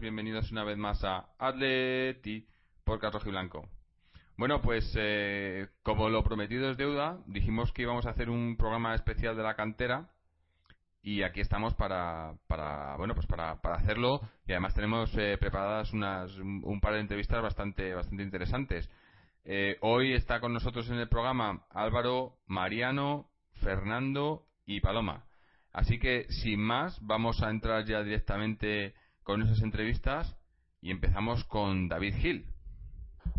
Bienvenidos una vez más a Atleti por Carlos Blanco. Bueno, pues eh, como lo prometido es deuda, dijimos que íbamos a hacer un programa especial de la cantera y aquí estamos para, para bueno pues para, hacerlo y además tenemos eh, preparadas unas, un, un par de entrevistas bastante bastante interesantes. Eh, hoy está con nosotros en el programa Álvaro, Mariano, Fernando y Paloma. Así que, sin más, vamos a entrar ya directamente con esas entrevistas y empezamos con David Gil.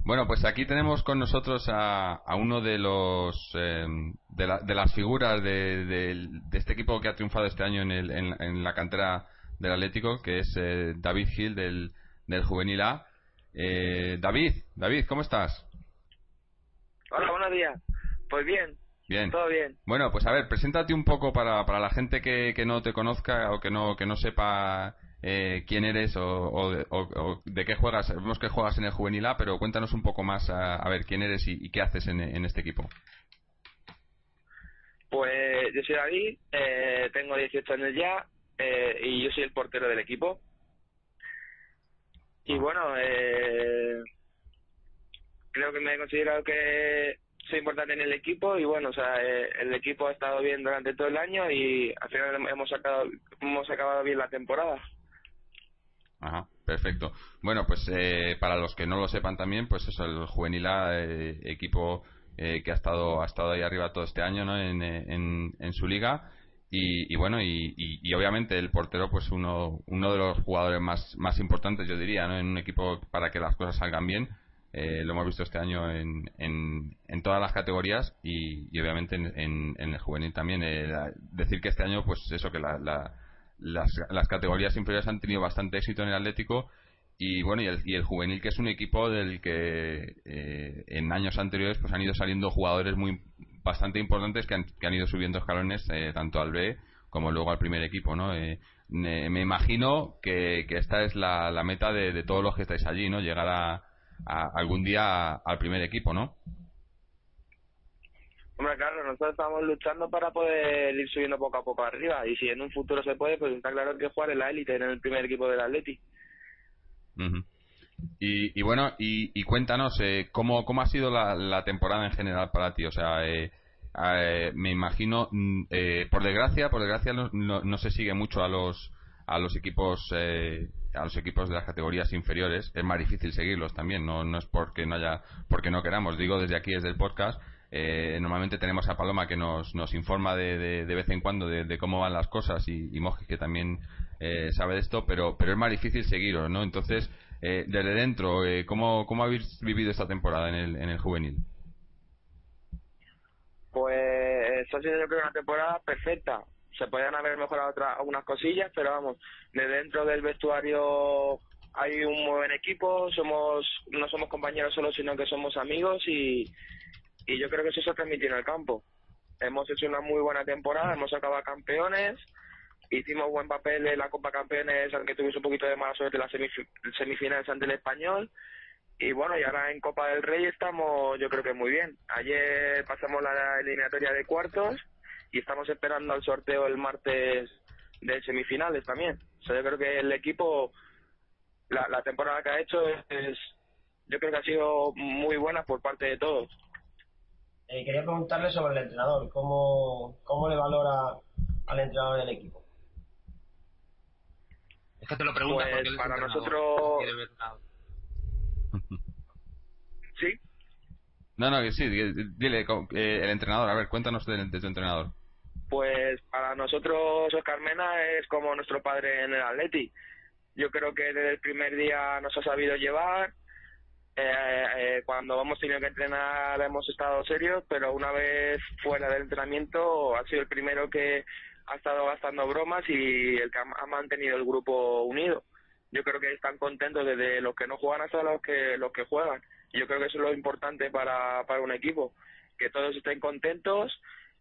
Bueno, pues aquí tenemos con nosotros a, a uno de los eh, de, la- de las figuras de, de- de este equipo que ha triunfado este año en, el- en- en la cantera del Atlético, que es eh, David Gil del, del Juvenil A. Eh, David, David, ¿cómo estás? Hola, buenos días. Pues bien, Bien. todo bien. Bueno, pues a ver, preséntate un poco para, para la gente que, que no te conozca o que no, que no sepa eh, quién eres o, o de, o- de qué juegas. Sabemos que juegas en el Juvenil A, pero cuéntanos un poco más a, a ver quién eres y, y qué haces en, en este equipo. Pues yo soy David, eh, tengo 18 años ya eh, y yo soy el portero del equipo. Y Ah. bueno, eh, creo que me he considerado que soy importante en el equipo y bueno, o sea, eh, el equipo ha estado bien durante todo el año y al final hemos sacado hemos acabado bien la temporada. Ajá, perfecto. Bueno, pues eh, para los que no lo sepan también, pues eso, el Juvenil A, eh, equipo eh, que ha estado, ha estado ahí arriba todo este año ¿no? en, eh, en, su liga. Y, y bueno, y, y- obviamente el portero, pues uno, uno de los jugadores más, más importantes, yo diría, ¿no? en un equipo para que las cosas salgan bien. Eh, lo hemos visto este año en, en, todas las categorías y, obviamente en, en, el juvenil también. Decir que este año, pues eso, que la, la- las, las categorías inferiores han tenido bastante éxito en el Atlético y bueno y el, y el juvenil que es un equipo del que eh, en años anteriores pues han ido saliendo jugadores muy bastante importantes que han, que han ido subiendo escalones eh, tanto al B como luego al primer equipo no Eh, me, imagino que, que esta es la, la meta de, de todos los que estáis allí no llegar a, a algún día al primer equipo no Hombre, claro, nosotros estamos luchando para poder ir subiendo poco a poco arriba y si en un futuro se puede, pues está claro que jugar en la élite, en el primer equipo del Atleti. Ujú. Y, y bueno, y, cuéntanos, eh, ¿cómo, ¿cómo ha sido la, la temporada en general para ti? O sea, eh, eh, me imagino, mm, eh, por desgracia, por desgracia no, no, no se sigue mucho a los a los equipos eh, a los equipos de las categorías inferiores. Es más difícil seguirlos también. No, no es porque no haya porque no queramos. Digo desde aquí, desde el podcast. Eh, normalmente tenemos a Paloma que nos, nos informa de, de, vez en cuando de, cómo van las cosas y, y Moji que también eh, sabe de esto, pero, pero es más difícil seguirlo, ¿no? Entonces, eh, desde dentro, eh, ¿cómo, ¿cómo habéis vivido esta temporada en el, en el juvenil? Pues ha sido yo creo una temporada perfecta. Se podían haber mejorado otras algunas cosillas, pero vamos, de dentro del vestuario hay un buen equipo, somos no somos compañeros solo, sino que somos amigos y, y yo creo que eso se transmitió en el campo. Hemos hecho una muy buena temporada, hemos acabado campeones, hicimos buen papel en la Copa Campeones, aunque tuvimos un poquito de mala suerte en las semif- semifinales ante el Español. Y bueno, y ahora en Copa del Rey estamos, yo creo que muy bien. Ayer pasamos la eliminatoria de cuartos y estamos esperando al sorteo el martes de semifinales también. O sea, yo creo que el equipo, la, la temporada que ha hecho es- yo creo que ha sido muy buena por parte de todos. Eh, quería preguntarle sobre el entrenador, ¿cómo, cómo le valora al entrenador del equipo? Es que te lo pregunto Pues porque él es para nosotros- Quiere ver una- Sí, No, no, que sí, di- dile, eh, el entrenador, a ver, cuéntanos de, de tu entrenador. Pues para nosotros Oscar Mena es como nuestro padre en el Atleti. Yo creo que desde el primer día nos ha sabido llevar. Eh, eh, cuando hemos tenido que entrenar hemos estado serios, pero una vez fuera del entrenamiento ha sido el primero que ha estado gastando bromas y el que ha mantenido el grupo unido. Yo creo que están contentos desde los que no juegan hasta los que los que juegan. Yo creo que eso es lo importante para, para un equipo, que todos estén contentos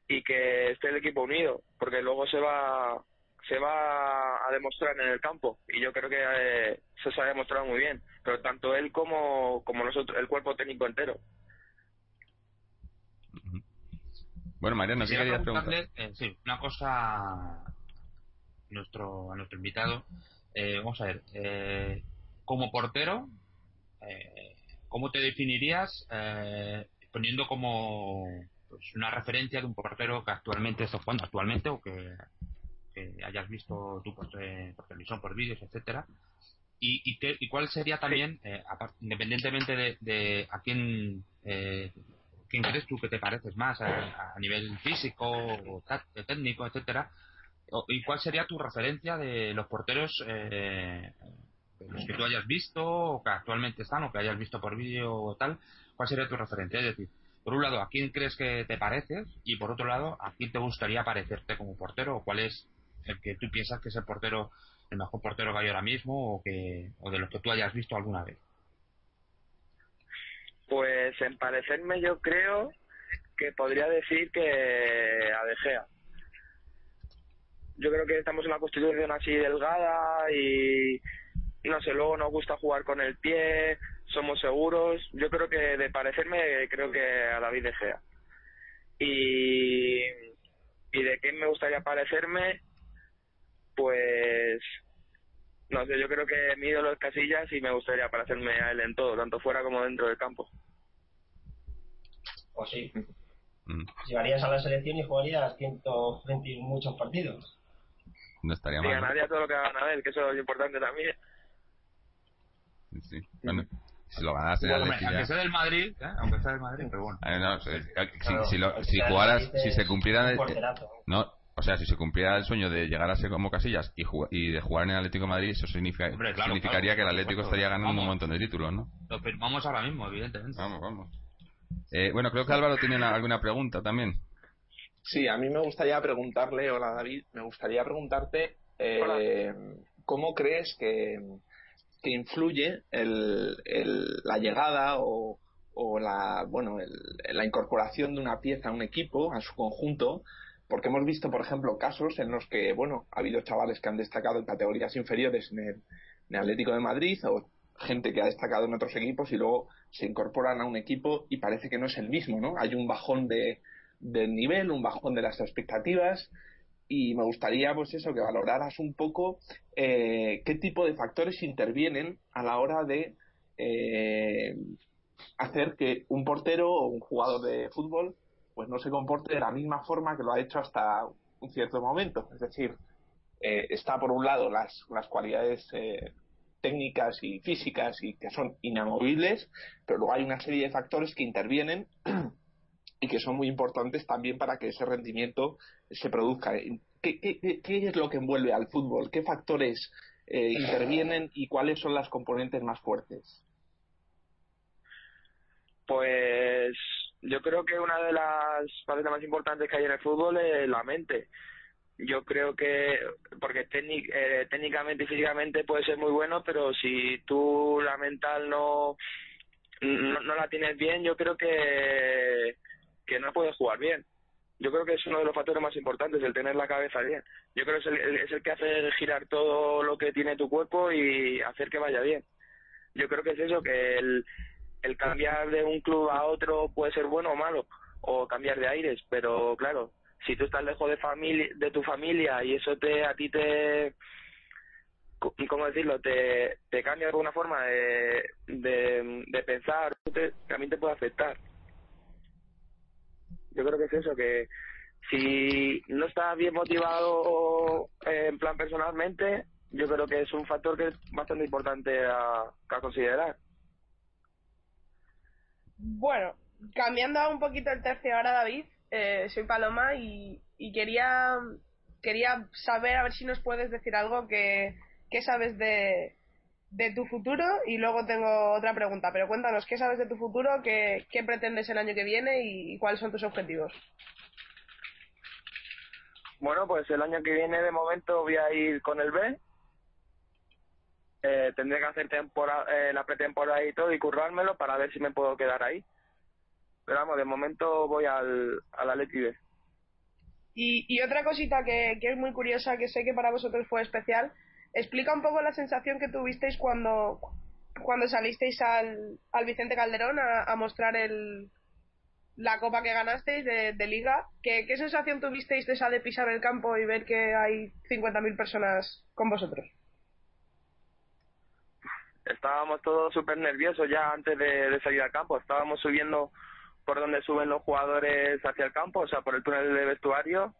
y que esté el equipo unido, porque luego se va se va a demostrar en el campo y yo creo que eh, se ha demostrado muy bien, pero tanto él como, como nosotros, el cuerpo técnico entero. Bueno, Mariano, ¿qué querías preguntar? Eh, sí, una cosa a nuestro, a nuestro invitado. Eh, vamos a ver, eh, como portero, eh, ¿cómo te definirías eh, poniendo como pues, una referencia de un portero que actualmente está jugando actualmente o que, hayas visto tú por, por televisión, por vídeos, etcétera? ¿Y, y, qué, y cuál sería también, eh, independientemente de, de, a quién, eh, quién crees tú que te pareces más a, nivel físico o técnico, etcétera? ¿Y cuál sería tu referencia de los porteros eh, los que tú hayas visto o que actualmente están o que hayas visto por vídeo o tal? ¿Cuál sería tu referencia? Es decir, por un lado, ¿a quién crees que te pareces? Y por otro lado, ¿a quién te gustaría parecerte como portero? ¿O cuál es el que tú piensas que es el portero, el mejor portero que hay ahora mismo o, que, o de los que tú hayas visto alguna vez? Pues en parecerme yo creo que podría decir que a De Gea. Yo creo que estamos en una constitución así delgada y no sé, luego nos gusta jugar con el pie, somos seguros. Yo creo que de parecerme, creo que a David De Gea. Y, y de quién me gustaría parecerme, pues no sé, yo creo que mi ídolo es Casillas y me gustaría parecerme a él en todo, tanto fuera como dentro del campo. ¿O sí? Mm. Llegarías a la selección y jugarías 120 muchos partidos. No estaría mal. Y ganaría todo lo que gana él, que eso es importante también. Sí, bueno, si lo ganase bueno, aunque sea del Madrid, ¿eh? aunque sea del Madrid, pero bueno. no, si, si, lo, si jugaras, si se cumpliera, no, o sea, si se cumpliera el sueño de llegar a ser como Casillas y, y de jugar en el Atlético de Madrid, eso significa, significaría que el Atlético estaría ganando un montón de títulos, ¿no? Lo firmamos ahora mismo, evidentemente. Vamos, vamos. Eh, bueno, creo que Álvaro tiene alguna pregunta también. Sí, a mí me gustaría preguntarle, hola David, me gustaría preguntarte eh, cómo crees que, que influye el, la llegada o, o la, bueno, la incorporación de una pieza a un equipo, a su conjunto, porque hemos visto, por ejemplo, casos en los que, bueno, ha habido chavales que han destacado en categorías inferiores en el, Atlético de Madrid o gente que ha destacado en otros equipos y luego se incorporan a un equipo y parece que no es el mismo, ¿no? Hay un bajón de, del nivel, un bajón de las expectativas y me gustaría pues eso que valoraras un poco eh, qué tipo de factores intervienen a la hora de eh, hacer que un portero o un jugador de fútbol pues no se comporte de la misma forma que lo ha hecho hasta un cierto momento es decir eh, está por un lado las, las cualidades técnicas y físicas y que son inamovibles pero luego hay una serie de factores que intervienen y que son muy importantes también para que ese rendimiento se produzca. ¿Qué, qué, es lo que envuelve al fútbol? ¿Qué factores eh, intervienen y cuáles son las componentes más fuertes? Pues yo creo que una de las partes más importantes que hay en el fútbol es la mente. Yo creo que, porque eh, técnicamente y físicamente puede ser muy bueno, pero si tú la mental no, no la tienes bien, yo creo que que no puede jugar bien. Yo creo que es uno de los factores más importantes, el tener la cabeza bien. Yo creo que es el, es el que hace girar todo lo que tiene tu cuerpo y hacer que vaya bien. Yo creo que es eso, que el, el cambiar de un club a otro puede ser bueno o malo, o cambiar de aires, pero claro, si tú estás lejos de familia de tu familia y eso te a ti te cómo decirlo te, te cambia de alguna forma de, de, de pensar te, también te puede afectar yo creo que es eso, que si no está bien motivado eh, en plan personalmente, yo creo que es un factor que es bastante importante a, considerar. Bueno, cambiando un poquito el tercio ahora, David, eh, soy Paloma y, y quería quería saber a ver si nos puedes decir algo que, que sabes de, de tu futuro y luego tengo otra pregunta, pero cuéntanos qué sabes de tu futuro, qué, qué pretendes el año que viene y, cuáles son tus objetivos. Bueno, pues el año que viene de momento voy a ir con el B. Eh, tendré que hacer temporada, eh, la pretemporada y todo y currármelo para ver si me puedo quedar ahí. Pero vamos, de momento voy al, al Atleti. Y, otra cosita que, que es muy curiosa, que sé que para vosotros fue especial, explica un poco la sensación que tuvisteis cuando, cuando salisteis al, al Vicente Calderón a, mostrar el, la copa que ganasteis de, de liga. ¿Qué, ¿Qué, sensación tuvisteis de esa de pisar el campo y ver que hay 50.000 personas con vosotros? Estábamos todos súper nerviosos ya antes de, de, salir al campo. Estábamos subiendo por donde suben los jugadores hacia el campo, o sea, por el túnel de vestuario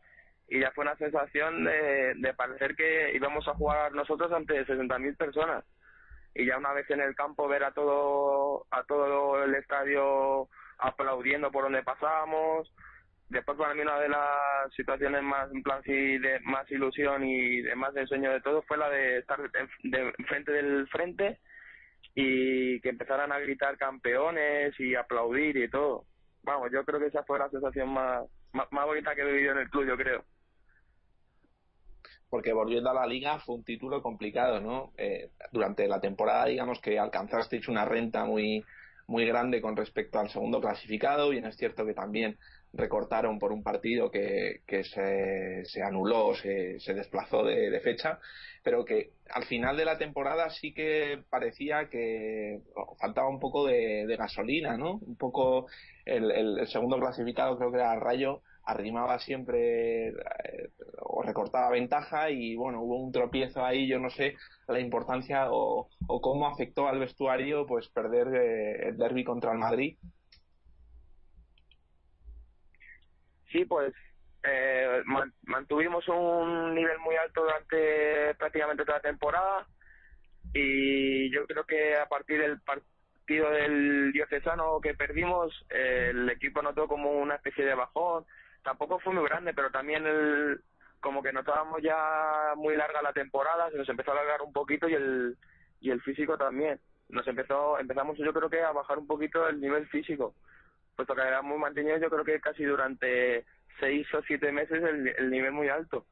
y ya fue una sensación de, de parecer que íbamos a jugar nosotros ante 60.000 personas y ya una vez en el campo ver a todo a todo el estadio aplaudiendo por donde pasábamos después para mí una de las situaciones más en plan sí de más ilusión y de más de sueño de todo fue la de estar de, frente del frente y que empezaran a gritar campeones y aplaudir y todo vamos yo creo que esa fue la sensación más más, bonita que he vivido en el club yo creo porque volviendo a la liga fue un título complicado, ¿no? Eh, durante la temporada, digamos que alcanzasteis una renta muy, muy grande con respecto al segundo clasificado, bien es cierto que también recortaron por un partido que, que se, se anuló, se, se desplazó de, fecha, pero que al final de la temporada sí que parecía que faltaba un poco de, gasolina, ¿no? Un poco el, el, segundo clasificado creo que era Rayo arrimaba siempre eh, o recortaba ventaja y bueno, hubo un tropiezo ahí, yo no sé la importancia o, o cómo afectó al vestuario pues perder eh, el derby contra el Madrid. Sí, pues eh, mantuvimos un nivel muy alto durante prácticamente toda la temporada y yo creo que a partir del partido del diocesano que perdimos el equipo notó como una especie de bajón tampoco fue muy grande, pero también el, como que notábamos ya muy larga la temporada, se nos empezó a alargar un poquito y el, y el físico también. Nos empezó, empezamos yo creo que a bajar un poquito el nivel físico, puesto que muy mantenido yo creo que casi durante seis o siete meses el, el nivel muy alto.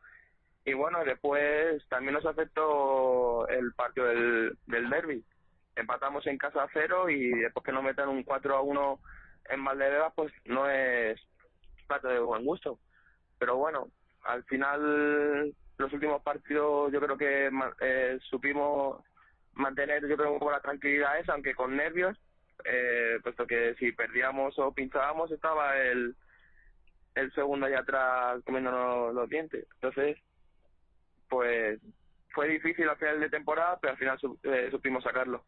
Y bueno, después también nos afectó el partido del, del derby. Empatamos en casa a cero y después que nos metan un 4 a 1 en Valdebebas, pues no es plato de buen gusto. Pero bueno, al final los últimos partidos yo creo que eh, supimos mantener yo creo un poco la tranquilidad esa, aunque con nervios, eh, puesto que si perdíamos o pinchábamos estaba el el segundo allá atrás comiéndonos los dientes. Entonces, pues fue difícil al final de temporada, pero al final eh, supimos sacarlo.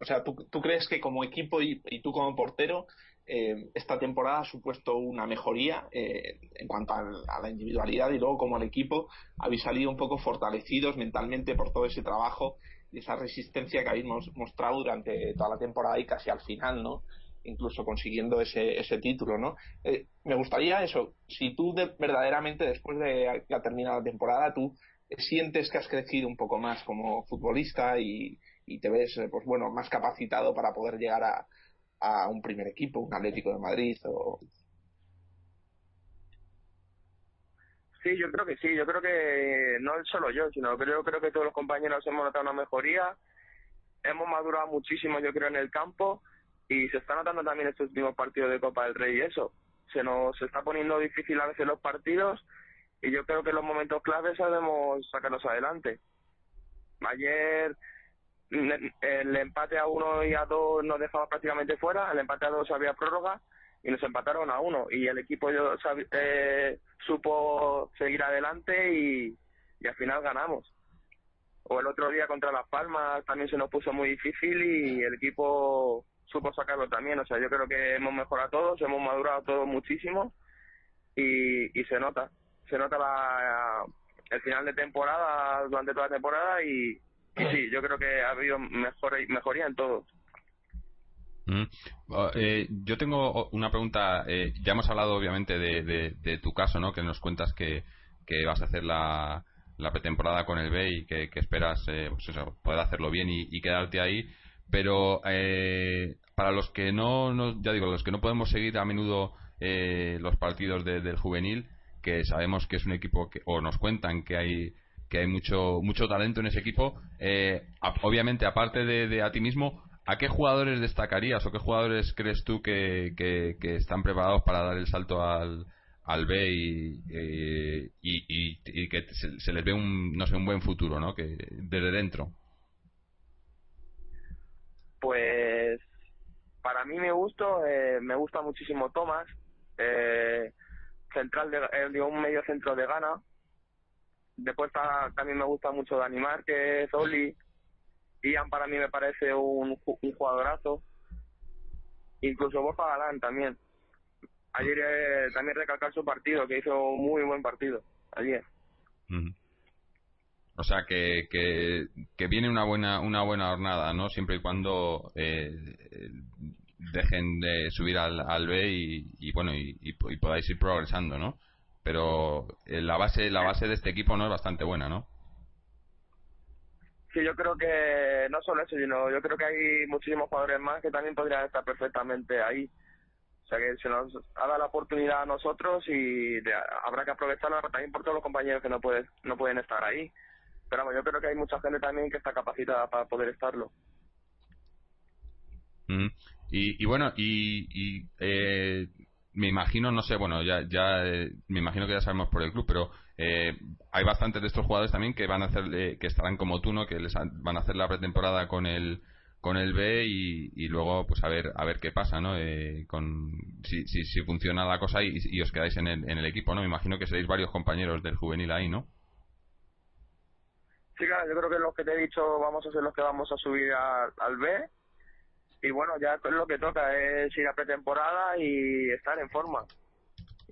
O sea, ¿tú, ¿tú, crees que como equipo y, y tú como portero eh, esta temporada ha supuesto una mejoría eh, en cuanto a, la individualidad y luego como el equipo habéis salido un poco fortalecidos mentalmente por todo ese trabajo y esa resistencia que habéis mostrado durante toda la temporada y casi al final, ¿no? Incluso consiguiendo ese, ese título, ¿no? Eh, me gustaría eso, si tú verdaderamente después de que ha terminado la temporada, tú sientes que has crecido un poco más como futbolista y, y te ves, pues bueno, más capacitado para poder llegar a, a un primer equipo, un Atlético de Madrid o... Sí, yo creo que sí, yo creo que no solo yo, sino que yo creo que todos los compañeros hemos notado una mejoría, hemos madurado muchísimo yo creo en el campo y se está notando también estos últimos partidos de Copa del Rey y eso, se nos está poniendo difícil a veces los partidos y yo creo que en los momentos claves sabemos sacarlos adelante. Ayer el empate a uno y a dos nos dejaba prácticamente fuera, el empate a dos había prórroga y nos empataron a uno y el equipo yo, eh, supo seguir adelante y, al final ganamos. O el otro día contra Las Palmas también se nos puso muy difícil y el equipo supo sacarlo también. O sea, yo creo que hemos mejorado todos, hemos madurado todos muchísimo y, y se nota. Se nota la, el final de temporada durante toda la temporada y, sí, yo creo que ha habido mejor, mejoría en todo. Mm. Eh, yo tengo una pregunta. Eh, ya hemos hablado, obviamente, de, tu caso, ¿no? Que nos cuentas que, vas a hacer la, pretemporada con el B y que, esperas eh, pues poder hacerlo bien y, quedarte ahí. Pero para los que no, ya digo, los que no podemos seguir a menudo los partidos del juvenil, que sabemos que es un equipo que, o nos cuentan que hay que hay mucho mucho talento en ese equipo. obviamente, aparte de, de a ti mismo, ¿A qué jugadores destacarías o qué jugadores crees tú que, que, están preparados para dar el salto al, al B y, eh, y, que se, les ve un, no sé, un buen futuro, ¿no? Que desde dentro. Pues para mí me gusta, eh, me gusta muchísimo Tomás, eh, central de, un medio centro de Gana. Después también me gusta mucho Dani Márquez, Oli, Ian para mí me parece un, un jugadorazo. Incluso Borja Galán también. Ayer eh, también recalcar su partido, que hizo un muy buen partido. Ayer. O sea que, que, viene una buena una buena jornada, ¿no? Siempre y cuando eh, dejen de subir al, al B y, bueno y, podáis ir progresando, ¿no? Pero eh, la base la base de este equipo no es bastante buena, ¿no? Sí, yo creo que no solo eso, sino yo creo que hay muchísimos jugadores más que también podrían estar perfectamente ahí. O sea que se nos ha dado la oportunidad a nosotros y habrá que aprovecharla también por todos los compañeros que no pueden, no pueden estar ahí. Pero vamos, yo creo que hay mucha gente también que está capacitada para poder estarlo. Mm. Y, y bueno, y, y eh, me imagino, no sé, bueno, ya, ya eh, me imagino que ya sabemos por el club, pero eh, hay bastantes de estos jugadores también que van a hacer, eh, que estarán como tú, ¿no? Que les van a hacer la pretemporada con el con el B y, luego pues a ver a ver qué pasa, ¿no? con si, si, si, funciona la cosa y, os quedáis en el, en el equipo, ¿no? Me imagino que seréis varios compañeros del juvenil ahí, ¿no? Sí, claro, yo creo que los que te he dicho vamos a ser los que vamos a subir al B y bueno, ya lo que toca es ir a pretemporada y estar en forma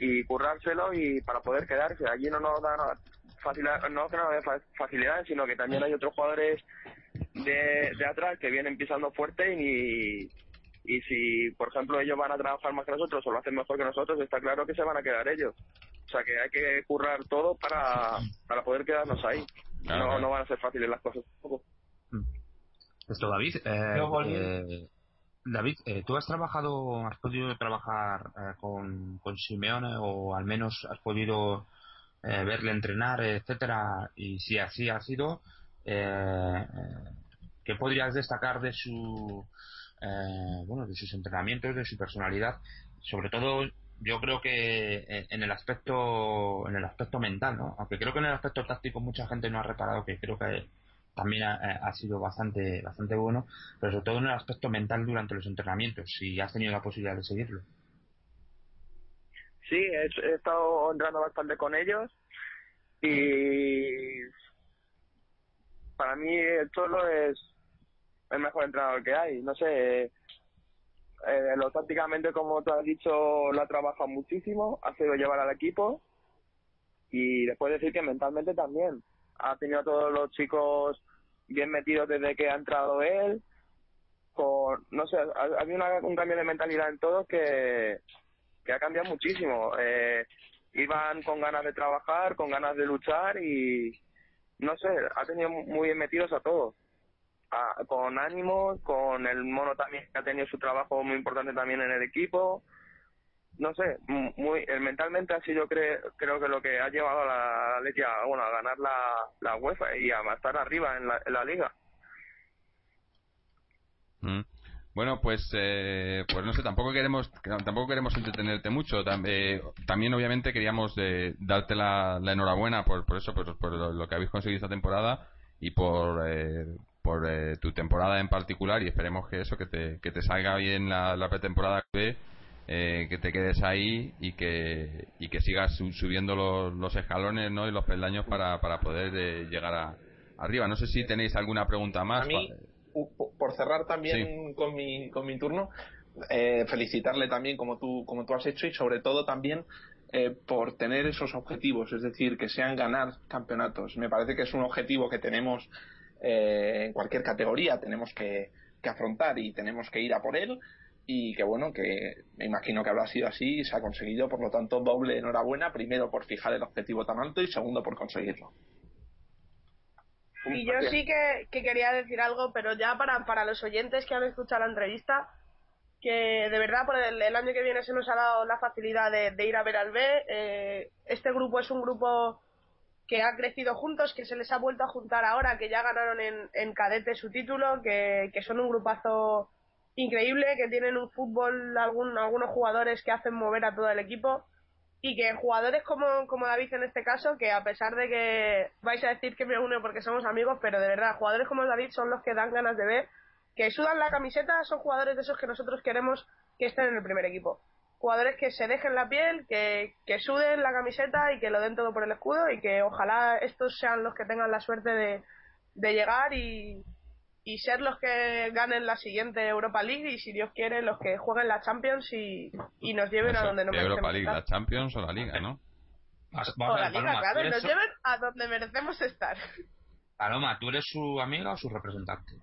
y currárselo y para poder quedarse. Allí no nos dan facilidad, no que no facilidades, sino que también hay otros jugadores de, de atrás que vienen pisando fuerte y, y si, por ejemplo, ellos van a trabajar más que nosotros o lo hacen mejor que nosotros, está claro que se van a quedar ellos. O sea que hay que currar todo para, para poder quedarnos ahí. no, no van a ser fáciles las cosas. Esto, David, eh, David, eh, ¿tú has trabajado, has podido trabajar eh, con, con Simeone o al menos has podido eh, verle entrenar, etcétera? Y si así ha sido, ¿qué podrías destacar de su, bueno, de sus entrenamientos, de su personalidad? Sobre todo, yo creo que en el aspecto, en el aspecto mental, ¿no? Aunque creo que en el aspecto táctico mucha gente no ha reparado que creo que también ha, sido bastante bastante bueno, pero sobre todo en el aspecto mental durante los entrenamientos, si has tenido la posibilidad de seguirlo. Sí, he, estado entrenando bastante con ellos y para mí el Cholo es el mejor entrenador que hay. No sé, eh, lo tácticamente, como tú has dicho, lo ha trabajado muchísimo, ha sido llevar al equipo y después decir que mentalmente también ha tenido a todos los chicos bien metidos desde que ha entrado él. Con, no sé, ha, habido un cambio de mentalidad en todos que, que ha cambiado muchísimo. Eh, iban con ganas de trabajar, con ganas de luchar y no sé, ha tenido muy bien metidos a todos. con ánimo, con el mono también que ha tenido su trabajo muy importante también en el equipo no sé, muy mentalmente así yo creo, creo que lo que ha llevado a la Leche a, bueno, a ganar la, la UEFA y a estar arriba en la, en la liga. Mm. Bueno, pues, eh, pues no sé, tampoco queremos, tampoco queremos entretenerte mucho. Eh, también, obviamente, queríamos de, darte la, enhorabuena por, por eso, por, por, lo que habéis conseguido esta temporada y por, eh, por tu temporada en particular. Y esperemos que eso, que te, que te salga bien la, la pretemporada que eh, que te quedes ahí y que, y que sigas subiendo los, los escalones ¿no? y los peldaños para, para poder eh, llegar a, arriba. No sé si tenéis alguna pregunta más. A mí, por cerrar también con, mi, con mi turno, eh, felicitarle también como tú, como tú has hecho y sobre todo también por tener esos objetivos, es decir, que sean ganar campeonatos. Me parece que es un objetivo que tenemos en cualquier categoría, tenemos que, que afrontar y tenemos que ir a por él y que bueno, que me imagino que habrá sido así y se ha conseguido, por lo tanto, doble enhorabuena, primero por fijar el objetivo tan alto y segundo por conseguirlo. Y yo sí que, quería decir algo, pero ya para, para los oyentes que han escuchado la entrevista, que de verdad por el, año que viene se nos ha dado la facilidad de, ir a ver al B. Eh, este grupo es un grupo que ha crecido juntos, que se les ha vuelto a juntar ahora, que ya ganaron en, en cadete su título, que, que son un grupazo increíble, que tienen un fútbol, algún, algunos jugadores que hacen mover a todo el equipo y que jugadores como, como David en este caso, que a pesar de que vais a decir que me uno porque somos amigos, pero de verdad, jugadores como David son los que dan ganas de ver, que sudan la camiseta, son jugadores de esos que nosotros queremos que estén en el primer equipo. Jugadores que se dejen la piel, que, que suden la camiseta y que lo den todo por el escudo y que ojalá estos sean los que tengan la suerte de, de llegar y, y ser los que ganen la siguiente Europa League y si Dios quiere los que jueguen la Champions y, y nos lleven a donde nos merecemos Europa League, la Champions o la Liga, ¿no? o la Liga, claro, nos lleven a donde merecemos estar. Paloma, ¿tú eres su amiga o su representante?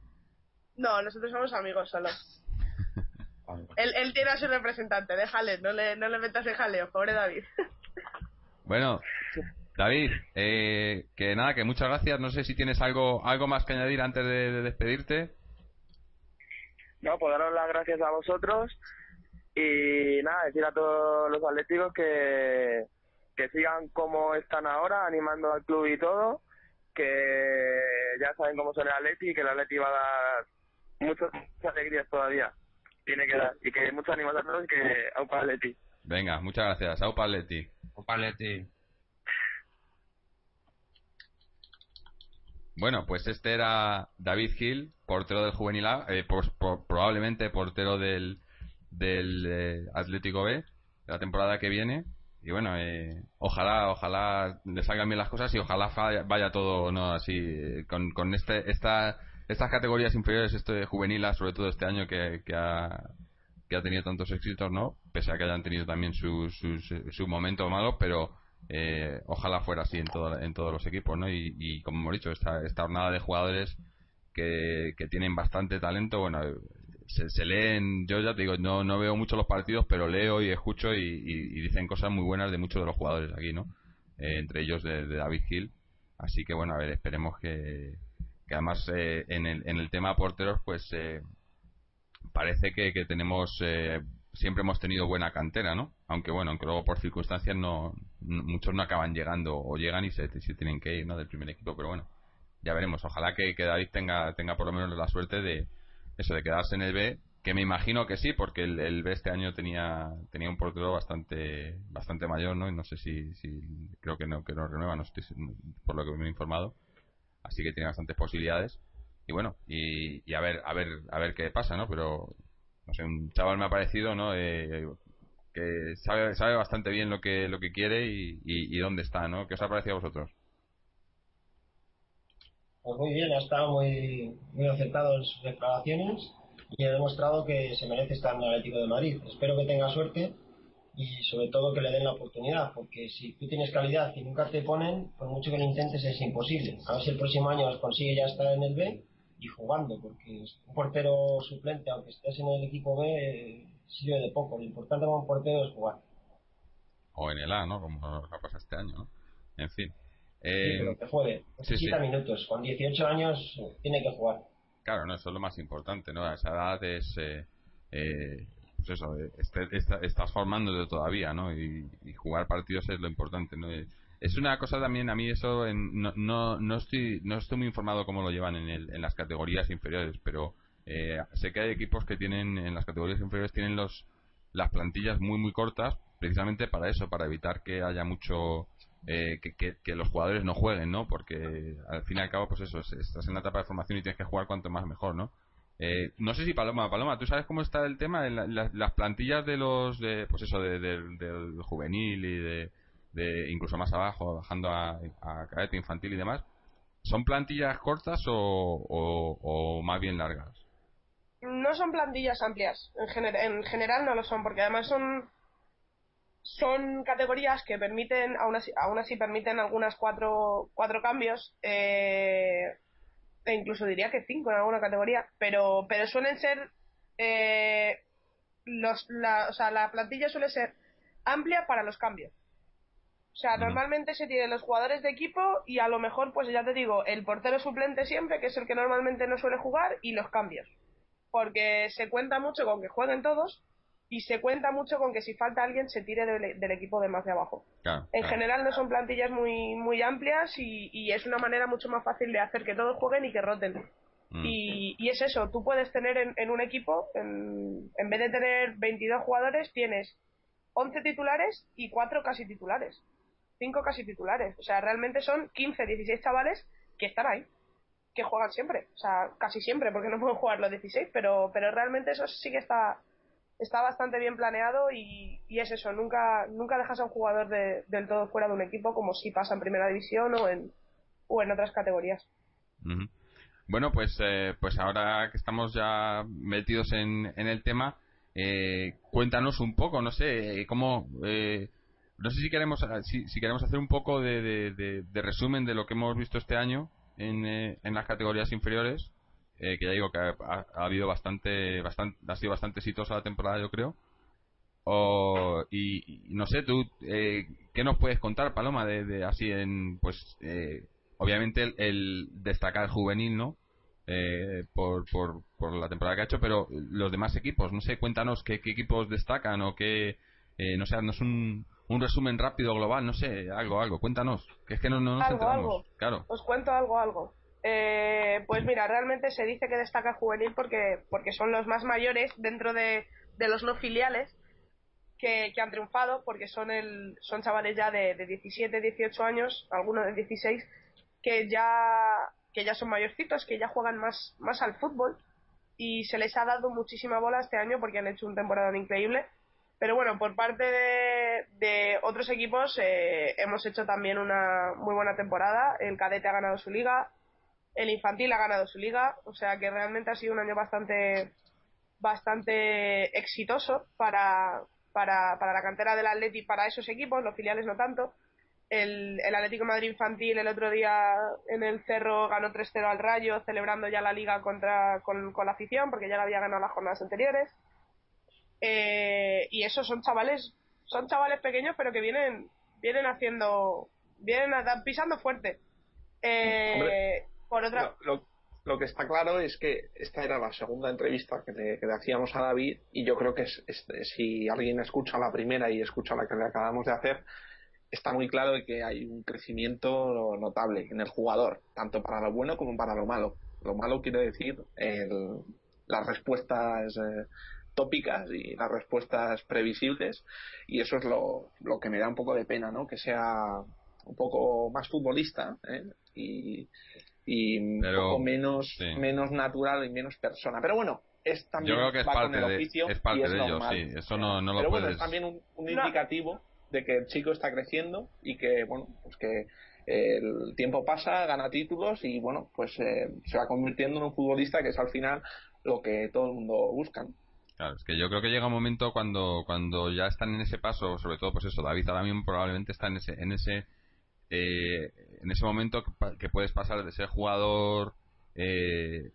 No, nosotros somos amigos solo. él, él tiene a su representante, déjale, no le, no le metas en jaleo, pobre David. bueno, David, eh, que nada, que muchas gracias. No sé si tienes algo, algo más que añadir antes de, despedirte. No, pues daros las gracias a vosotros y nada, decir a todos los atléticos que, que sigan como están ahora, animando al club y todo, que ya saben cómo son el Atleti y que el Atleti va a dar muchas, alegrías todavía. Tiene que dar. Y que muchos ánimos a todos y que Aupa Atleti. Venga, muchas gracias. Aupa Atleti. Aupa Atleti. Bueno, pues este era David Hill, portero del Juvenil A, eh, probablemente portero del, eh, Atlético B de la temporada que viene. Y bueno, eh, ojalá, ojalá le salgan bien las cosas y ojalá vaya, todo no así con, con este, esta, estas categorías inferiores, este juvenil A, sobre todo este año que, que ha que ha tenido tantos éxitos, ¿no? Pese a que hayan tenido también su, su, su malo, pero eh, ojalá fuera así en, todo, en todos los equipos, ¿no? Y, como hemos dicho, esta, esta jornada de jugadores que, que tienen bastante talento, bueno, se, leen, yo ya te digo, no, no veo mucho los partidos, pero leo y escucho y, dicen cosas muy buenas de muchos de los jugadores aquí, ¿no? Eh, entre ellos de, David Hill. Así que bueno, a ver, esperemos que, que además eh, en, el, en el tema porteros, pues parece que, que tenemos siempre hemos tenido buena cantera, ¿no? Aunque bueno, aunque luego por circunstancias no, muchos no acaban llegando o llegan y se, tienen que ir, ¿no? Del primer equipo, pero bueno, ya veremos. Ojalá que, David tenga, tenga por lo menos la suerte de eso, de quedarse en el B, que me imagino que sí, porque el, B este año tenía, tenía un portero bastante, bastante mayor, ¿no? Y no sé si, si creo que no, que no renueva, no estoy, por lo que me he informado. Así que tiene bastantes posibilidades y bueno y, y, a ver a ver a ver qué pasa no pero no sé, un chaval me ha parecido, ¿no? Eh, que sabe, sabe bastante bien lo que, lo que quiere y, y, dónde está, ¿no? ¿Qué os ha parecido a vosotros? Pues muy bien, ha estado muy, muy acertado en sus declaraciones y ha demostrado que se merece estar en el Atlético de Madrid. Espero que tenga suerte y sobre todo que le den la oportunidad, porque si tú tienes calidad y nunca te ponen, por mucho que lo intentes es imposible. A ver si el próximo año consigue ya estar en el B y jugando, porque un portero suplente, aunque estés en el equipo B, sirve de poco. Lo importante un portero es jugar. O en el A, ¿no? Como ha pasado este año, ¿no? En fin. Eh, pero que juegue. Minutos. Con 18 años tiene que jugar. Claro, no, eso es lo más importante, ¿no? A esa edad es. Eh, eh, pues eso, este, estás formándote todavía, ¿no? Y, y, jugar partidos es lo importante, ¿no? Es una cosa también, a mí eso, no, no, no, estoy, no estoy muy informado cómo lo llevan en, el, en las categorías inferiores, pero eh, sé que hay equipos que tienen, en las categorías inferiores, tienen los las plantillas muy, muy cortas, precisamente para eso, para evitar que haya mucho, eh, que, que, los jugadores no jueguen, ¿no? Porque al fin y al cabo, pues eso, estás en la etapa de formación y tienes que jugar cuanto más mejor, ¿no? Eh, no sé si Paloma, Paloma, ¿tú sabes cómo está el tema? En las plantillas de los, de, pues eso, del juvenil y de, de incluso más abajo, bajando a, a cadete infantil y demás, ¿son plantillas cortas o, o, más bien largas? No son plantillas amplias, en, en general no lo son, porque además son son categorías que permiten, aún así, aún así permiten algunas cuatro, cuatro cambios, eh, e incluso diría que cinco en alguna categoría, pero, pero suelen ser eh, los, la, o sea, la plantilla suele ser amplia para los cambios. O sea, normalmente se tienen los jugadores de equipo y a lo mejor, pues ya te digo, el portero suplente siempre, que es el que normalmente no suele jugar, y los cambios. Porque se cuenta mucho con que jueguen todos y se cuenta mucho con que si falta alguien se tire del, equipo de más de abajo. en general no son plantillas muy, muy amplias y, es una manera mucho más fácil de hacer que todos jueguen y que roten. Mm. Y, es eso, tú puedes tener en, un equipo, en, en, vez de tener 22 jugadores, tienes 11 titulares y 4 casi titulares. 5 casi titulares. O sea, realmente son 15, 16 chavales que están ahí, que juegan siempre. O sea, casi siempre, porque no pueden jugar los 16, pero, pero realmente eso sí que está está bastante bien planeado y, es eso, nunca, nunca dejas a un jugador del todo fuera de un equipo como si pasa en primera división o en, o en otras categorías. Bueno, pues, eh, pues ahora que estamos ya metidos en, en el tema, eh, cuéntanos un poco, no sé, eh, cómo... no sé si queremos si, queremos hacer un poco de, de, resumen de lo que hemos visto este año en, en las categorías inferiores eh, que ya digo que ha, habido bastante, bastante, ha sido bastante exitosa la temporada, yo creo. y, no sé, tú, eh, ¿qué nos puedes contar, Paloma, de, así en, pues, eh, obviamente el, destacar juvenil, ¿no? por, por, por la temporada que ha hecho, pero los demás equipos, no sé, cuéntanos qué, equipos destacan o qué, no sé, no es un, un resumen rápido global, no sé, algo, algo, cuéntanos, que es que no, no nos enteramos. Claro. Os cuento algo, algo. Eh, pues mira, realmente se dice que destaca juvenil porque, porque son los más mayores dentro de, los no filiales que, han triunfado, porque son, el, son chavales ya de, de 17, 18 años, algunos de 16, que ya, que ya son mayorcitos, que ya juegan más, más al fútbol y se les ha dado muchísima bola este año porque han hecho un temporada increíble. Pero bueno, por parte de, otros equipos eh, hemos hecho también una muy buena temporada. El cadete ha ganado su liga, el infantil ha ganado su liga, o sea que realmente ha sido un año bastante bastante exitoso para, para, para la cantera del Atleti para esos equipos, los filiales no tanto. El, el Atlético Madrid infantil el otro día en el Cerro ganó 3-0 al Rayo, celebrando ya la liga contra, con, la afición, porque ya la había ganado las jornadas anteriores. Eh, y esos son chavales, son chavales pequeños, pero que vienen, vienen haciendo, vienen pisando fuerte. Eh, lo, que está claro es que esta era la segunda entrevista que le, hacíamos a David y yo creo que si alguien escucha la primera y escucha la que le acabamos de hacer, está muy claro de que hay un crecimiento notable en el jugador, tanto para lo bueno como para lo malo. Lo malo quiere decir las respuestas eh, tópicas y las respuestas previsibles y eso es lo, lo que me da un poco de pena, ¿no? Que sea un poco más futbolista ¿eh? y, y un poco menos, menos natural y menos persona. Pero bueno, es también Yo creo que es parte, de, es parte de ellos, sí. Eso no, no lo Pero bueno, es también un, indicativo de que el chico está creciendo y que, bueno, pues que el tiempo pasa, gana títulos y, bueno, pues eh, se va convirtiendo en un futbolista que es al final lo que todo el mundo busca. Claro, es que yo creo que llega un momento cuando cuando ya están en ese paso, sobre todo pues eso, David ahora mismo probablemente está en ese en ese eh, en ese momento que, puedes pasar de ser jugador eh,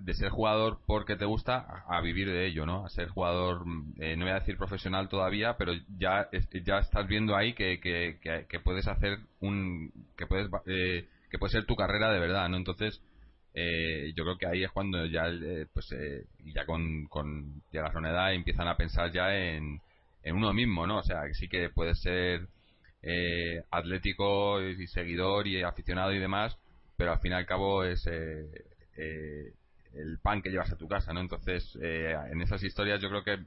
de ser jugador porque te gusta a, vivir de ello, ¿no? A ser jugador, eh, no voy a decir profesional todavía, pero ya ya estás viendo ahí que, que, puedes hacer un que puedes que puede ser tu carrera de verdad, ¿no? Entonces yo creo que ahí es cuando ya pues ya con, con llegas a una edad empiezan a pensar ya en, en uno mismo, ¿no? O sea, sí que puede ser eh, atlético y seguidor y aficionado y demás, pero al fin y al cabo es eh, eh, el pan que llevas a tu casa, ¿no? Entonces, en esas historias yo creo que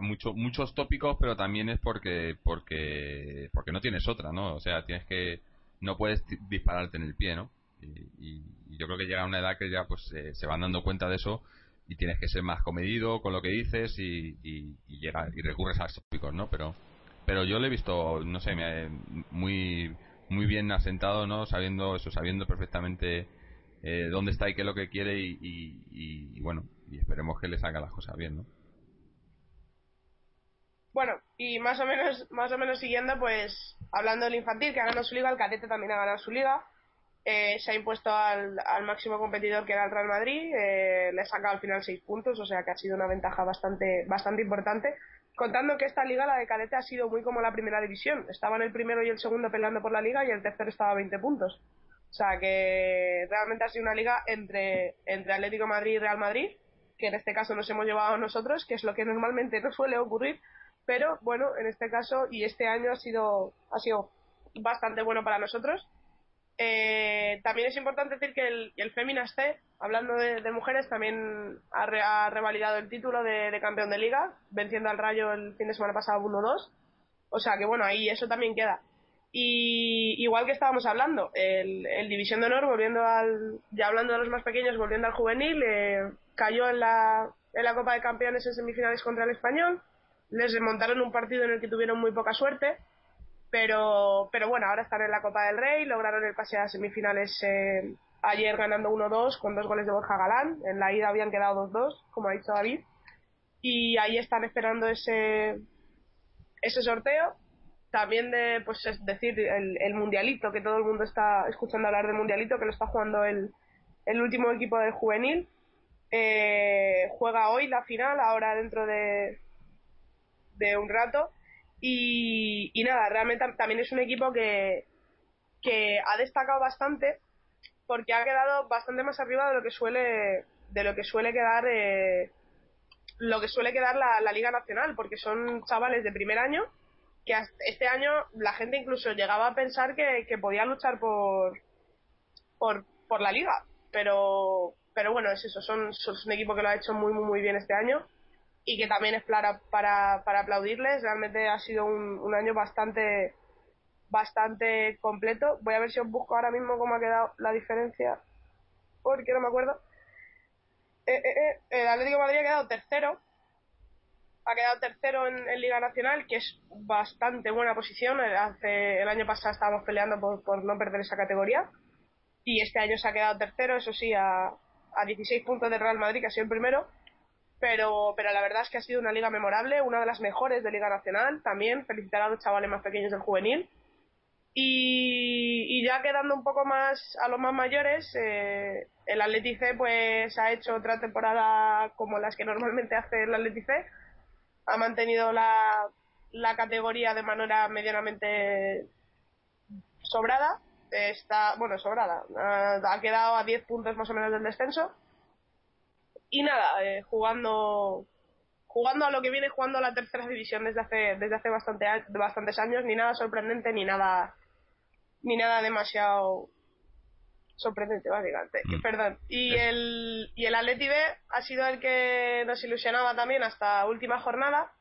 mucho, muchos tópicos, pero también es porque, porque, porque no tienes otra, ¿no? O sea, tienes que, no puedes dispararte en el pie, ¿no? Y, yo creo que llega a una edad que ya pues se van dando cuenta de eso y tienes que ser más comedido con lo que dices y, y, y, llega, y recurres a esos tópicos, ¿no? Pero pero yo le he visto, no sé, muy muy bien asentado, ¿no? Sabiendo eso, sabiendo perfectamente eh, dónde está y qué es lo que quiere y, bueno, y esperemos que le salga las cosas bien, ¿no? Bueno, y más o menos más o menos siguiendo, pues hablando del infantil que ha ganado su liga, el cadete también ha ganado su liga. Eh, se ha impuesto al, máximo competidor que era el Real Madrid, eh, le saca al final seis puntos, o sea que ha sido una ventaja bastante, bastante importante. Contando que esta liga, la de cadete, ha sido muy como la primera división. Estaban el primero y el segundo peleando por la liga y el tercero estaba a 20 puntos. O sea que realmente ha sido una liga entre, entre Atlético Madrid y Real Madrid, que en este caso nos hemos llevado nosotros, que es lo que normalmente no suele ocurrir, pero bueno, en este caso y este año ha sido, ha sido bastante bueno para nosotros. Eh, también es importante decir que el, el Feminas C, hablando de, mujeres, también ha, revalidado el título de, campeón de liga, venciendo al Rayo el fin de semana pasado 1-2. O sea que bueno, ahí eso también queda. Y igual que estábamos hablando, el, División de Honor, volviendo al, ya hablando de los más pequeños, volviendo al juvenil, eh, cayó en la Copa de Campeones en semifinales contra el Español. Les remontaron un partido en el que tuvieron muy poca suerte pero, pero bueno, ahora están en la Copa del Rey, lograron el pase a semifinales eh, ayer ganando 1-2 con dos goles de Borja Galán. En la ida habían quedado 2-2, como ha dicho David. Y ahí están esperando ese, ese sorteo. También de, pues es decir, el, mundialito, que todo el mundo está escuchando hablar del mundialito, que lo está jugando el, el último equipo del juvenil. Eh, juega hoy la final, ahora dentro de, de un rato y, nada, realmente también es un equipo que, que ha destacado bastante porque ha quedado bastante más arriba de lo que suele de lo que suele quedar eh, lo que suele quedar la, la, liga nacional porque son chavales de primer año que este año la gente incluso llegaba a pensar que, que podía luchar por, por por la liga pero pero bueno es eso son, son un equipo que lo ha hecho muy muy muy bien este año y que también es para, para, para aplaudirles. Realmente ha sido un, un, año bastante bastante completo. Voy a ver si os busco ahora mismo cómo ha quedado la diferencia, porque no me acuerdo. Eh, eh, eh, el Atlético Madrid ha quedado tercero. Ha quedado tercero en, Liga Nacional, que es bastante buena posición. Hace, el año pasado estábamos peleando por, por no perder esa categoría. Y este año se ha quedado tercero, eso sí, a, a 16 puntos del Real Madrid, que ha sido el primero pero, pero la verdad es que ha sido una liga memorable, una de las mejores de Liga Nacional también. Felicitar a los chavales más pequeños del juvenil. Y, ya quedando un poco más a los más mayores, eh, el Atleti C pues ha hecho otra temporada como las que normalmente hace el Atleti C. Ha mantenido la, la categoría de manera medianamente sobrada. Está, bueno, sobrada. ha quedado a 10 puntos más o menos del descenso y nada, eh, jugando jugando a lo que viene jugando a la tercera división desde hace desde hace bastante bastantes años ni nada sorprendente ni nada ni nada demasiado sorprendente básicamente. Mm. perdón. Y el y el Atleti B ha sido el que nos ilusionaba también hasta última jornada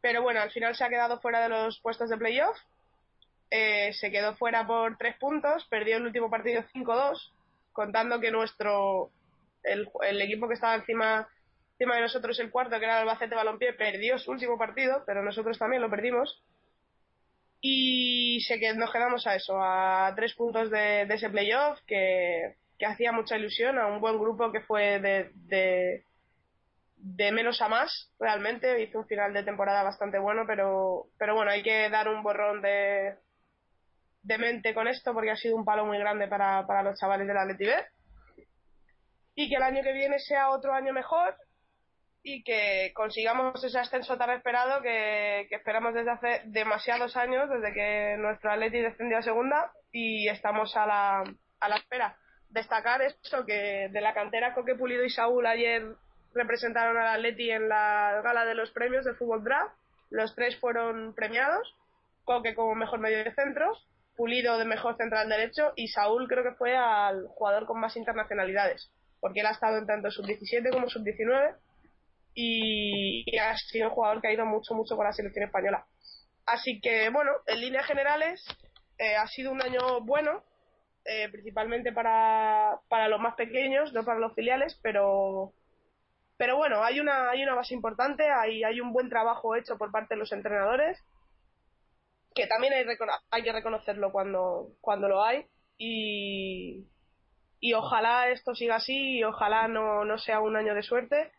pero bueno al final se ha quedado fuera de los puestos de playoff. Eh, se quedó fuera por tres puntos perdió el último partido 5-2 contando que nuestro el, equipo que estaba encima, encima de nosotros, el cuarto, que era el Albacete Balompié, perdió su último partido, pero nosotros también lo perdimos. Y sé que nos quedamos a eso, a tres puntos de, ese playoff, que, que, hacía mucha ilusión, a un buen grupo que fue de, de, de menos a más, realmente. Hizo un final de temporada bastante bueno, pero, pero bueno, hay que dar un borrón de, de mente con esto porque ha sido un palo muy grande para, para los chavales de la B y que el año que viene sea otro año mejor y que consigamos ese ascenso tan esperado que, esperamos desde hace demasiados años, desde que nuestro Atleti descendió a segunda y estamos a la, a la espera. Destacar esto que de la cantera Coque Pulido y Saúl ayer representaron al Atleti en la gala de los premios de Fútbol Draft. Los tres fueron premiados. Coque como mejor medio de centro, Pulido de mejor central derecho y Saúl creo que fue al jugador con más internacionalidades porque él ha estado en tanto sub-17 como sub-19 y, ha sido un jugador que ha ido mucho, mucho con la selección española. Así que, bueno, en líneas generales eh, ha sido un año bueno, eh, principalmente para, para los más pequeños, no para los filiales, pero pero bueno, hay una, hay una base importante, hay, hay un buen trabajo hecho por parte de los entrenadores, que también hay, hay que reconocerlo cuando, cuando lo hay, y, y ojalá esto siga así y ojalá no, no sea un año de suerte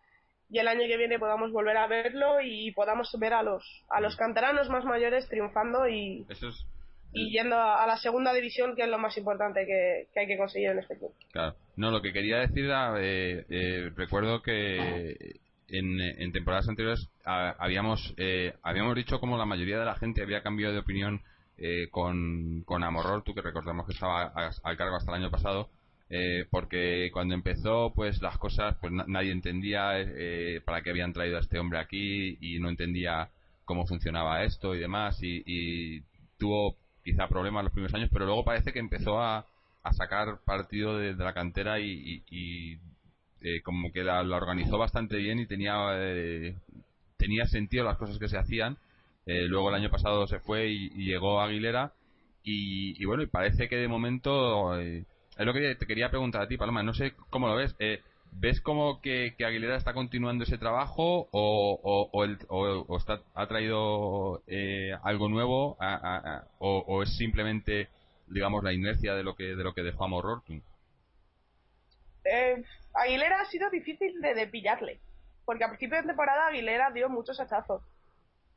y el año que viene podamos volver a verlo y podamos ver a los a los canteranos más mayores triunfando y eso es y yendo a, la segunda división, que es lo más importante que, hay que conseguir en este club. Claro. No, lo que quería decir era, eh, eh, recuerdo que en, temporadas anteriores habíamos eh, habíamos dicho como la mayoría de la gente había cambiado de opinión con, con Amorror, tú que recordamos que estaba al cargo hasta el año pasado, porque cuando empezó pues las cosas pues nadie entendía para qué habían traído a este hombre aquí y no entendía cómo funcionaba esto y demás y, tuvo quizá problemas los primeros años, pero luego parece que empezó a, a sacar partido de, la cantera y, eh, como que la, organizó bastante bien y tenía eh, tenía sentido las cosas que se hacían. Eh, luego el año pasado se fue y, llegó Aguilera y, bueno, y parece que de momento es lo que te quería preguntar a ti, Paloma. No sé cómo lo ves. ¿Ves como que, Aguilera está continuando ese trabajo o, o, está, ha traído eh, algo nuevo o, es simplemente, digamos, la inercia de lo que de lo que dejó a Eh, Aguilera ha sido difícil de, pillarle, porque a principio de temporada Aguilera dio muchos hachazos.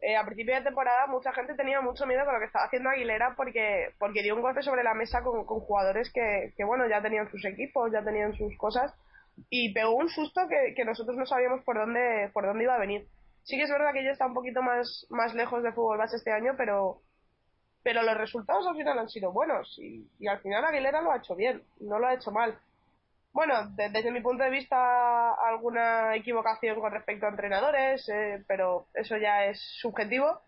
Eh, a principio de temporada mucha gente tenía mucho miedo con lo que estaba haciendo Aguilera porque porque dio un golpe sobre la mesa con, con jugadores que, que, bueno, ya tenían sus equipos, ya tenían sus cosas y pegó un susto que, nosotros no sabíamos por dónde, por dónde iba a venir. Sí que es verdad que ella está un poquito más, más lejos de fútbol base este año, pero, pero los resultados al final han sido buenos y al final Aguilera lo ha hecho bien, no lo ha hecho mal. Bueno, desde mi punto de vista, alguna equivocación con respecto a entrenadores, eh, pero eso ya es subjetivo.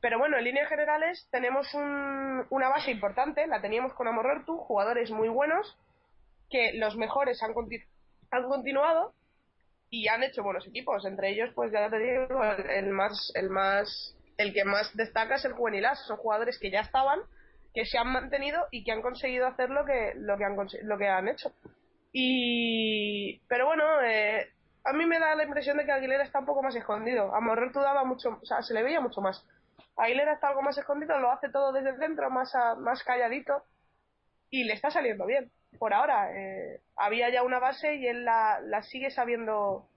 Pero bueno, en líneas generales tenemos un, una base importante, la teníamos con Amorortu, jugadores muy buenos, que los mejores han, han continuado y han hecho buenos equipos. Entre ellos, pues ya te digo, el, más, el más, el que más destaca es el Juvenil Son jugadores que ya estaban, que se han mantenido y que han conseguido hacer lo que, lo que han, lo que han hecho. Y, pero bueno, eh, a mí me da la impresión de que Aguilera está un poco más escondido. A Morrer tú daba mucho, o sea, se le veía mucho más. Aguilera está algo más escondido, lo hace todo desde dentro, más, más calladito y le está saliendo bien por ahora. Eh, había ya una base y él la, la sigue sabiendo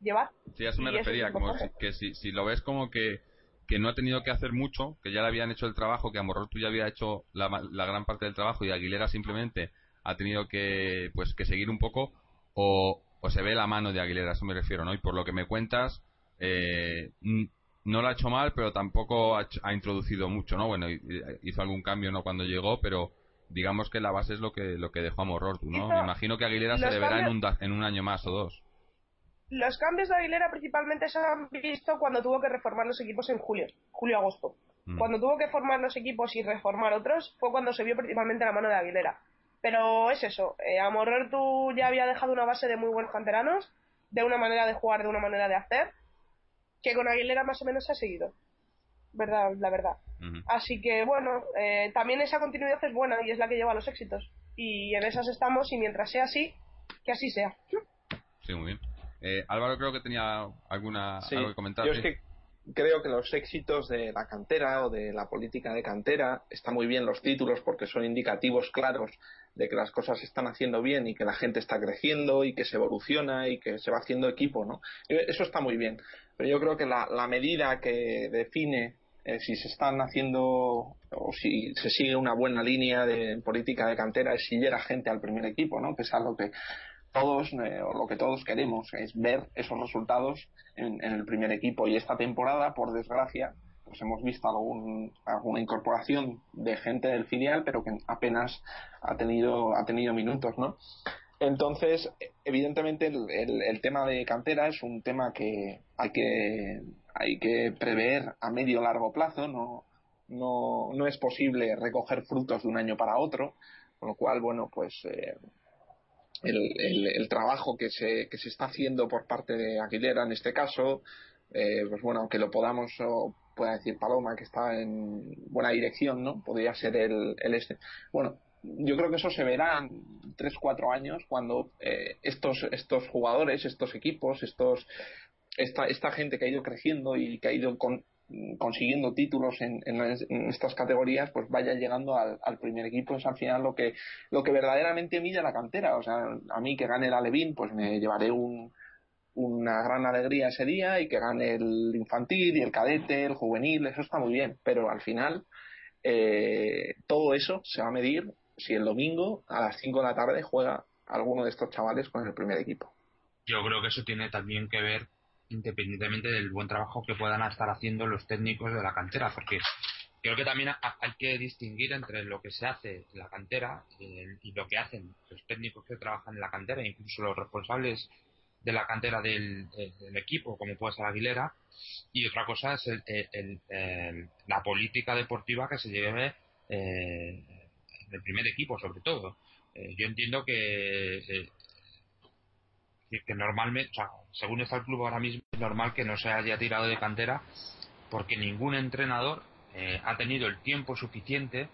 llevar. Sí, a eso me refería, como que si, si lo ves como que, que no ha tenido que hacer mucho, que ya le habían hecho el trabajo, que Amorro tú ya había hecho la, la, gran parte del trabajo y Aguilera simplemente ha tenido que pues que seguir un poco o, o se ve la mano de Aguilera, a eso me refiero, ¿no? Y por lo que me cuentas, eh, no lo ha hecho mal, pero tampoco ha, ha, introducido mucho, ¿no? Bueno, hizo algún cambio, ¿no? Cuando llegó, pero digamos que la base es lo que lo que dejó a Morrortu, ¿no? Me imagino que Aguilera se deberá en un, en un año más o dos. Los cambios de Aguilera principalmente se han visto cuando tuvo que reformar los equipos en julio, julio-agosto. Mm. Cuando tuvo que formar los equipos y reformar otros fue cuando se vio principalmente la mano de Aguilera. Pero es eso, eh, a Morrortu ya había dejado una base de muy buenos canteranos, de una manera de jugar, de una manera de hacer, que con Aguilera más o menos se ha seguido. Verdad, la verdad. Así que bueno, eh, también esa continuidad es buena y es la que lleva a los éxitos. Y en esas estamos y mientras sea así, que así sea. Sí, muy bien. Eh, Álvaro creo que tenía alguna algo que comentar. Yo es que creo que los éxitos de la cantera o de la política de cantera está muy bien los títulos porque son indicativos claros de que las cosas se están haciendo bien y que la gente está creciendo y que se evoluciona y que se va haciendo equipo, ¿no? Eso está muy bien. Pero yo creo que la, medida que define eh, si se están haciendo o si se sigue una buena línea de política de cantera es si llega gente al primer equipo, ¿no? Que es algo que todos eh, o lo que todos queremos es ver esos resultados en, el primer equipo y esta temporada, por desgracia, pues hemos visto algún, alguna incorporación de gente del filial, pero que apenas ha tenido ha tenido minutos, ¿no? Entonces, evidentemente, el, el, tema de cantera es un tema que hay que hay que prever a medio largo plazo, no, no, no es posible recoger frutos de un año para otro, con lo cual, bueno, pues eh, el, el, trabajo que se, que se está haciendo por parte de Aguilera en este caso, eh, pues bueno, aunque lo podamos pueda decir Paloma que está en buena dirección, ¿no? Podría ser el, el este. Bueno, yo creo que eso se verá en 3 4 años cuando eh, estos estos jugadores, estos equipos, estos esta, esta gente que ha ido creciendo y que ha ido consiguiendo títulos en, estas categorías, pues vaya llegando al, primer equipo. Es al final lo que, lo que verdaderamente mide la cantera. O sea, a mí que gane el Alevín, pues me llevaré un, una gran alegría ese día y que gane el infantil y el cadete, el juvenil, eso está muy bien. Pero al final, eh, todo eso se va a medir si el domingo a las 5 de la tarde juega alguno de estos chavales con el primer equipo. Yo creo que eso tiene también que ver independientemente del buen trabajo que puedan estar haciendo los técnicos de la cantera, porque creo que también hay que distinguir entre lo que se hace en la cantera y lo que hacen los técnicos que trabajan en la cantera, incluso los responsables de la cantera del, equipo, como puede ser Aguilera, y otra cosa es la política deportiva que se lleve eh, en el primer equipo, sobre todo. Eh, yo entiendo que que normalmente, según está el club ahora mismo, es normal que no se haya tirado de cantera porque ningún entrenador eh, ha tenido el tiempo suficiente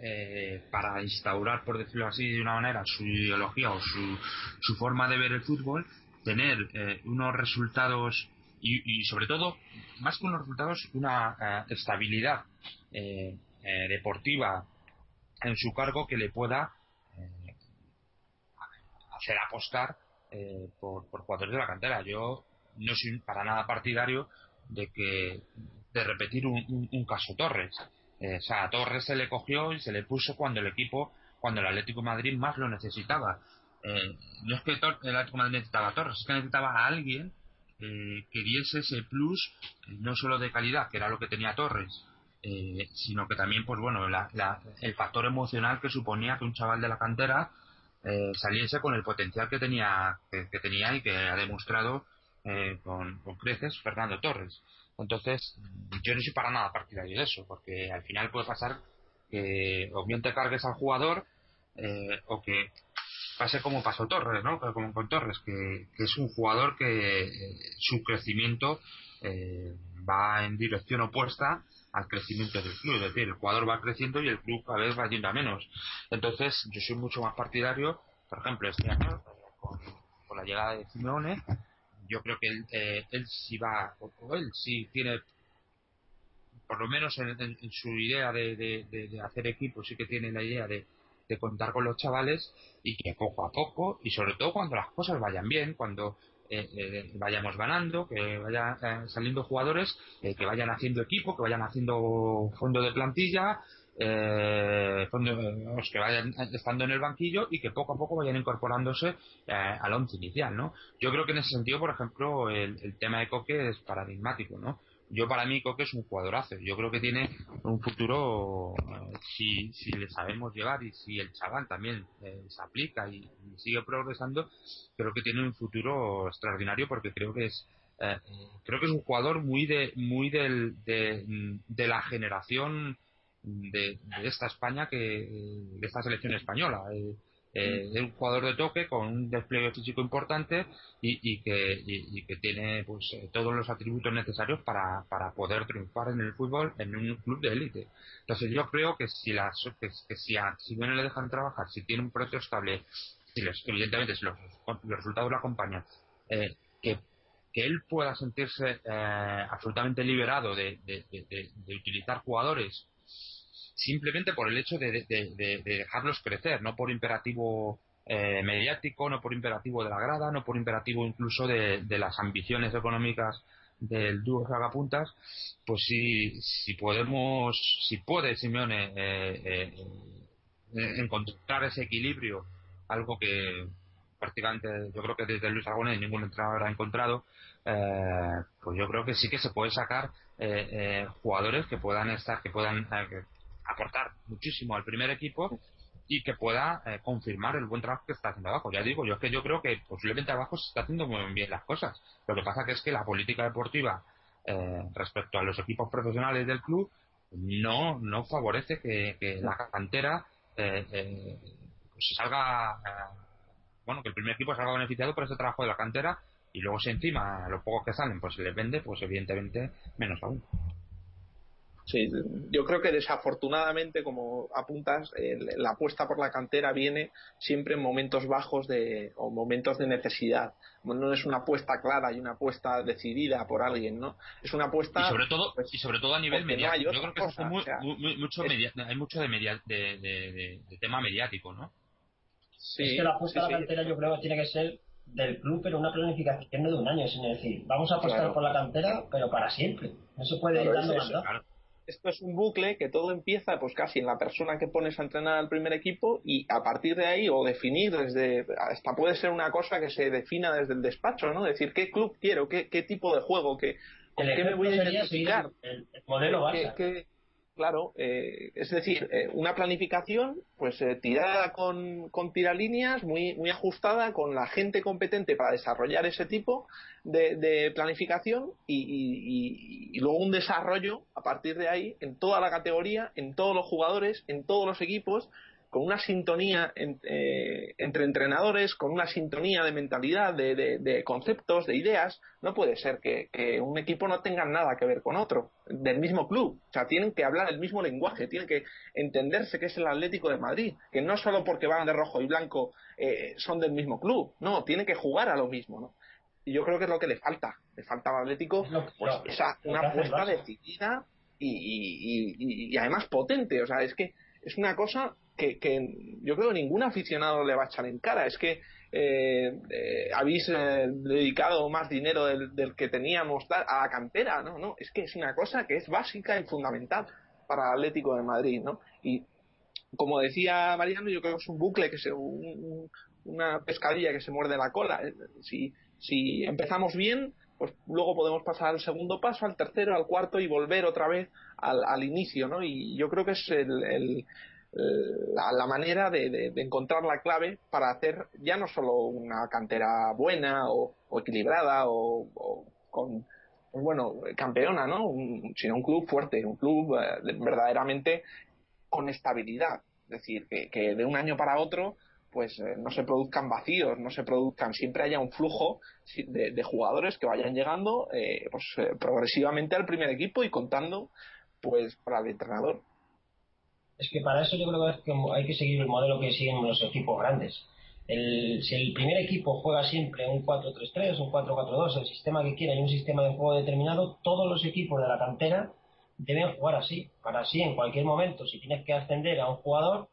eh, para instaurar, por decirlo así de una manera, su ideología o su, su forma de ver el fútbol, tener eh, unos resultados y, sobre todo, más que unos resultados, una estabilidad deportiva en su cargo que le pueda hacer apostar eh, por, jugadores de la cantera. Yo no soy para nada partidario de que de repetir un, caso Torres. Eh, o sea, a Torres se le cogió y se le puso cuando el equipo, cuando el Atlético Madrid más lo necesitaba. Eh, no es que el Atlético Madrid necesitaba a Torres, es que necesitaba a alguien que diese ese plus, no solo de calidad, que era lo que tenía Torres, sino que también, pues bueno, el factor emocional que suponía que un chaval de la cantera eh, saliese con el potencial que tenía, que, tenía y que ha demostrado eh, con, creces Fernando Torres. Entonces, yo no soy para nada partidario de eso, porque al final puede pasar que o bien te cargues al jugador eh, o que pase como pasó Torres, ¿no? Como con Torres, que, es un jugador que su crecimiento va en dirección opuesta al crecimiento del club. Es decir, el jugador va creciendo y el club cada vez va yendo a menos. Entonces, yo soy mucho más partidario, por ejemplo, este año, con, la llegada de Simeone, yo creo que él, eh, él sí va, o, él sí tiene, por lo menos en, su idea de, de, hacer equipo, sí que tiene la idea de, de contar con los chavales y que poco a poco, y sobre todo cuando las cosas vayan bien, cuando eh, eh, vayamos ganando, que vayan eh, saliendo jugadores, que vayan haciendo equipo, que vayan haciendo fondo de plantilla, que vayan estando en el banquillo y que poco a poco vayan incorporándose al once inicial, ¿no? Yo creo que en ese sentido, por ejemplo, el, el tema de Coque es paradigmático, ¿no? Yo para mí Coque es un jugadorazo. Yo creo que tiene un futuro, si, si le sabemos llegar y si el chaval también eh, se aplica y, sigue progresando, creo que tiene un futuro extraordinario porque creo que es eh, creo que es un jugador muy de muy del, de, de la generación de, de, esta España que de esta selección española. Eh, eh, es un jugador de toque con un despliegue físico importante y, que, que tiene pues eh, todos los atributos necesarios para, para poder triunfar en el fútbol en un club de élite. Entonces yo creo que si las que, si a no le dejan trabajar, si tiene un proyecto estable, si evidentemente si los, resultados lo acompañan, eh, que, que él pueda sentirse absolutamente liberado de, de utilizar jugadores simplemente por el hecho de, dejarlos crecer, no por imperativo eh, mediático, no por imperativo de la grada, no por imperativo incluso de, las ambiciones económicas del dúo Sagapuntas, pues si, podemos, si puede Simeone eh, eh, encontrar ese equilibrio, algo que prácticamente yo creo que desde Luis Aragonés ningún entrenador ha encontrado, pues yo creo que sí que se puede sacar jugadores que puedan estar, que puedan aportar muchísimo al primer equipo y que pueda eh, confirmar el buen trabajo que está haciendo abajo. Ya digo, yo es que yo creo que posiblemente abajo se está haciendo muy bien las cosas. Lo que pasa que es que la política deportiva eh, respecto a los equipos profesionales del club no no favorece que, la cantera eh, pues se salga bueno que el primer equipo salga beneficiado por ese trabajo de la cantera y luego si encima los pocos que salen pues se les vende pues evidentemente menos aún Sí, yo creo que desafortunadamente, como apuntas, la apuesta por la cantera viene siempre en momentos bajos de, o momentos de necesidad. No es una apuesta clara y una apuesta decidida por alguien, ¿no? Es una apuesta. Y sobre todo, pues, y sobre todo a nivel mediático. yo creo que hay mucho, hay mucho de, de, de, tema mediático, ¿no? Sí, es que la apuesta a la cantera yo creo que tiene que ser del club, pero una planificación no de un año, es decir, vamos a apostar por la cantera, pero para siempre. No se puede ir dando esto es un bucle que todo empieza pues casi en la persona que pones a entrenar al primer equipo y a partir de ahí o definir desde hasta puede ser una cosa que se defina desde el despacho no decir qué club quiero qué, qué tipo de juego qué con qué me voy a identificar el, modelo base Claro, eh, es decir, eh, una planificación pues eh, tirada con, con tiralíneas, muy, muy ajustada, con la gente competente para desarrollar ese tipo de, planificación y, y, luego un desarrollo a partir de ahí en toda la categoría, en todos los jugadores, en todos los equipos, con una sintonía eh, entre entrenadores, con una sintonía de mentalidad, de, conceptos, de ideas. No puede ser que, un equipo no tenga nada que ver con otro, del mismo club. O sea, tienen que hablar el mismo lenguaje, tienen que entenderse que es el Atlético de Madrid, que no solo porque van de rojo y blanco eh, son del mismo club, no, tienen que jugar a lo mismo, ¿no? Y yo creo que es lo que le falta. Le falta al Atlético pues, esa, una apuesta decidida y, y además potente. O sea, es que es una cosa que, yo creo que ningún aficionado le va a echar en cara. Es que eh, eh, habéis eh, dedicado más dinero del, que teníamos a la cantera, ¿no? ¿no? Es que es una cosa que es básica y fundamental para el Atlético de Madrid, ¿no? Y como decía Mariano, yo creo que es un bucle, que se, una pescadilla que se muerde la cola. Si, si empezamos bien, pues luego podemos pasar al segundo paso, al tercero, al cuarto y volver otra vez al, al inicio, ¿no? Y yo creo que es el la, manera de, encontrar la clave para hacer ya no solo una cantera buena o, equilibrada o, con pues bueno campeona no sino un club fuerte un club eh, verdaderamente con estabilidad. Es decir que, de un año para otro pues eh, no se produzcan vacíos no se produzcan siempre haya un flujo de, jugadores que vayan llegando eh, pues progresivamente al primer equipo y contando pues para el entrenador es que para eso yo creo que hay que seguir el modelo que siguen los equipos grandes. si el primer equipo juega siempre un 4-3-3, un 4-4-2, el sistema que quiera y un sistema de juego determinado, todos los equipos de la cantera deben jugar así. Para así, en cualquier momento, si tienes que ascender a un jugador,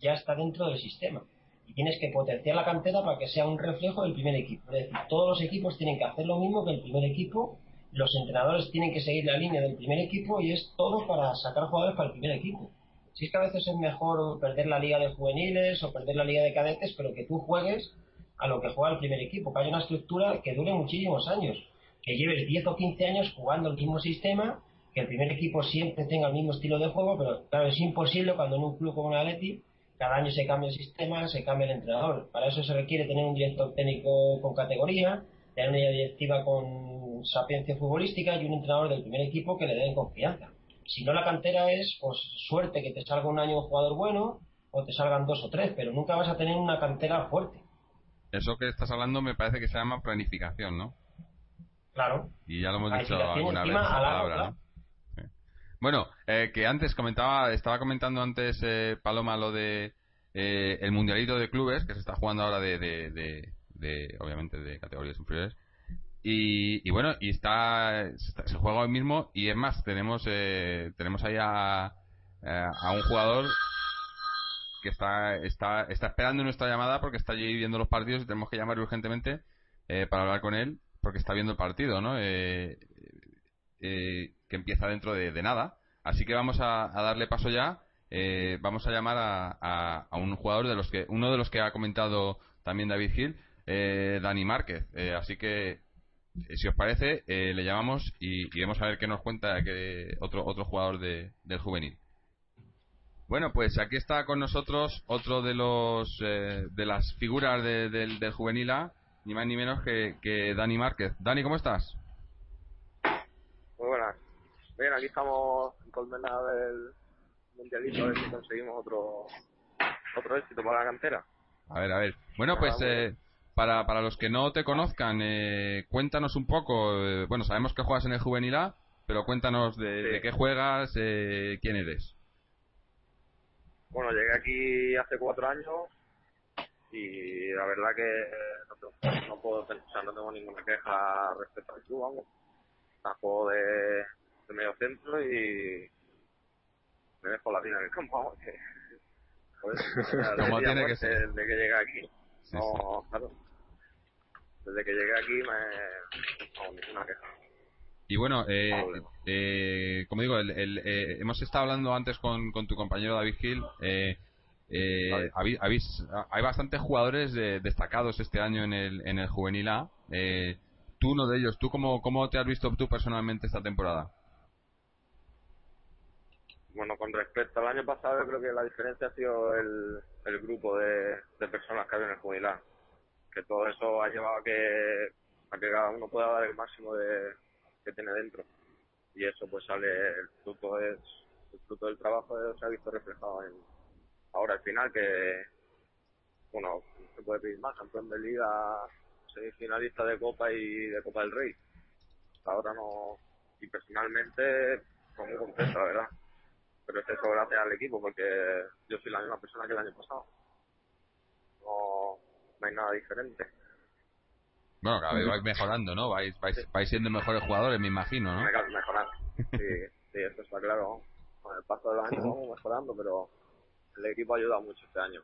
ya está dentro del sistema. Y tienes que potenciar la cantera para que sea un reflejo del primer equipo. Es decir, todos los equipos tienen que hacer lo mismo que el primer equipo, los entrenadores tienen que seguir la línea del primer equipo y es todo para sacar jugadores para el primer equipo. Si es que a veces es mejor perder la liga de juveniles o perder la liga de cadetes, pero que tú juegues a lo que juega el primer equipo, que haya una estructura que dure muchísimos años, que lleves 10 o 15 años jugando el mismo sistema, que el primer equipo siempre tenga el mismo estilo de juego, pero claro, es imposible cuando en un club como el Atleti cada año se cambia el sistema, se cambia el entrenador. Para eso se requiere tener un director técnico con categoría, tener una directiva con sapiencia futbolística y un entrenador del primer equipo que le den confianza. Si no, la cantera es pues suerte que te salga un año un jugador bueno o te salgan dos o tres, pero nunca vas a tener una cantera fuerte. Eso que estás hablando me parece que se llama planificación, ¿no? Claro. Y ya lo hemos dicho alguna vez palabra, Bueno, eh, que antes comentaba, estaba comentando antes eh, Paloma lo de eh, el mundialito de clubes que se está jugando ahora de, de obviamente de categorías inferiores y, bueno, y está, se juega hoy mismo y es más, tenemos eh, tenemos ahí a, eh, a un jugador que está, está, está esperando nuestra llamada porque está allí viendo los partidos y tenemos que llamar urgentemente eh, para hablar con él porque está viendo el partido, ¿no? que empieza dentro de, nada. Así que vamos a, darle paso ya. vamos a llamar a, a, un jugador de los que, uno de los que ha comentado también David Gil, Dani Márquez. así que eh, si os parece, eh, le llamamos y, vamos a ver qué nos cuenta que otro, otro jugador de, del juvenil. Bueno, pues aquí está con nosotros otro de los eh, de las figuras del, del juvenil A, ni más ni menos que, que Dani Márquez. Dani, ¿cómo estás? Muy buenas. Bien, aquí estamos en colmena del mundialito a ver si conseguimos otro otro éxito para la cantera. A ver, a ver. Bueno, pues eh, para, para los que no te conozcan, eh, cuéntanos un poco. Eh, bueno, sabemos que juegas en el Juvenil A, pero cuéntanos de, qué juegas, eh, quién eres. Bueno, llegué aquí hace cuatro años y la verdad que no, no puedo pensar, no tengo ninguna queja respecto al club, vamos. Juego de, de, medio centro y me dejo la vida en el campo, vamos, que, Como tiene que ser. Desde que llegué aquí. No, claro desde que llegué aquí me no, ninguna queja. Y bueno, eh, eh, como digo, el, eh, hemos estado hablando antes con, con tu compañero David Gil. Eh, eh, habéis, hay bastantes jugadores destacados este año en el, en el Juvenil A. Eh, tú uno de ellos, ¿tú cómo, cómo te has visto tú personalmente esta temporada? Bueno, con respecto al año pasado, creo que la diferencia ha sido el, el grupo de, personas que hay en el Juvenil A. Que todo eso ha llevado a que, a que cada uno pueda dar el máximo de, que tiene dentro. Y eso pues sale, el fruto es, el fruto del trabajo se ha visto reflejado en, ahora al final que, bueno, se puede pedir más, campeón de liga, semifinalista de Copa y de Copa del Rey. ahora no, y personalmente, estoy muy contento, la verdad. Pero es eso gracias al equipo, porque yo soy la misma persona que el año pasado. No, no hay nada diferente. Bueno, cada vez vais mejorando, ¿no? Vais, vais, vais siendo mejores jugadores, me imagino, ¿no? Mejorando. Sí, sí, eso está claro. Con el paso de los años vamos mejorando, pero el equipo ha ayudado mucho este año.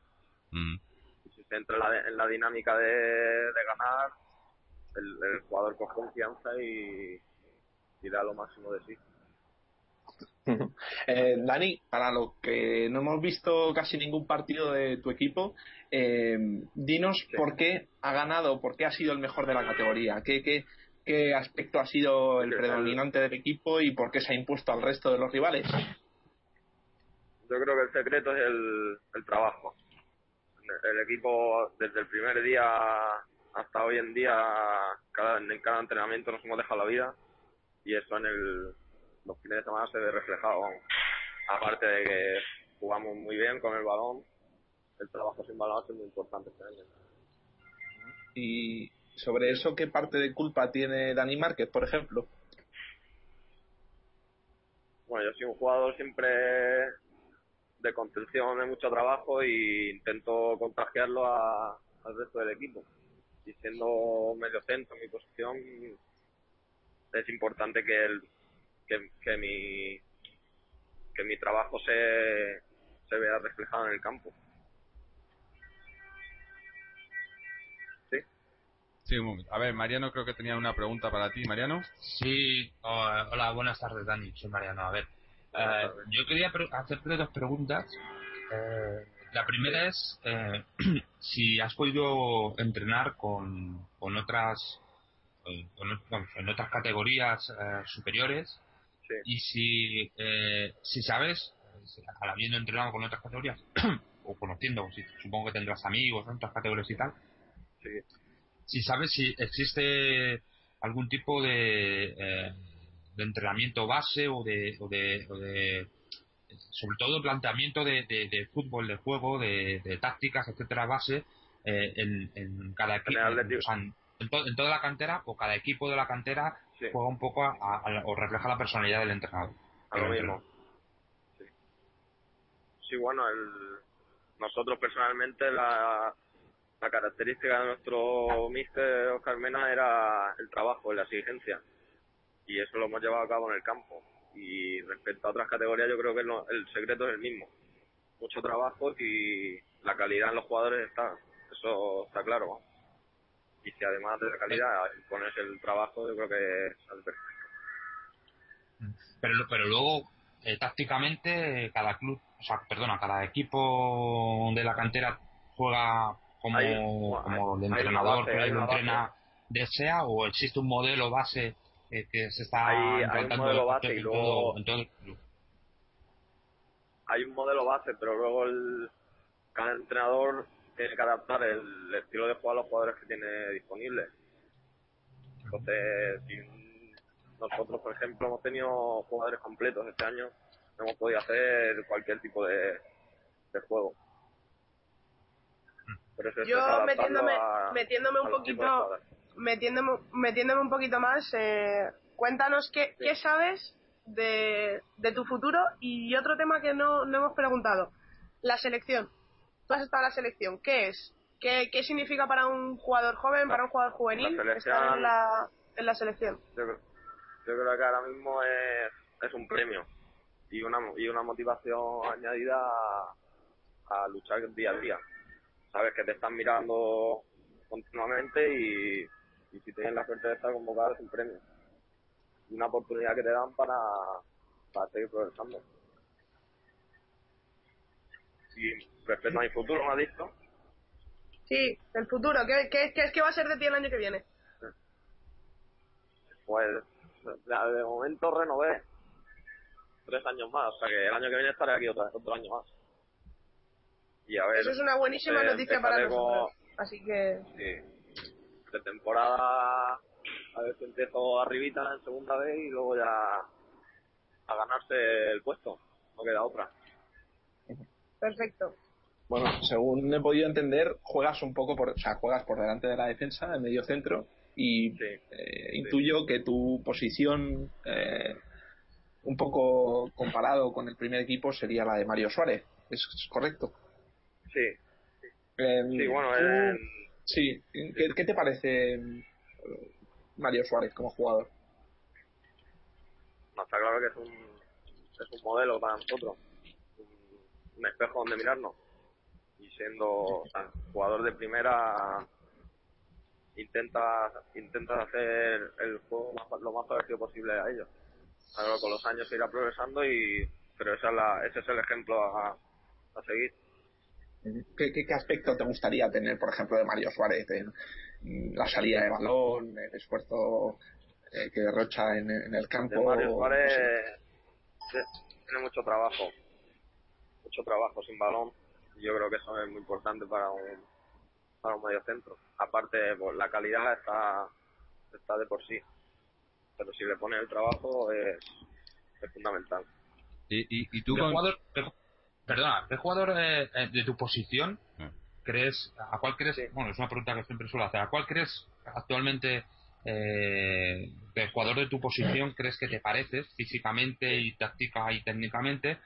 Mm. Y si se entra en la, en la dinámica de, de ganar, el, el, jugador coge confianza y, y da lo máximo de sí. Eh, Dani, para los que no hemos visto casi ningún partido de tu equipo, eh, dinos sí. por qué ha ganado, por qué ha sido el mejor de la categoría, qué, qué, qué aspecto ha sido el predominante del equipo y por qué se ha impuesto al resto de los rivales. Yo creo que el secreto es el, el trabajo. El equipo desde el primer día hasta hoy en día, cada, en cada entrenamiento nos hemos dejado la vida y eso en el los fines de semana se ve reflejado. Vamos. Aparte de que jugamos muy bien con el balón, el trabajo sin balón es muy importante este año. Y sobre eso, ¿qué parte de culpa tiene Dani Márquez, por ejemplo? Bueno, yo soy un jugador siempre de contención, de mucho trabajo y intento contagiarlo a, al resto del equipo. Y siendo medio centro, mi posición, es importante que el, que, que mi que mi trabajo se, se vea reflejado en el campo. ¿Sí? Sí, a ver, Mariano creo que tenía una pregunta para ti. Mariano. Sí, oh, hola, buenas tardes, Dani. Soy Mariano. A ver, eh, yo quería hacerte dos preguntas. Eh, la primera es eh, si has podido entrenar con, con otras con, vamos, en otras categorías superiores Sí. y si eh, si sabes al habiendo entrenado con otras categorías o conociendo si, supongo que tendrás amigos en otras categorías y tal sí. si sabes si existe algún tipo de eh, de entrenamiento base o de, o de, o de sobre todo planteamiento de, de, de, fútbol de juego de, de tácticas etcétera base eh, en, en cada equipo o sea, en, en, to, en toda la cantera o cada equipo de la cantera Sí. juega un poco a, a, o refleja la personalidad del entrenador. A lo mismo. Sí. sí, bueno, el, nosotros personalmente la, la característica de nuestro mister Oscar Mena era el trabajo, la exigencia. Y eso lo hemos llevado a cabo en el campo. Y respecto a otras categorías yo creo que no, el secreto es el mismo. Mucho trabajo y la calidad en los jugadores está. Eso está claro. Y si además de la calidad pones el trabajo, yo creo que sale perfecto. Pero, pero luego, eh, tácticamente, cada club, o sea, perdona, cada equipo de la cantera juega como, hay, como hay, el entrenador que lo entrena desea o existe un modelo base eh, que se está hay, implantando hay un modelo base en, y luego todo, en todo el club. Hay un modelo base, pero luego el, cada entrenador tiene que adaptar el, estilo de juego a los jugadores que tiene disponibles. Entonces, si nosotros, por ejemplo, hemos tenido jugadores completos este año, hemos podido hacer cualquier tipo de, de juego. Pero eso Yo metiéndome, a, metiéndome un poquito, metiéndome, metiéndome un poquito más, eh, cuéntanos qué, sí. qué sabes de, de tu futuro y otro tema que no, no hemos preguntado, la selección tú has estado en la selección. ¿Qué es? ¿Qué, qué significa para un jugador joven, para un jugador juvenil estar en la, en la selección? Yo, yo, creo que ahora mismo es, es un premio y una, y una motivación añadida a, a luchar día a día. Sabes que te están mirando continuamente y, y si tienes la suerte de estar convocado es un premio. una oportunidad que te dan para, para seguir progresando. Y respecto a mi futuro, ¿me has dicho? Sí, el futuro. ¿Qué, qué, qué, qué va a ser de ti el año que viene? Pues de momento renové tres años más, o sea que el año que viene estaré aquí otro, otro año más. Y a ver, Eso es una buenísima eh, noticia para con- nosotros. Así que Sí. De temporada, a ver si empiezo arribita en segunda vez y luego ya a ganarse el puesto. No queda otra. Perfecto. Bueno, según he podido entender, juegas un poco por, o sea, juegas por delante de la defensa, en medio centro, y Sí. eh, intuyo que tu posición, eh, un poco comparado con el primer equipo, sería la de Mario Suárez. ¿Es, es correcto? Sí, Em, sí, bueno, sí. ¿Qué, qué te parece em, Mario Suárez como jugador? no, está claro que es un, es un modelo para nosotros. Un, espejo donde mirarnos. Y siendo o sea, jugador de primera, intenta intenta hacer el juego más- lo más parecido posible a ellos. Con los años se irá progresando y pero esa es la, ese es el ejemplo a, a seguir. ¿Qué, qué, qué aspecto te gustaría tener, por ejemplo, de Mario Suárez? En, la salida de balón, el esfuerzo eh, que derrocha en, en el campo. De Mario no Suárez sé. tiene mucho trabajo, mucho trabajo sin balón. y Yo creo que eso es muy importante para un para un medio centro. Aparte, pues, la calidad está está de por sí, pero si le pones el trabajo es, es fundamental. Y, y, y tú ¿Qué con... jugador, qué- perdona, ¿qué jugador eh, eh, de tu posición Ah. crees, a cuál crees, Sí. bueno, es una pregunta que siempre suelo hacer, ¿a cuál crees actualmente, eh, el jugador de tu posición crees que te pareces físicamente y táctica y técnicamente?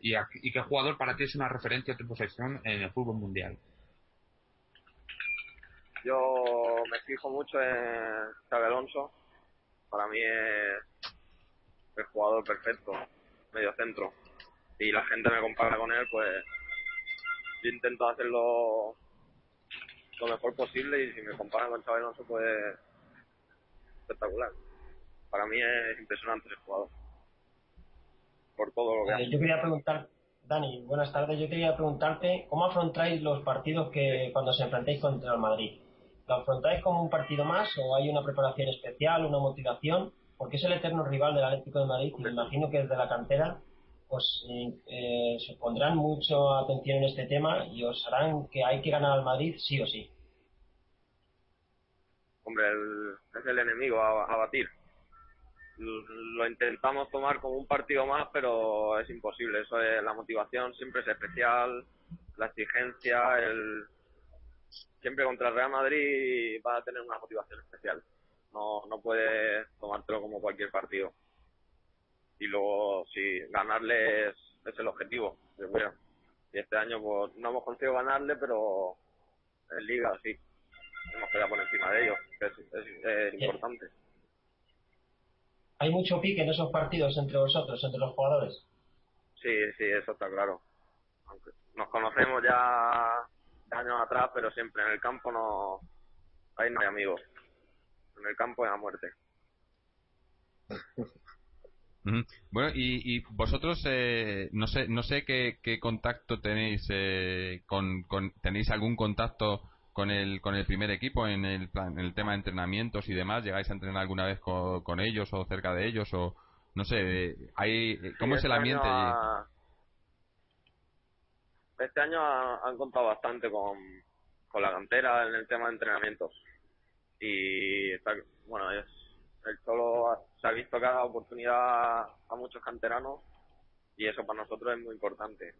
Y, a- y qué jugador para ti es una referencia de tu posición en el fútbol mundial? Yo me fijo mucho en Xabi Alonso. Para mí es el jugador perfecto, medio centro. Y la gente me compara con él, pues yo intento hacerlo lo mejor posible y si me comparan con Xabi Alonso, pues espectacular. Para mí es impresionante el jugador. Por todo lo que hace. yo quería preguntar, Dani, buenas tardes. Yo quería preguntarte cómo afrontáis los partidos que cuando os enfrentáis contra el Madrid. ¿Lo afrontáis como un partido más o hay una preparación especial, una motivación? Porque es el eterno rival del Atlético de Madrid y me imagino que desde la cantera pues eh, eh, se pondrán mucho atención en este tema y os harán que hay que ganar al Madrid sí o sí. Hombre, el- es el enemigo a, batir. Lo intentamos tomar como un partido más, pero es imposible. Eso es, la motivación siempre es especial, la exigencia, el siempre contra el Real Madrid va a tener una motivación especial. No, no puedes tomártelo como cualquier partido. Y luego, si ganarle es, el objetivo, yo. Y este año pues no hemos conseguido ganarle, pero en Liga sí hemos quedado por encima de ellos, que es, es- es importante. ¿Hay mucho pique en esos partidos entre vosotros, entre los jugadores? Sí, sí, eso está claro. Aunque nos conocemos ya años atrás, pero siempre en el campo no, ahí no hay amigos. En el campo es a muerte. Bueno, y, y vosotros, eh, no sé, no sé qué, qué contacto tenéis eh, con, con- tenéis algún contacto con el con el primer equipo en el plan, en el tema de entrenamientos y demás. ¿Llegáis a entrenar alguna vez co- con, ellos o cerca de ellos o no sé? eh, hay, ¿Cómo Sí, es el este ambiente? año allí? ha- Este año ha- han contado bastante con, con la cantera en el tema de entrenamientos. Y está, bueno, es, el Cholo ha- se ha visto que ha dado oportunidad a muchos canteranos y eso para nosotros es muy importante.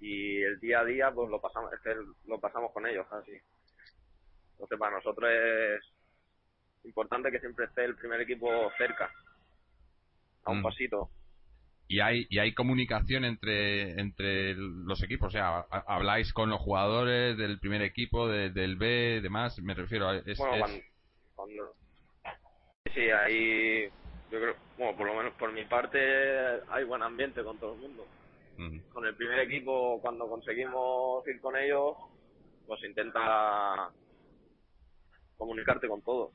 Y el día a día pues lo pasamos, es que lo pasamos con ellos así. Entonces para nosotros es importante que siempre esté el primer equipo cerca, a un Mm. pasito. y hay y hay comunicación entre entre los equipos o sea ha- habláis con los jugadores del primer equipo de- del B demás me refiero a es, bueno, es- cuando, cuando- sí, ahí yo creo, bueno, por lo menos por mi parte hay buen ambiente con todo el mundo. Mm. Con el primer equipo, cuando conseguimos ir con ellos, pues intenta comunicarte con todo.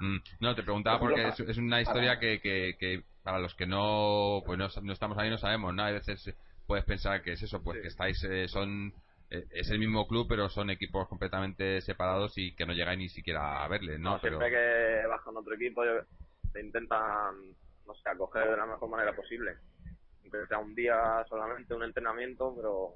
Mm, no, te preguntaba porque es, una historia que, que, para los que no pues no, estamos ahí no sabemos, ¿no? A veces puedes pensar que es eso, pues que estáis, eh, son eh, es el mismo club, pero son equipos completamente separados y que no llegáis ni siquiera a verles, ¿no? siempre que vas con otro equipo te intentan, no sé, acoger de la mejor manera posible. Aunque sea un día solamente, un entrenamiento, pero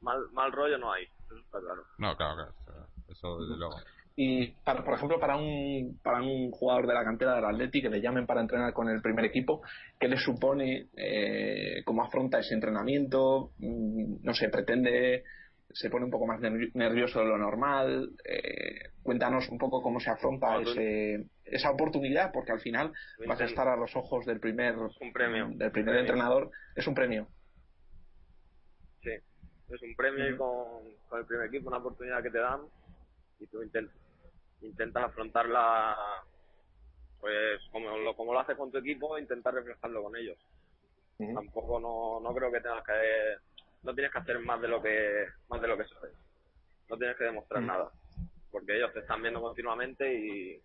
mal, mal rollo no hay, eso está claro. No, claro, claro, eso desde luego. Y, para, por ejemplo, para un, para un jugador de la cantera del Atleti que le llamen para entrenar con el primer equipo, ¿qué le supone? Eh, ¿Cómo afronta ese entrenamiento? Mm, no sé, pretende, se pone un poco más nervioso de lo normal. Eh, cuéntanos un poco cómo se afronta ese, esa oportunidad, porque al final vas a estar a los ojos del primer, un premio. del primer entrenador. Es un premio. Es un premio con, con el primer equipo una oportunidad que te dan y tú intentas intentas afrontarla pues como lo, como lo haces con tu equipo, intentar reflejarlo con ellos. Tampoco no, no creo que tengas que no tienes que hacer más de lo que más de lo que sabes. No tienes que demostrar nada, porque ellos te están viendo continuamente y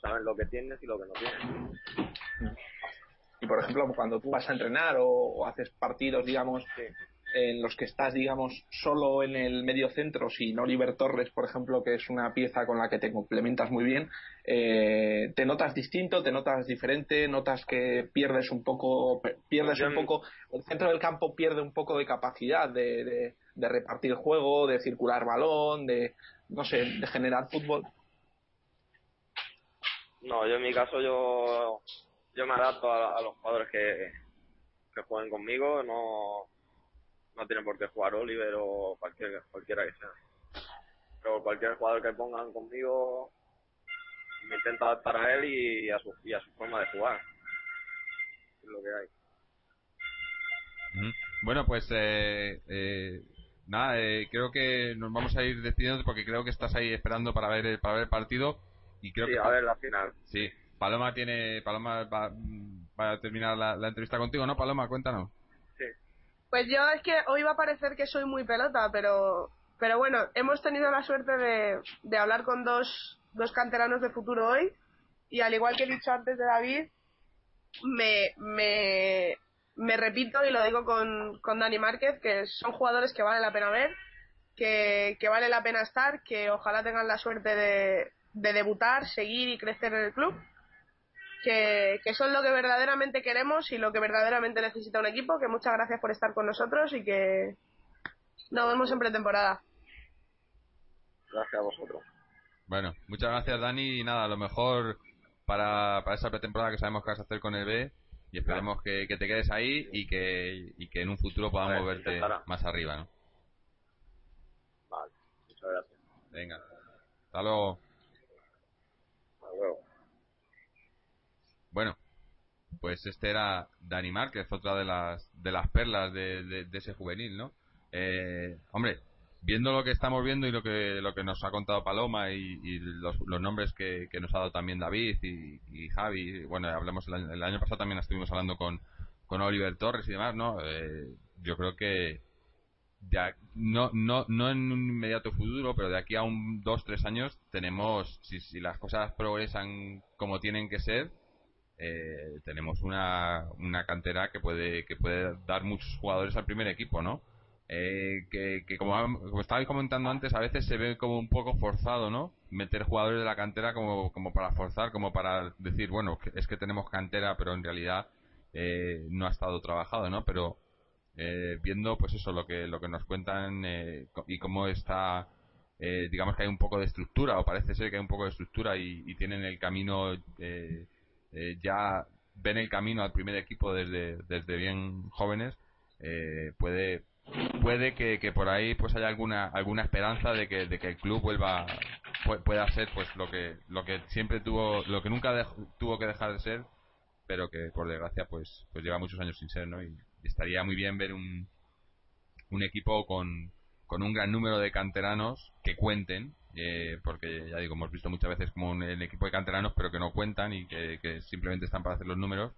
saben lo que tienes y lo que no tienes. Y por ejemplo, cuando tú vas a entrenar o, haces partidos, digamos, en los que estás, digamos, solo en el medio centro, sin Oliver Torres, por ejemplo, que es una pieza con la que te complementas muy bien, eh, te notas distinto, te notas diferente, notas que pierdes un poco, pierdes un poco, el centro del campo pierde un poco de capacidad de, de, repartir juego, de circular balón, de, no sé, de generar fútbol. No, yo en mi caso yo, yo me adapto a, los jugadores que, que jueguen conmigo, no no tiene por qué jugar Oliver o cualquier, cualquiera que sea. Pero cualquier jugador que pongan conmigo me intento adaptar a él y a su, y a su forma de jugar. Es lo que hay. Bueno, pues eh, eh, nada, eh, creo que nos vamos a ir despidiendo porque creo que estás ahí esperando para ver el, para ver el partido y creo sí, que a ver la final. Sí, Paloma tiene Paloma va, va a terminar la, la entrevista contigo, ¿no? Paloma, cuéntanos. Pues yo es que hoy va a parecer que soy muy pelota, pero, pero bueno, hemos tenido la suerte de, de hablar con dos, dos canteranos de futuro hoy y al igual que he dicho antes de David, me, me, me repito y lo digo con, con Dani Márquez, que son jugadores que vale la pena ver, que, que vale la pena estar, que ojalá tengan la suerte de, de debutar, seguir y crecer en el club que, son lo que verdaderamente queremos y lo que verdaderamente necesita un equipo. Que muchas gracias por estar con nosotros y que nos vemos en pretemporada. Gracias a vosotros. Bueno, muchas gracias Dani y nada, a lo mejor para, para esa pretemporada que sabemos que vas a hacer con el B y esperemos que, te quedes ahí y que, y que en un futuro podamos verte más arriba, ¿no? Vale, muchas gracias. Venga, hasta luego. Hasta luego. Bueno, pues este era Dani Márquez, otra de las, de las perlas de, ese juvenil, ¿no? Eh, hombre, viendo lo que estamos viendo y lo que, lo que nos ha contado Paloma y, los, nombres que, nos ha dado también David y, Javi, bueno, hablamos el año, pasado también estuvimos hablando con, con Oliver Torres y demás, ¿no? Eh, yo creo que ya no, no, no en un inmediato futuro, pero de aquí a un dos, tres años tenemos, si, si las cosas progresan como tienen que ser, eh, tenemos una, una cantera que puede que puede dar muchos jugadores al primer equipo, ¿no? Eh, que, que como, como estabais comentando antes, a veces se ve como un poco forzado, ¿no? Meter jugadores de la cantera como, como para forzar, como para decir, bueno, es que tenemos cantera, pero en realidad eh, no ha estado trabajado, ¿no? Pero eh, viendo, pues eso, lo que, lo que nos cuentan y cómo está, digamos que hay un poco de estructura, o parece ser que hay un poco de estructura y, y tienen el camino eh, ya ven el camino al primer equipo desde, desde bien jóvenes, eh, puede puede que, que, por ahí pues haya alguna alguna esperanza de que, de que el club vuelva pueda ser pues lo que lo que siempre tuvo lo que nunca tuvo que dejar de ser pero que por desgracia pues pues lleva muchos años sin ser no y, estaría muy bien ver un un equipo con con un gran número de canteranos que cuenten eh, porque ya digo, hemos visto muchas veces como un, el equipo de canteranos, pero que no cuentan y que, simplemente están para hacer los números.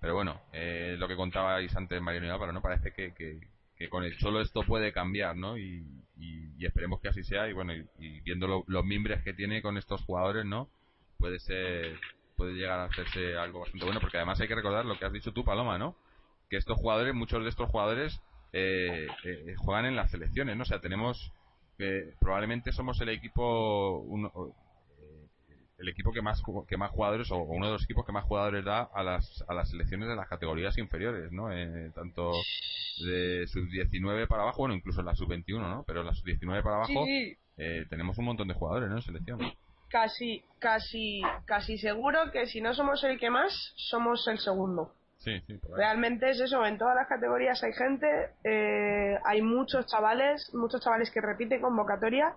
Pero bueno, eh, lo que contabais antes Mariano y ¿no? Parece que, que, con el solo esto puede cambiar, ¿no? Y, y, esperemos que así sea. Y bueno, y, viendo los mimbres que tiene con estos jugadores, ¿no? puede ser puede llegar a hacerse algo bastante bueno porque además hay que recordar lo que has dicho tú Paloma no que estos jugadores muchos de estos jugadores eh, eh, juegan en las selecciones no o sea tenemos probablemente somos el equipo el equipo que más que más jugadores o uno de los equipos que más jugadores da a las a las selecciones de las categorías inferiores no eh, tanto de sub 19 para abajo bueno incluso en la sub 21 no pero en la sub 19 para abajo eh, tenemos un montón de jugadores no en selección. Casi casi casi seguro que si no somos el que más somos el segundo Sí, sí, Realmente es eso, en todas las categorías hay gente, eh, hay muchos chavales, muchos chavales que repiten convocatoria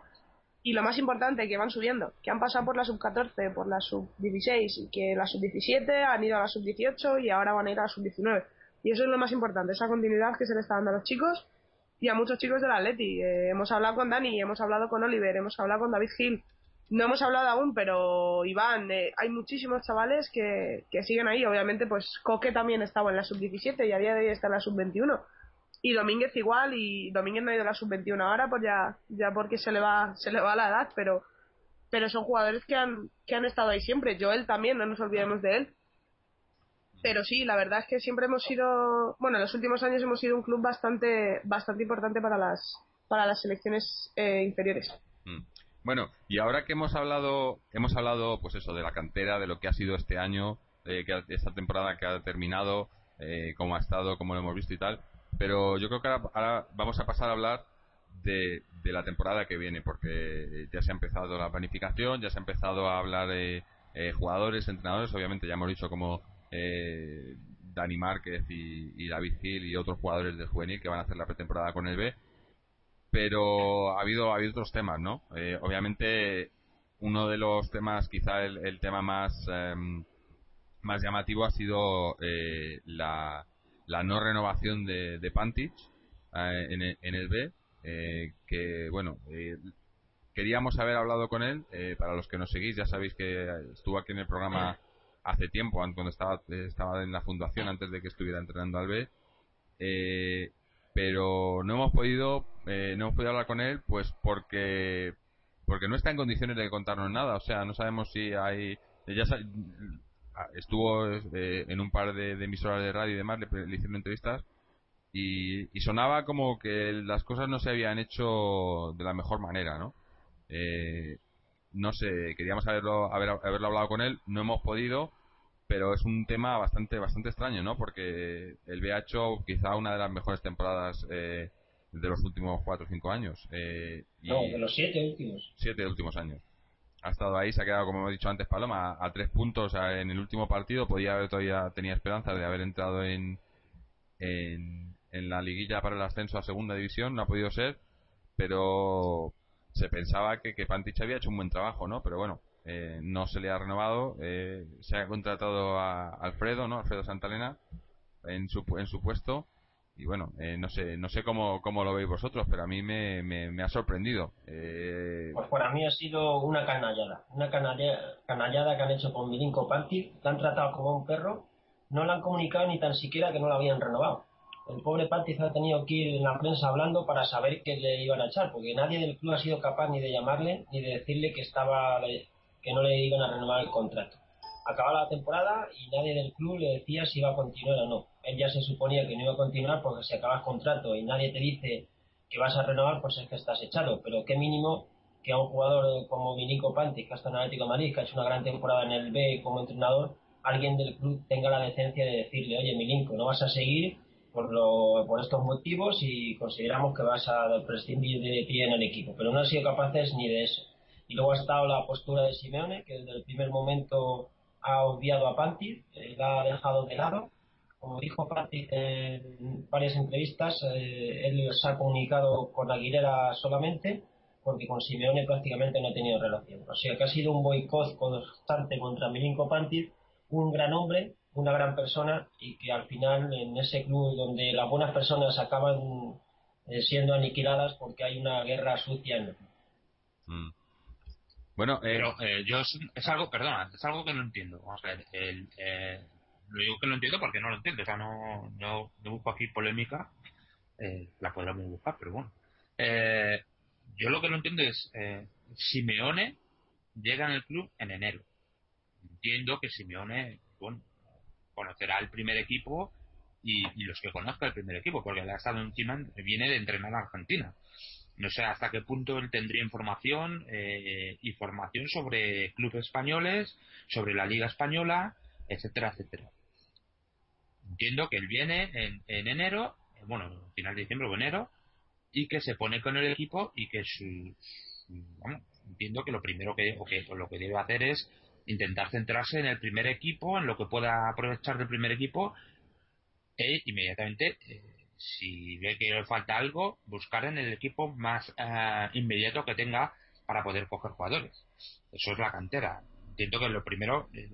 y lo más importante, que van subiendo, que han pasado por la sub-14, por la sub-16 y que la sub-17 han ido a la sub-18 y ahora van a ir a la sub-19. Y eso es lo más importante, esa continuidad que se le está dando a los chicos y a muchos chicos del Atleti. Eh, hemos hablado con Dani, hemos hablado con Oliver, hemos hablado con David Gil. No hemos hablado aún, pero Iván, eh, hay muchísimos chavales que, que siguen ahí. Obviamente, pues Coque también estaba en la sub-17 y a día de hoy está en la sub-21 y Domínguez igual y Domínguez no ha ido a la sub-21 ahora pues ya ya porque se le va se le va la edad pero pero son jugadores que han que han estado ahí siempre Joel también no nos olvidemos de él pero sí la verdad es que siempre hemos sido bueno en los últimos años hemos sido un club bastante bastante importante para las para las selecciones eh, inferiores mm. Bueno y ahora que hemos hablado hemos hablado pues eso de la cantera de lo que ha sido este año eh, que esta temporada que ha terminado eh, cómo ha estado cómo lo hemos visto y tal pero yo creo que ahora, vamos a pasar a hablar de, la temporada que viene, porque ya se ha empezado la planificación, ya se ha empezado a hablar de eh, jugadores, entrenadores, obviamente ya hemos dicho como eh, Dani Márquez y, David Gil y otros jugadores del juvenil que van a hacer la pretemporada con el B, pero ha habido, ha habido otros temas, ¿no? Eh, obviamente uno de los temas, quizá el, tema más, em, más llamativo ha sido la la no renovación de, de Pantich eh, en, el, en, el, B, eh, que bueno, eh, queríamos haber hablado con él, para los que nos seguís ya sabéis que estuvo aquí en el programa hace tiempo, cuando estaba, estaba en la fundación antes de que estuviera entrenando al B, pero no hemos podido, no hemos podido hablar con él pues porque porque no está en condiciones de contarnos nada, o sea, no sabemos si hay ya estuvo eh, en un par de, emisoras de radio y demás, le, hicieron entrevistas y, sonaba como que las cosas no se habían hecho de la mejor manera, ¿no? Eh, no sé, queríamos haberlo, haber, haberlo hablado con él, no hemos podido, pero es un tema bastante bastante extraño, ¿no? Porque él había hecho quizá una de las mejores temporadas eh, de los últimos 4 o 5 años. no, de los 7 últimos. 7 últimos años ha estado ahí, se ha quedado, como hemos dicho antes, Paloma, a, tres puntos en el último partido. Podía haber todavía tenía esperanza de haber entrado en, en, la liguilla para el ascenso a segunda división. No ha podido ser, pero se pensaba que, que Pantich había hecho un buen trabajo, ¿no? Pero bueno, eh, no se le ha renovado. Eh, se ha contratado a Alfredo, ¿no? Alfredo Santalena en su, en su puesto y bueno, eh, no sé no sé cómo, cómo lo veis vosotros, pero a mí me, me, ha sorprendido. Eh... Pues para mí ha sido una canallada, una canallada, canallada que han hecho con Milinko Pantic, que han tratado como un perro, no le han comunicado ni tan siquiera que no lo habían renovado. El pobre Pantic ha tenido que ir en la prensa hablando para saber que le iban a echar, porque nadie del club ha sido capaz ni de llamarle ni de decirle que estaba que no le iban a renovar el contrato acababa la temporada y nadie del club le decía si iba a continuar o no. Él ya se suponía que no iba a continuar porque si acabas contrato y nadie te dice que vas a renovar, pues es que estás echado. Pero qué mínimo que a un jugador como Vinico Panti, que está en Atlético de Madrid, que ha hecho una gran temporada en el B como entrenador, alguien del club tenga la decencia de decirle, oye, Milinko, no vas a seguir por, lo, por estos motivos y consideramos que vas a prescindir de ti en el equipo. Pero no han sido capaces ni de eso. Y luego ha estado la postura de Simeone, que desde el primer momento ha odiado a Panti, eh, la ha dejado de lado. Como dijo Panti en varias entrevistas, eh, él se ha comunicado con Aguilera solamente porque con Simeone prácticamente no ha tenido relación. O sea que ha sido un boicot constante contra Milinko Panti, un gran hombre, una gran persona y que al final en ese club donde las buenas personas acaban eh, siendo aniquiladas porque hay una guerra sucia en el club. Mm. Bueno, eh, pero eh, yo es, algo, perdona, es algo que no entiendo. Vamos a ver, el, eh, lo digo que no entiendo porque no lo entiendo, o sea, no, no, busco aquí polémica, eh, la podríamos buscar, pero bueno. Eh, yo lo que no entiendo es, eh, Simeone llega en el club en enero. entiendo que Simeone, bueno, conocerá el primer equipo y, los que conozca el primer equipo, porque el ha estado encima, viene de entrenar a Argentina. No sé hasta qué punto él tendría información, eh, información sobre clubes españoles, sobre la Liga Española, etcétera, etcétera. Entiendo que él viene en, en enero, bueno, final de diciembre o enero, y que se pone con el equipo y que su, bueno, entiendo que lo primero que, o que lo que debe hacer es intentar centrarse en el primer equipo, en lo que pueda aprovechar del primer equipo e inmediatamente, eh, si ve que le falta algo, buscar en el equipo más eh, inmediato que tenga para poder coger jugadores. Eso es la cantera. Entiendo que lo primero, eh,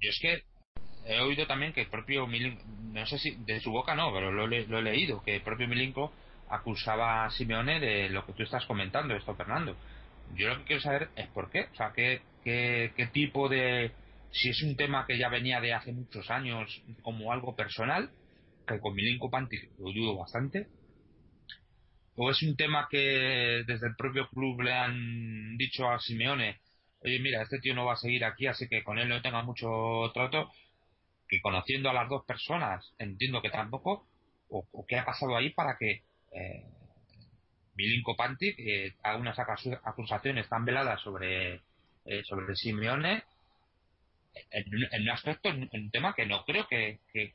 Yo es que he oído también que el propio Milinko, no sé si de su boca no, pero lo, lo he leído, que el propio Milinko acusaba a Simeone de lo que tú estás comentando, esto Fernando. Yo lo que quiero saber es por qué, o sea, qué, qué, qué tipo de, si es un tema que ya venía de hace muchos años como algo personal, que con Milinko Pantic lo dudo bastante, o es un tema que desde el propio club le han dicho a Simeone, oye mira, este tío no va a seguir aquí, así que con él no tenga mucho trato, que conociendo a las dos personas entiendo que tampoco, o, qué ha pasado ahí para que eh, Milinko Pantic eh, acusaciones tan veladas sobre, eh, sobre Simeone en, un aspecto, en un tema que no creo que, que,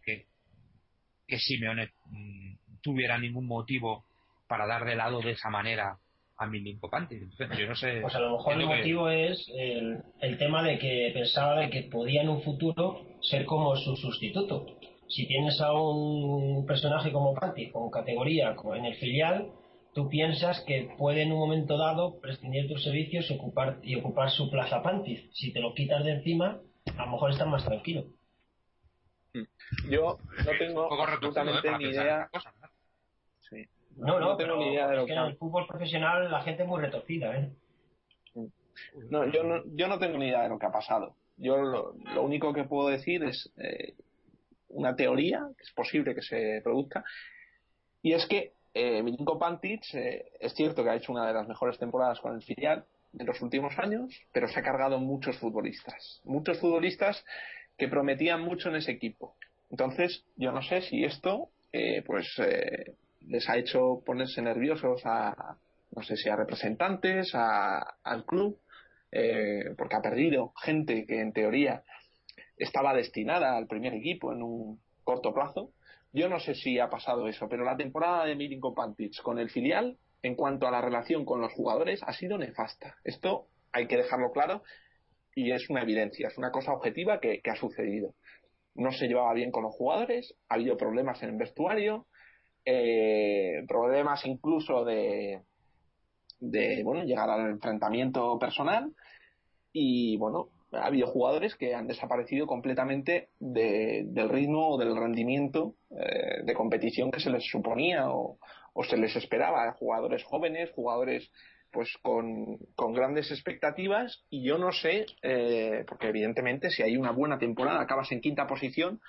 que, Simeone mm, tuviera ningún motivo para dar de lado de esa manera a Milinko Pantic. Yo no sé. Pues a lo mejor el motivo es el, el, tema de que pensaba de que podía en un futuro ser como su sustituto. Si tienes a un personaje como Pantic con categoría en el filial, tú piensas que puede en un momento dado prescindir tus servicios y ocupar, y ocupar su plaza Pantic. Si te lo quitas de encima, a lo mejor estás más tranquilo. Mm. Yo no tengo absolutamente ni idea. No, no, tengo ni idea de lo que. En el fútbol profesional la gente es muy retorcida, ¿eh? Mm. No, yo no, yo no tengo ni idea de lo que ha pasado. Yo lo, único que puedo decir es eh, una teoría, que es posible que se produzca, y es que eh, Milinko Pantic eh, es cierto que ha hecho una de las mejores temporadas con el filial, en los últimos años, pero se ha cargado muchos futbolistas. Muchos futbolistas que prometían mucho en ese equipo. Entonces, yo no sé si esto, eh, pues, eh, les ha hecho ponerse nerviosos a, no sé si a representantes, al club, eh, porque ha perdido gente que en teoría estaba destinada al primer equipo en un corto plazo. Yo no sé si ha pasado eso, pero la temporada de Milinko Pantic con el filial en cuanto a la relación con los jugadores ha sido nefasta. Esto hay que dejarlo claro y es una evidencia, es una cosa objetiva que, ha sucedido. No se llevaba bien con los jugadores, ha habido problemas en el vestuario, eh, problemas incluso de, de bueno llegar al enfrentamiento personal y bueno ha habido jugadores que han desaparecido completamente del ritmo o del rendimiento eh, de competición que se les suponía o, se les esperaba jugadores jóvenes, jugadores pues con, grandes expectativas y yo no sé, eh, porque evidentemente si hay una buena temporada, acabas en quinta posición,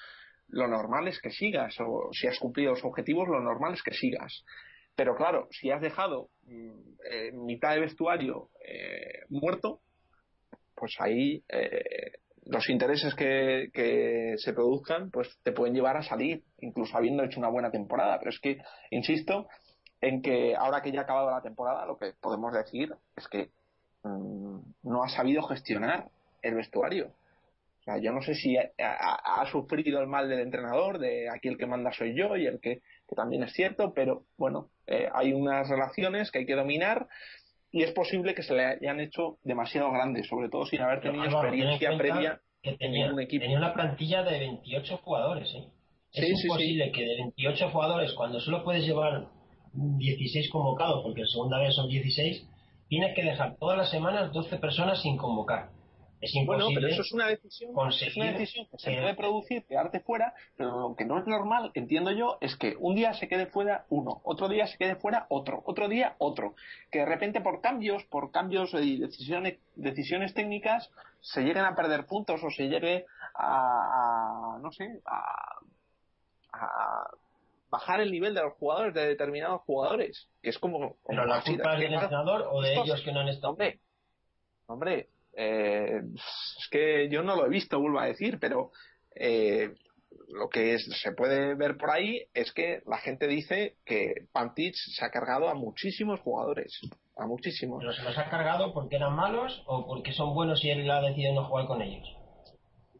lo normal es que sigas, o si has cumplido los objetivos, lo normal es que sigas. Pero claro, si has dejado mm, mitad de vestuario eh, muerto, pues ahí eh, los intereses que, se produzcan pues te pueden llevar a salir, incluso habiendo hecho una buena temporada. Pero es que, insisto, en que ahora que ya ha acabado la temporada, lo que podemos decir es que mm, no ha sabido gestionar el vestuario. Yo no sé si ha, sufrido el mal del entrenador, de aquí el que manda soy yo y el que, también es cierto, pero bueno, eh, hay unas relaciones que hay que dominar y es posible que se le hayan hecho demasiado grandes, sobre todo sin haber tenido experiencia previa en un equipo. Tenía una plantilla de 28 jugadores, ¿eh? Es imposible que de 28 jugadores, cuando solo puedes llevar 16 convocados, porque en segunda vez son 16, tienes que dejar todas las semanas 12 personas sin convocar. Es imposible. Bueno, pero eso es una decisión, es una decisión que se puede producir, quedarte fuera, pero lo que no es normal, entiendo yo, es que un día se quede fuera uno, otro día se quede fuera otro, otro día otro. Que de repente por cambios, por cambios y decisiones, decisiones técnicas, se lleguen a perder puntos o se llegue a, no sé, a, bajar el nivel de los jugadores, de determinados jugadores. Que es como. ¿Pero la culpa del entrenador o de ellos que no han estado? Hombre, hombre eh, es que yo no lo he visto, vuelvo a decir, pero eh, lo que se puede ver por ahí es que la gente dice que Pantich se ha cargado a muchísimos jugadores, a muchísimos. ¿Pero se los ha cargado porque eran malos o porque son buenos y él ha decidido no jugar con ellos?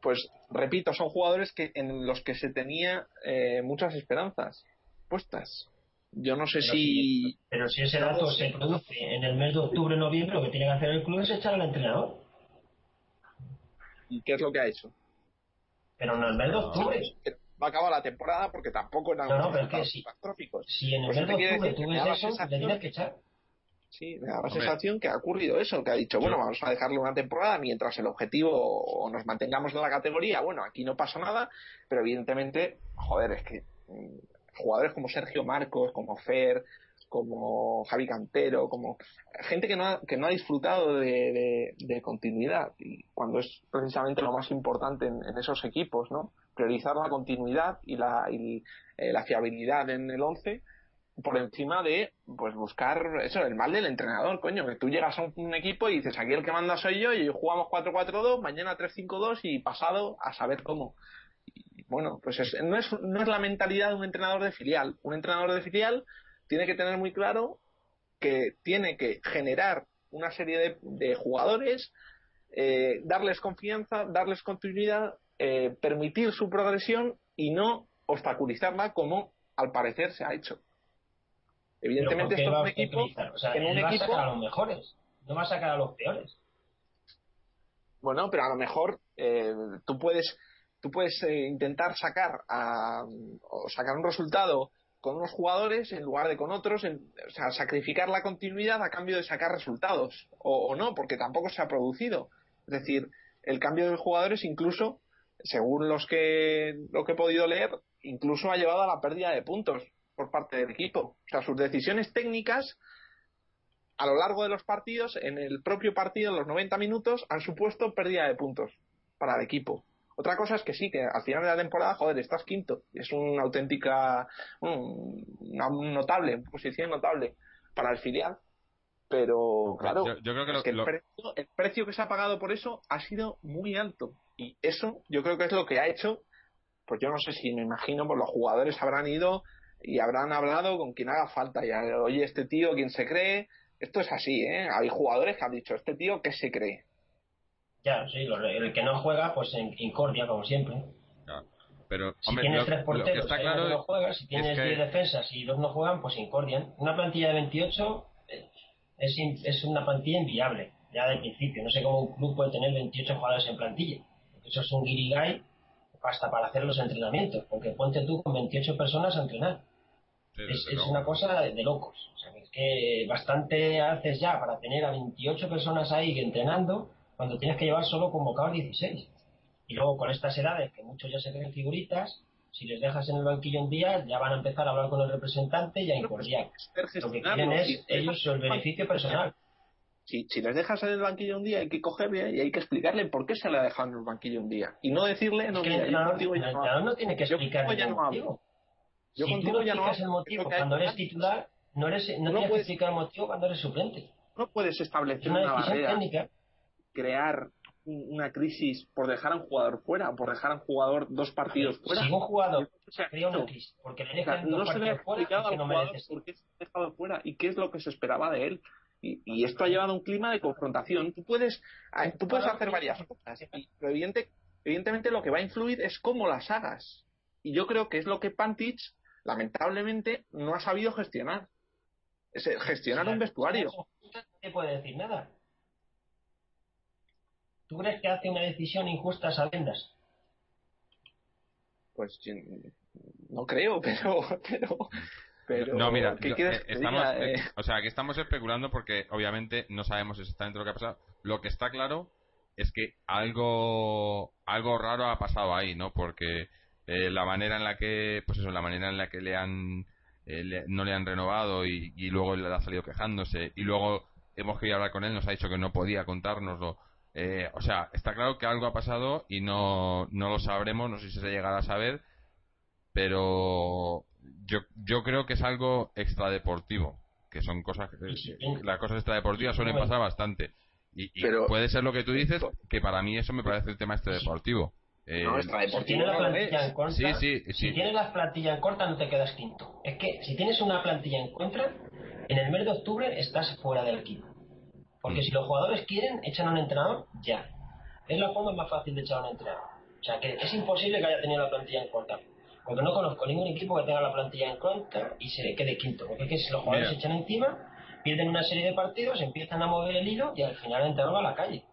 Pues repito, son jugadores que en los que se tenía eh, muchas esperanzas puestas. Yo no sé si... pero si ese dato se produce en el mes de octubre noviembre, lo que tiene que hacer el club es echar al entrenador. ¿Y qué es lo que ha hecho? Pero en el mes de octubre. Va a acabar la temporada porque tampoco eran no, no, pero es que si, Si en el mes de octubre tú ves eso, le tienes que echar. Sí, me da la sensación que ha ocurrido eso, que ha dicho, bueno, vamos a dejarle una temporada mientras el objetivo o nos mantengamos en la categoría. Bueno, aquí no pasa nada, pero evidentemente, joder, es que mm, jugadores como Sergio Marcos, como Fer, como Javi Cantero, como gente que no ha, que no ha disfrutado de, continuidad y cuando es precisamente lo más importante en, esos equipos, ¿no? Priorizar la continuidad y la, y, eh, la fiabilidad en el 11 por encima de pues buscar eso, el mal del entrenador, coño, que tú llegas a un, equipo y dices, aquí el que manda soy yo y jugamos 4-4-2, mañana 3-5-2 y pasado a saber cómo bueno, pues no, es, no es la mentalidad de un entrenador de filial. Un entrenador de filial tiene que tener muy claro que tiene que generar una serie de, jugadores, eh, darles confianza, darles continuidad, eh, permitir su progresión y no obstaculizarla como al parecer se ha hecho. Evidentemente esto es un equipo en un equipo a sacar a los mejores, no va a sacar a los peores. Bueno, pero a lo mejor eh, tú puedes tú puedes eh, intentar sacar a, o sacar un resultado con unos jugadores en lugar de con otros, o sea, sacrificar la continuidad a cambio de sacar resultados, o, no, porque tampoco se ha producido. Es decir, el cambio de jugadores incluso, según los que lo que he podido leer, incluso ha llevado a la pérdida de puntos por parte del equipo. O sea, sus decisiones técnicas a lo largo de los partidos, en el propio partido, en los 90 minutos, han supuesto pérdida de puntos para el equipo. Otra cosa es que sí, que al final de la temporada, joder, estás quinto. Es una auténtica, una notable, posición notable para el filial. Pero, claro, yo, creo que, el, precio, el, precio, que se ha pagado por eso ha sido muy alto. Y eso yo creo que es lo que ha hecho, pues yo no sé si me imagino, pues los jugadores habrán ido y habrán hablado con quien haga falta. Ya, oye, este tío, ¿quién se cree? Esto es así, ¿eh? Hay jugadores que han dicho, este tío, ¿qué se cree? Ya, sí, el que no juega, pues en incordia, como siempre. Pero, si tienes tres porteros que no juegas, si tienes 10 defensas y dos no juegan, pues incordian. Una plantilla de 28 eh, es, es una plantilla inviable, ya de principio. No sé cómo un club puede tener 28 jugadores en plantilla. Eso es un guirigay hasta para hacer los entrenamientos, porque ponte tú con 28 personas a entrenar. es, es una cosa de, locos. O sea, es que bastante haces ya para tener a 28 personas ahí entrenando cuando tienes que llevar solo convocados 16. Y luego con estas edades, que muchos ya se creen figuritas, si les dejas en el banquillo un día, ya van a empezar a hablar con el representante y a incordiar. Lo que quieren es ellos el beneficio personal. Si, si les dejas en el banquillo un día, hay que cogerle y hay que explicarle por qué se le ha dejado en el banquillo un día. Y no decirle, no, es que el entrenador, no tiene que explicar el motivo. Yo si tú no ya no el motivo cuando eres titular, no, eres, no, tienes que explicar el motivo cuando eres suplente. No puedes establecer una, una técnica crear una crisis por dejar a un jugador fuera, por dejar a un jugador dos partidos fuera. Si un jugador crea una crisis porque le dejan dos no se le ha explicado al jugador por qué se ha dejado fuera y qué es lo que se esperaba de él. Y, esto ha llevado a un clima de confrontación. Tú puedes, tú puedes hacer varias cosas, pero evidentemente lo que va a influir es cómo las hagas. Y yo creo que es lo que Pantich, lamentablemente, no ha sabido gestionar. Es gestionar un vestuario. No puede decir nada ¿Tú crees que hace una decisión injusta a sabiendas? Pues no creo, pero, pero, no, mira, eh, estamos, eh, eh, o sea, que estamos especulando porque obviamente no sabemos exactamente lo que ha pasado. Lo que está claro es que algo, algo raro ha pasado ahí, ¿no? Porque la manera en la que, pues eso, la manera en la que le han, no le han renovado y, y luego le ha salido quejándose y luego hemos querido hablar con él, nos ha dicho que no podía contárnoslo eh, o sea, está claro que algo ha pasado y no, no lo sabremos, no sé si se llegará a saber, pero yo, yo creo que es algo extradeportivo, que son cosas que, las cosas extradeportivas suelen pasar bastante. Y, puede ser lo que tú dices, que para mí eso me parece el tema este deportivo. Eh, no, si tienes la plantilla en contra, si tienes la plantilla en contra no te quedas quinto. Es que si tienes una plantilla en contra, en el mes de octubre estás fuera del equipo. Porque mm. si los jugadores quieren, echan a un entrenador ya. Es la forma más fácil de echar a un entrenador. O sea que es imposible que haya tenido la plantilla en contra. Porque no conozco ningún equipo que tenga la plantilla en contra y se quede quinto. Porque es que si los jugadores se echan encima, pierden una serie de partidos, empiezan a mover el hilo y al final el entrenador va a la calle.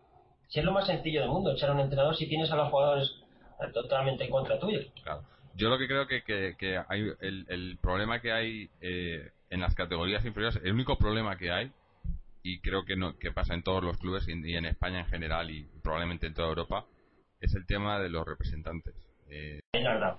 Si es lo más sencillo del mundo, echar a un entrenador si tienes a los jugadores totalmente en contra tuyo. Claro. Yo lo que creo que, que, hay, el, problema que hay eh, en las categorías inferiores, el único problema que hay, y creo que, no, que pasa en todos los clubes y en España en general y probablemente en toda Europa, es el tema de los representantes. Eh,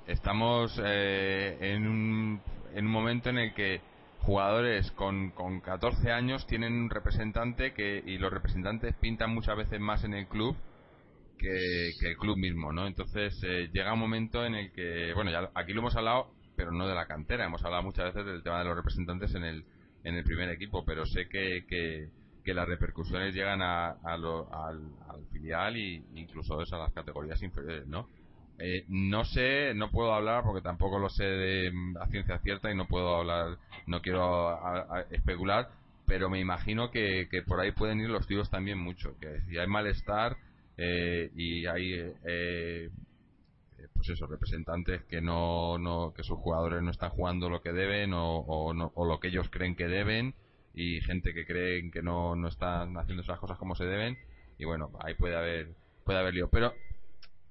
estamos eh, en, un, en un momento en el que jugadores con, con 14 años tienen un representante que y los representantes pintan muchas veces más en el club que, el club mismo, ¿no? Entonces eh, llega un momento en el que, bueno, ya aquí lo hemos hablado, pero no de la cantera, hemos hablado muchas veces del tema de los representantes en el, en el primer equipo, pero sé que, que, las repercusiones llegan a, al, al, filial e incluso a las categorías inferiores, ¿no? Eh, no sé, no puedo hablar porque tampoco lo sé de a ciencia cierta y no puedo hablar, no quiero especular, pero me imagino que, que, por ahí pueden ir los tiros también mucho, que si hay malestar eh, y hay eh, pues eso, representantes que no, no, que sus jugadores no están jugando lo que deben o, o, lo que ellos creen que deben y gente que creen que no, no están haciendo esas cosas como se deben y bueno, ahí puede haber puede haber lío, pero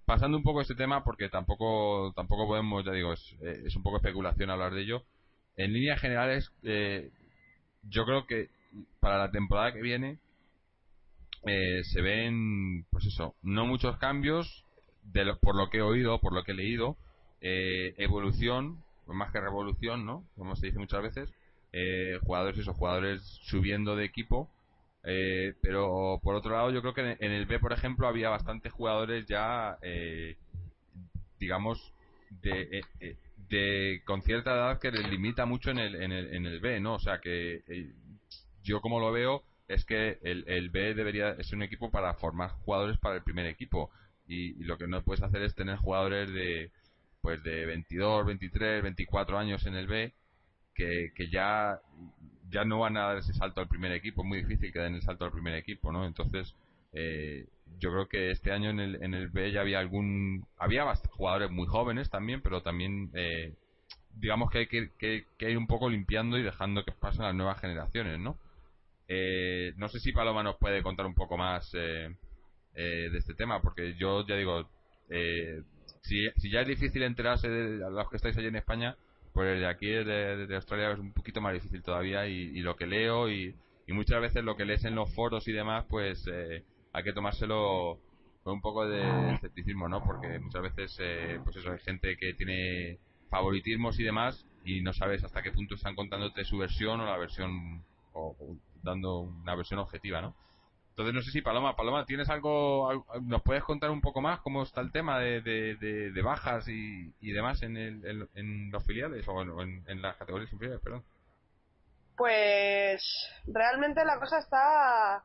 pasando un poco este tema, porque tampoco tampoco podemos, ya digo, es, es un poco especulación hablar de ello. En líneas generales, eh, yo creo que para la temporada que viene eh, se ven, pues eso, no muchos cambios, de por lo que he oído, por lo que he leído, eh, evolución, más que revolución, ¿no? Como se dice muchas veces, eh, jugadores, esos jugadores subiendo de equipo eh, pero por otro lado, yo creo que en el B, por ejemplo, había bastantes jugadores ya, eh, digamos, de, eh, de, con cierta edad que les limita mucho en el, en el, en el B, ¿no? O sea que yo como lo veo es que el, el B debería ser un equipo para formar jugadores para el primer equipo y, y, lo que no puedes hacer es tener jugadores de pues de 22, 23, 24 años en el B que, que ya ya no van a dar ese salto al primer equipo, es muy difícil que den el salto al primer equipo, ¿no? Entonces, eh, yo creo que este año en el, en el B ya había algún, había jugadores muy jóvenes también, pero también, eh, digamos que hay que, que, ir un poco limpiando y dejando que pasen las nuevas generaciones, ¿no? Eh, no sé si Paloma nos puede contar un poco más de este tema, porque yo ya digo, si, si ya es difícil enterarse de los que estáis allí en España, pues de aquí, de, Australia, es un poquito más difícil todavía y, lo que leo y, muchas veces lo que lees en los foros y demás, pues eh, hay que tomárselo con un poco de escepticismo, ¿no? Porque muchas veces, eh, pues eso, hay gente que tiene favoritismos y demás y no sabes hasta qué punto están contándote su versión o la versión, o dando una versión objetiva, ¿no? Entonces no sé si Paloma, Paloma, ¿tienes algo, nos puedes contar un poco más cómo está el tema de, de, bajas y, demás en, el, en, los filiales o en, las categorías inferiores, perdón? Pues realmente la cosa está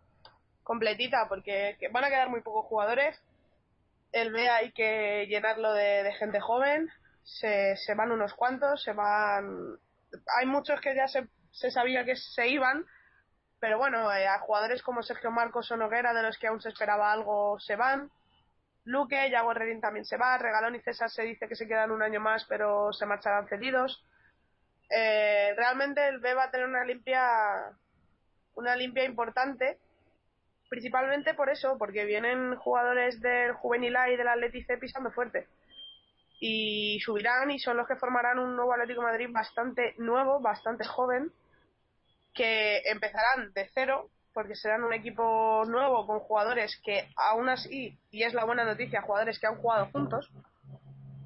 completita porque van a quedar muy pocos jugadores. El B hay que llenarlo de, gente joven. Se, se van unos cuantos, se van. Hay muchos que ya se, se sabía que se iban, pero bueno, eh, a jugadores como Sergio Marcos o Noguera, de los que aún se esperaba algo, se van. Luque, Yago Herrerín también se va. Regalón y César se dice que se quedan un año más, pero se marcharán cedidos. Eh, realmente el B va a tener una limpia, una limpia importante, principalmente por eso, porque vienen jugadores del Juvenil A y del Atleti C pisando fuerte. Y subirán y son los que formarán un nuevo Atlético Madrid bastante nuevo, bastante joven, que empezarán de cero porque serán un equipo nuevo con jugadores que aún así, y es la buena noticia, jugadores que han jugado juntos,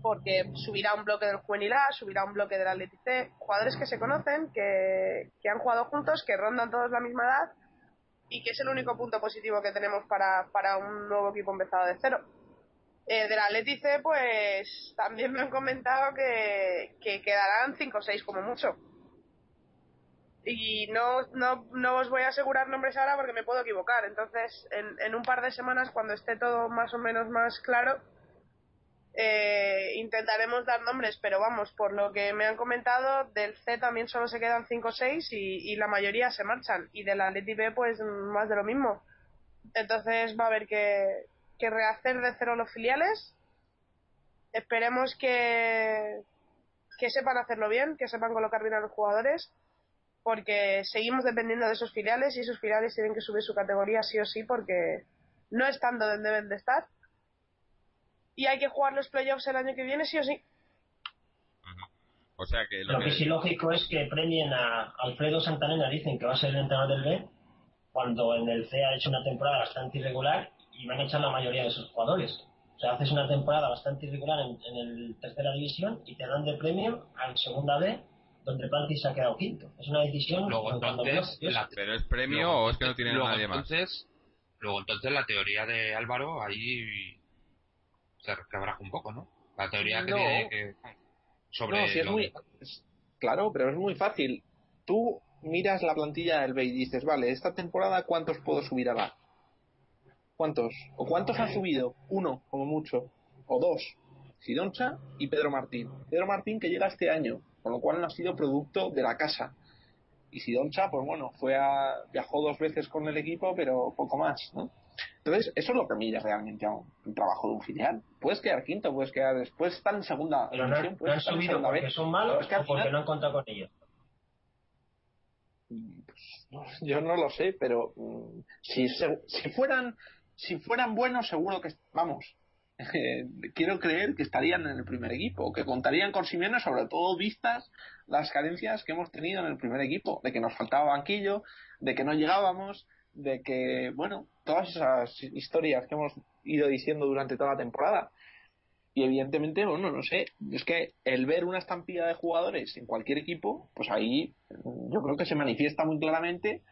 porque subirá un bloque del Juvenil A, subirá un bloque del Atleti C, jugadores que se conocen, que, que, han jugado juntos, que rondan todos la misma edad y que es el único punto positivo que tenemos para, para un nuevo equipo empezado de cero. Eh, del Atleti pues también me han comentado que, que quedarán 5 o 6 como mucho y no, no, no os voy a asegurar nombres ahora porque me puedo equivocar. Entonces, en, en un par de semanas, cuando esté todo más o menos más claro, eh, intentaremos dar nombres, pero vamos, por lo que me han comentado, del C también solo se quedan 5 o 6 y, y, la mayoría se marchan. Y del Atleti B, pues más de lo mismo. Entonces va a haber que, que rehacer de cero los filiales. Esperemos que, que sepan hacerlo bien, que sepan colocar bien a los jugadores porque seguimos dependiendo de esos filiales y esos filiales tienen que subir su categoría sí o sí porque no están donde deben de estar. Y hay que jugar los playoffs el año que viene sí o sí. O sea que lo, que... sí lógico es que premien a Alfredo Santanena, dicen que va a ser el entrenador del B, cuando en el C ha hecho una temporada bastante irregular y van a echar la mayoría de sus jugadores. O sea, haces una temporada bastante irregular en, en el tercera división y te dan de premio al segunda B donde Plantis se ha quedado quinto. Es una decisión. Luego, entonces, la, ¿Pero es premio o es que no tiene nadie más? Entonces, luego, entonces, la teoría de Álvaro ahí se quebraja un poco, ¿no? La teoría que tiene que. Sobre no, si es muy. Claro, pero es muy fácil. Tú miras la plantilla del B y dices, vale, esta temporada, ¿cuántos puedo subir a la? ¿Cuántos? ¿O cuántos han subido? Uno, como mucho. O dos. Sidoncha y Pedro Martín. Pedro Martín que llega este año con lo cual no ha sido producto de la casa. Y Sidoncha, pues bueno, fue a, viajó dos veces con el equipo, pero poco más, ¿no? Entonces, eso es lo que mide realmente a un, trabajo de un filial. Puedes quedar quinto, puedes quedar después, estar en segunda pero no, no han subido porque son malos o porque no han contado con ellos. Pues, yo no lo sé, pero mm, si, si fueran si fueran buenos, seguro que vamos, quiero creer que estarían en el primer equipo, que contarían con Simeone, sobre todo vistas las carencias que hemos tenido en el primer equipo, de que nos faltaba banquillo, de que no llegábamos, de que, bueno, todas esas historias que hemos ido diciendo durante toda la temporada. Y evidentemente, bueno, no sé, es que el ver una estampilla de jugadores en cualquier equipo, pues ahí yo creo que se manifiesta muy claramente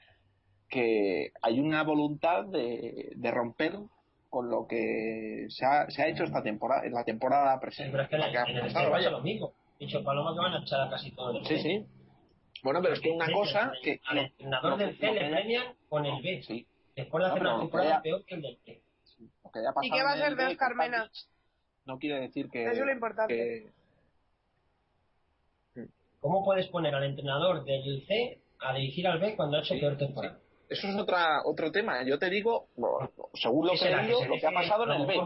que hay una voluntad de, de romper con lo que se ha, se ha hecho esta temporada, en la temporada presente. pero es que en, el, en el vaya lo mismo. Dicho Paloma que van a echar a casi todo el Sí, sí. Bueno, pero es que una cosa que. Al entrenador del C le premian con el B. Sí. Después de hacer una temporada peor que el del C. ¿Y qué va a ser de Oscar Mena? No quiere decir que. Eso es lo importante. ¿Cómo puedes poner al entrenador del C a dirigir al B cuando ha hecho peor temporada? Eso es otra, otro tema. Yo te digo, según lo que he leído, lo que ha pasado en el B.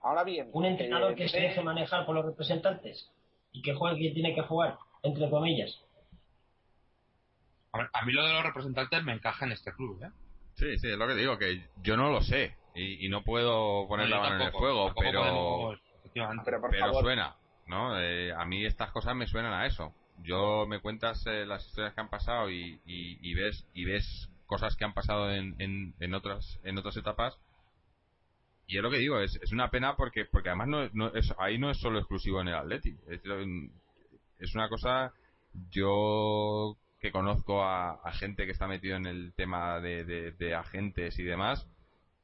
Ahora bien, un entrenador que se deje manejar por los representantes y que juegue quien tiene que jugar, entre comillas. A, mí lo de los representantes me encaja en este club, ¿eh? Sí, sí, es lo que digo, que yo no lo sé y, no puedo poner la mano en el fuego, pero, pero, suena, ¿no? Eh, a mí estas cosas me suenan a eso. Yo me cuentas eh, las historias que han pasado y, y, ves y ves cosas que han pasado en, en, otras en otras etapas. Y es lo que digo es, es una pena porque porque además no, no es, ahí no es solo exclusivo en el Atleti es, una cosa yo que conozco a, gente que está metido en el tema de, de, agentes y demás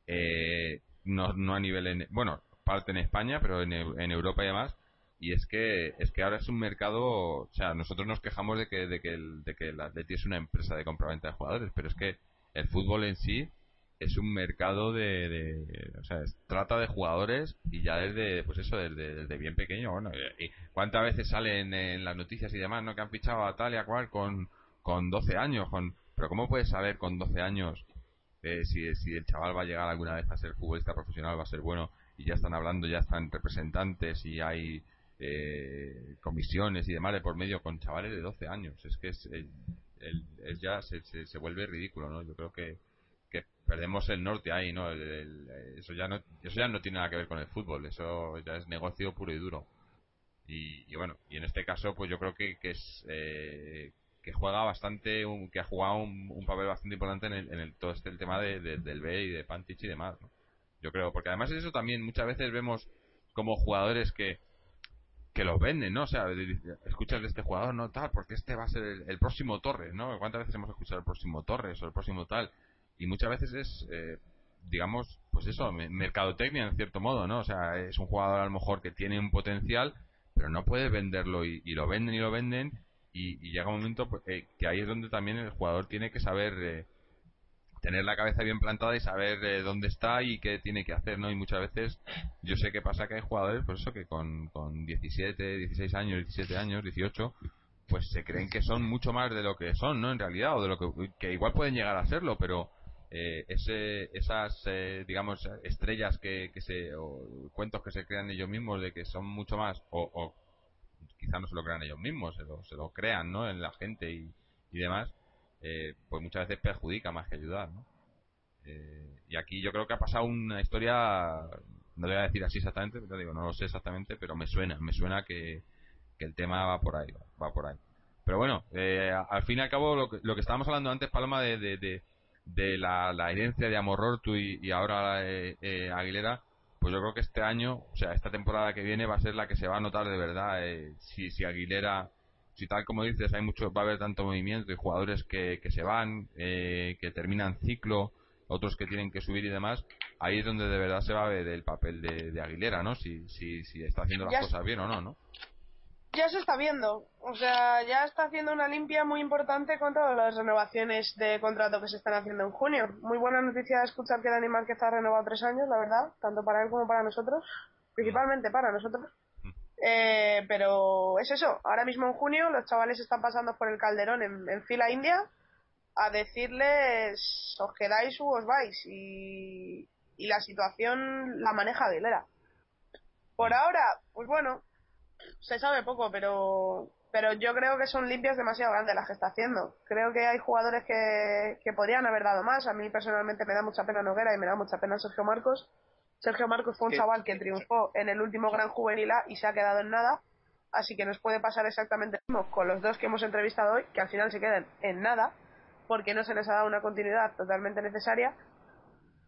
eh, no, no a nivel en, bueno parte en España pero en, en Europa y demás y es que es que ahora es un mercado o sea nosotros nos quejamos de que de que el, de que el Atleti es una empresa de compraventa de jugadores pero es que el fútbol en sí es un mercado de, de o sea trata de jugadores y ya desde pues eso desde, bien pequeño bueno y, cuántas veces salen en las noticias y demás no que han fichado a tal y a cual con con 12 años con pero cómo puedes saber con 12 años eh, si, si el chaval va a llegar alguna vez a ser futbolista profesional va a ser bueno y ya están hablando ya están representantes y hay eh, comisiones y demás de por medio con chavales de 12 años. Es que es, el, ya se, se, vuelve ridículo, ¿no? Yo creo que, que perdemos el norte ahí, ¿no? eso, ya no eso ya no tiene nada que ver con el fútbol, eso ya es negocio puro y duro. Y, bueno, y en este caso, pues yo creo que, que es. Eh, que juega bastante, que ha jugado un, papel bastante importante en, el, en el, todo este el tema de, del B y de Pantich y demás. Yo creo, porque además eso también muchas veces vemos como jugadores que, que los venden, ¿no? O sea, escuchas de este jugador, no tal, porque este va a ser el, próximo Torres, ¿no? ¿Cuántas veces hemos escuchado el próximo Torres o el próximo tal? Y muchas veces es, eh, digamos, pues eso, mercadotecnia en cierto modo, ¿no? O sea, es un jugador a lo mejor que tiene un potencial, pero no puede venderlo y, lo venden y lo venden y, llega un momento pues, eh, que ahí es donde también el jugador tiene que saber eh, tener la cabeza bien plantada y saber eh, dónde está y qué tiene que hacer, ¿no? Y muchas veces yo sé que pasa que hay jugadores, por eso que con, con 17, 16 años, 17 años, 18, pues se creen que son mucho más de lo que son, ¿no? En realidad, o de lo que, que igual pueden llegar a serlo, pero eh, ese, esas, eh, digamos, estrellas que, que se, o cuentos que se crean ellos mismos de que son mucho más, o, o quizá no se lo crean ellos mismos, se lo, se lo crean, ¿no? En la gente y, y demás, eh, pues muchas veces perjudica más que ayudar, ¿no? Eh, y aquí yo creo que ha pasado una historia, no voy a decir así exactamente, pero no lo sé exactamente, pero me suena, me suena que, que el tema va por ahí, va por ahí. Pero bueno, eh, al fin y al cabo, lo que, lo que estábamos hablando antes, Paloma, de, de, la, herencia de Amorortu y, y ahora eh, eh, Aguilera, pues yo creo que este año, o sea, esta temporada que viene va a ser la que se va a notar de verdad eh, si, si Aguilera si tal como dices hay mucho va a haber tanto movimiento y jugadores que, que se van eh, que terminan ciclo otros que tienen que subir y demás ahí es donde de verdad se va a ver el papel de, de Aguilera no si, si, si está haciendo las Ya- cosas bien o no no Ya se está viendo. O sea, ya está haciendo una limpia muy importante con todas las renovaciones de contrato que se están haciendo en junio. Muy buena noticia escuchar que Dani Márquez ha renovado tres años, la verdad, tanto para él como para nosotros. Principalmente para nosotros. Eh, pero es eso, ahora mismo en junio los chavales están pasando por el calderón en, fila india a decirles os quedáis o os vais y, y la situación la maneja Aguilera. Por ahora, pues bueno, se sabe poco, pero pero yo creo que son limpias demasiado grandes las que está haciendo. Creo que hay jugadores que, que podrían haber dado más. A mí personalmente me da mucha pena Noguera y me da mucha pena Sergio Marcos. Sergio Marcos fue un chaval que triunfó en el último Gran Juvenil A y se ha quedado en nada. Así que nos puede pasar exactamente lo mismo con los dos que hemos entrevistado hoy, que al final se quedan en nada, porque no se les ha dado una continuidad totalmente necesaria.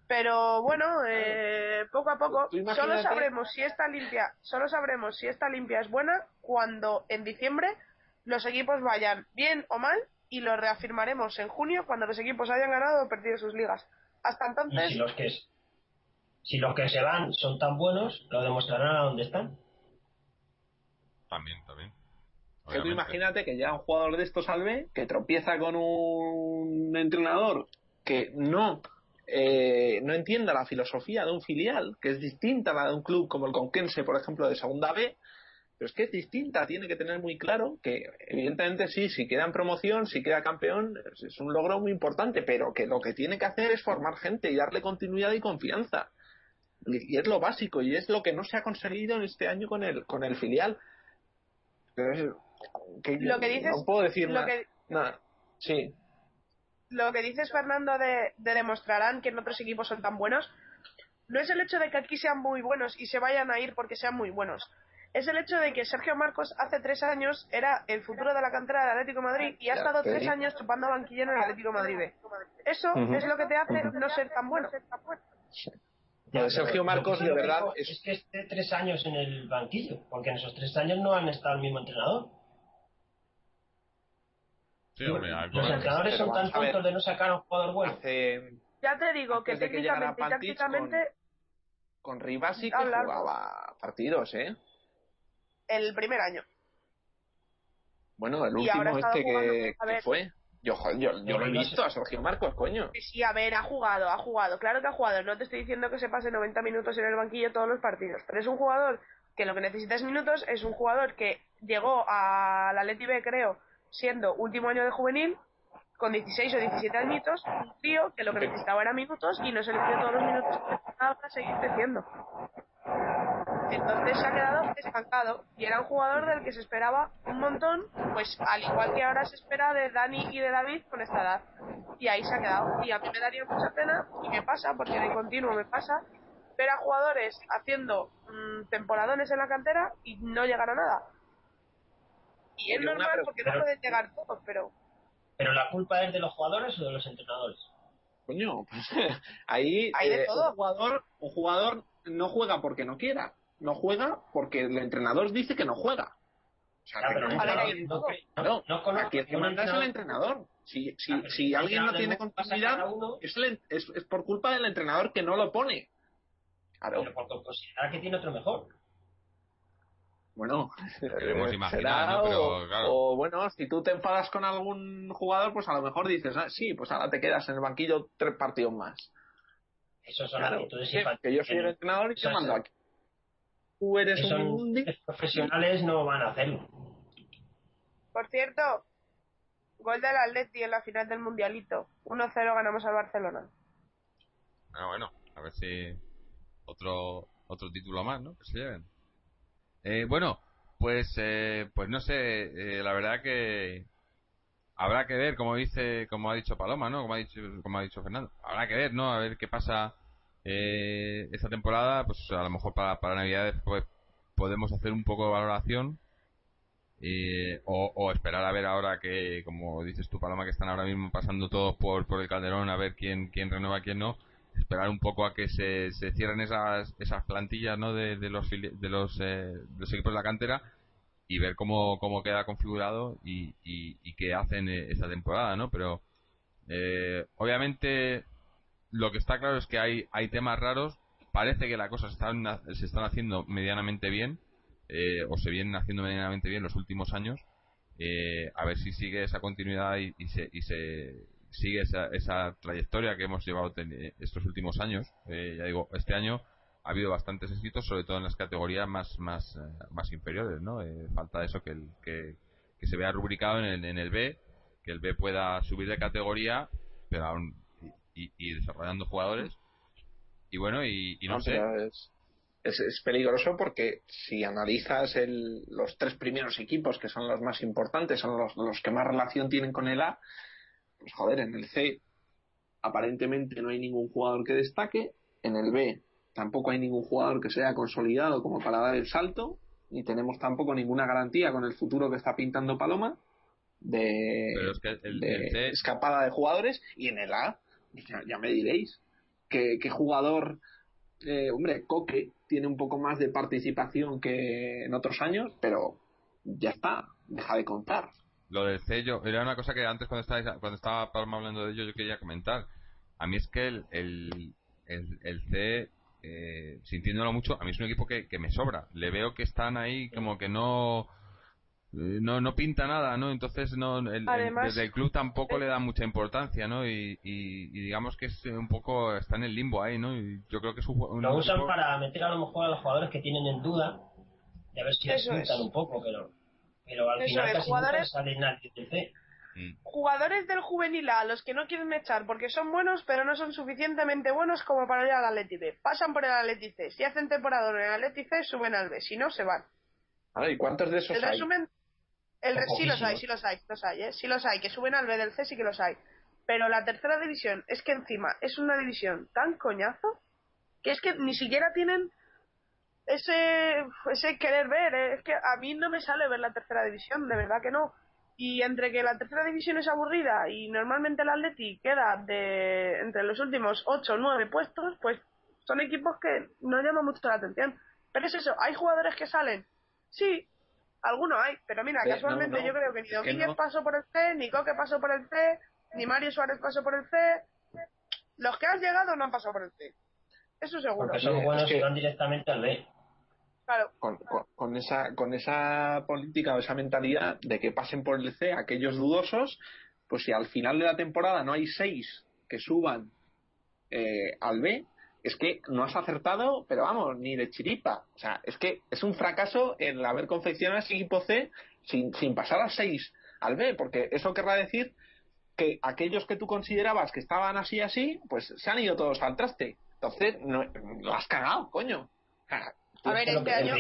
Pero bueno, eh, poco a poco, solo sabremos si esta limpia, solo sabremos si esta limpia es buena cuando en diciembre los equipos vayan bien o mal y lo reafirmaremos en junio cuando los equipos hayan ganado o perdido sus ligas. Hasta Y entonces, si los que si los que se van son tan buenos, lo demostrarán a dónde están. también también Que tú imagínate que llega un jugador de estos al B que tropieza con un entrenador que no eh, no entienda la filosofía de un filial, que es distinta a la de un club como el Conquense, por ejemplo, de segunda B, pero es que es distinta, tiene que tener muy claro que evidentemente sí, si queda en promoción, si queda campeón, es un logro muy importante, pero que lo que tiene que hacer es formar gente y darle continuidad y confianza. Y es lo básico, y es lo que no se ha conseguido en este año con el, con el filial. Pero que Lo que dices- no puedo decir lo nada. Sí, lo que dices Fernando de, de demostrarán que en otros equipos son tan buenos, no es el hecho de que aquí sean muy buenos y se vayan a ir porque sean muy buenos. Es el hecho de que Sergio Marcos hace tres años era el futuro de la cantera del Atlético de Madrid y ha Ya, estado tres años chupando banquillo en el Atlético de Madrid. Eso es lo que te hace no ser tan bueno. De Sergio Pero Marcos, de verdad, es- es que esté tres años en el banquillo, porque en esos tres años no han estado el mismo entrenador. Sí, hombre, algo- Los entrenadores son tan tontos de no sacar a un jugador bueno. hace Ya te digo que técnicamente y tácticamente con Rivas sí que Hablar. jugaba partidos, ¿eh? el primer año. Bueno, el último este que, fue. Yo, yo, yo lo he visto a Sergio Marcos, coño. Sí, a ver, ha jugado, ha jugado. Claro que ha jugado. No te estoy diciendo que se pase 90 minutos en el banquillo todos los partidos. Pero es un jugador que lo que necesita es minutos. Es un jugador que llegó a la Leti B, creo, siendo último año de juvenil, con 16 o 17 añitos. Un tío que lo que necesitaba era minutos y no se le dio todos los minutos que necesitaba para seguir creciendo. Entonces se ha quedado estancado y era un jugador del que se esperaba un montón, pues al igual que ahora se espera de Dani y de David con esta edad. Y ahí se ha quedado. Y a mí me daría mucha pena, y me pasa, porque de continuo me pasa, ver a jugadores haciendo mm, temporadones en la cantera y no llegar a nada. Y es normal pregunta. porque no pueden llegar todos, pero Pero la culpa es de los jugadores o de los entrenadores. Coño, pues, ahí Hay de eh, todo. un jugador, un jugador no juega porque no quiera, no juega porque el entrenador dice que no juega. O sea, Ya, que pero no no, No, no conozco aquí el que manda es el entrenador-. Si, si, Ah, si alguien no tiene continuidad, es, el- es, es por culpa del entrenador que no lo pone. Claro. Pero porque considera que tiene otro mejor. Bueno, queremos eh, imaginar, ¿no? Pero, o, claro. o, bueno, si tú te enfadas con algún jugador, pues a lo mejor dices, ah, sí, pues ahora te quedas en el banquillo tres partidos más. Eso son Claro, actitudes que, infantiles. que yo soy el entrenador y te mando aquí. Tú eres que son un... profesionales no van a hacerlo. Por cierto, gol del Atleti en la final del Mundialito. 1-0 ganamos al Barcelona. Ah, bueno, a ver si otro otro título más, ¿no? Que se lleven. Eh, bueno, pues eh, pues no sé, eh, la verdad que habrá que ver, como dice, como ha dicho Paloma, ¿no? Como ha dicho, como ha dicho Fernando, habrá que ver, ¿no? A ver qué pasa eh, esta temporada, pues a lo mejor para, para Navidades pues podemos hacer un poco de valoración eh, o, o esperar a ver ahora que, como dices tú, Paloma, que están ahora mismo pasando todos por, por el Calderón a ver quién, quién renueva, quién no. Esperar un poco a que se, se cierren esas, esas plantillas ¿no? de, los, de, los, eh, de los equipos de la cantera y ver cómo, cómo queda configurado y, y, y qué hacen eh, esta temporada, ¿no? Pero eh, obviamente lo que está claro es que hay, hay temas raros. Parece que las cosas están, se están haciendo medianamente bien, eh, o se vienen haciendo medianamente bien los últimos años. Eh, a ver si sigue esa continuidad y, se, y se sigue esa, esa trayectoria que hemos llevado estos últimos años. Eh, ya digo, este año ha habido bastantes éxitos, sobre todo en las categorías más más, eh, más inferiores, ¿no? Eh, falta eso que, el, que, que se vea rubricado en el, en el B, que el B pueda subir de categoría, pero aún y, desarrollando jugadores. Y bueno, y, y no, No, sé. es, es, es peligroso porque si analizas el, los tres primeros equipos, que son los más importantes, son los, los que más relación tienen con el A, pues joder, en el C aparentemente no hay ningún jugador que destaque, en el B tampoco hay ningún jugador que sea consolidado como para dar el salto, ni tenemos tampoco ninguna garantía con el futuro que está pintando Paloma de, Pero es que el, de el C- escapada de jugadores y en el A ya, ya me diréis que, que jugador eh, hombre Coque tiene un poco más de participación que en otros años pero ya está deja de contar Lo del yo, era una cosa que antes cuando estaba, cuando estaba Palma hablando de ello yo quería comentar. A mí es que el, el, el, el C, eh, sintiéndolo mucho, a mí es un equipo que, que me sobra. Le veo que están ahí como que no... eh, No, no pinta nada, ¿no? Entonces no, el- desde el club tampoco le da mucha importancia, ¿no? Y, y, y digamos que es un poco, está en el limbo ahí, ¿no? Y yo creo que es un, un Lo usan para meter a lo mejor a los jugadores que tienen en duda y a ver si les un poco, pero, pero al Eso final es, casi nunca jugadores- sale nadie del C. Mm. Jugadores del juvenil A, los que no quieren echar porque son buenos, pero no son suficientemente buenos como para ir al Atleti B. Pasan por el Atleti C. Si hacen temporada en el Atleti C, suben al B. Si no, se van. ¿y cuántos de esos El hay? resumen, el O sí los hay, sí los hay, los hay, ¿eh? sí los hay, que suben al B del C sí que los hay. Pero la tercera división es que encima es una división tan coñazo que es que ni siquiera tienen ese ese querer ver. ¿eh? Es que a mí no me sale ver la tercera división, de verdad que no. Y entre que la tercera división es aburrida y normalmente el Atleti queda de entre los últimos 8 o 9 puestos, pues son equipos que no llaman mucho la atención. Pero es eso, hay jugadores que salen. Sí, algunos hay, pero mira, Sí, casualmente no, no, yo creo que ni es que Domínguez no. pasó por el C, ni Coque pasó por el C, ni Mario Suárez pasó por el C. Los que han llegado no han pasado por el C. Eso seguro. Porque son es buenos que- van directamente al B. Claro. con, con- con esa con esa política o esa mentalidad de que pasen por el C aquellos dudosos, pues si al final de la temporada no hay seis que suban eh, al B, es que no has acertado, pero vamos, ni de chiripa. O sea, es que es un fracaso el haber confeccionado ese equipo C sin, sin pasar a seis al B, porque eso querrá decir que aquellos que tú considerabas que estaban así así, pues se han ido todos al traste. Entonces, no, lo has cagado, coño. A ver, este año,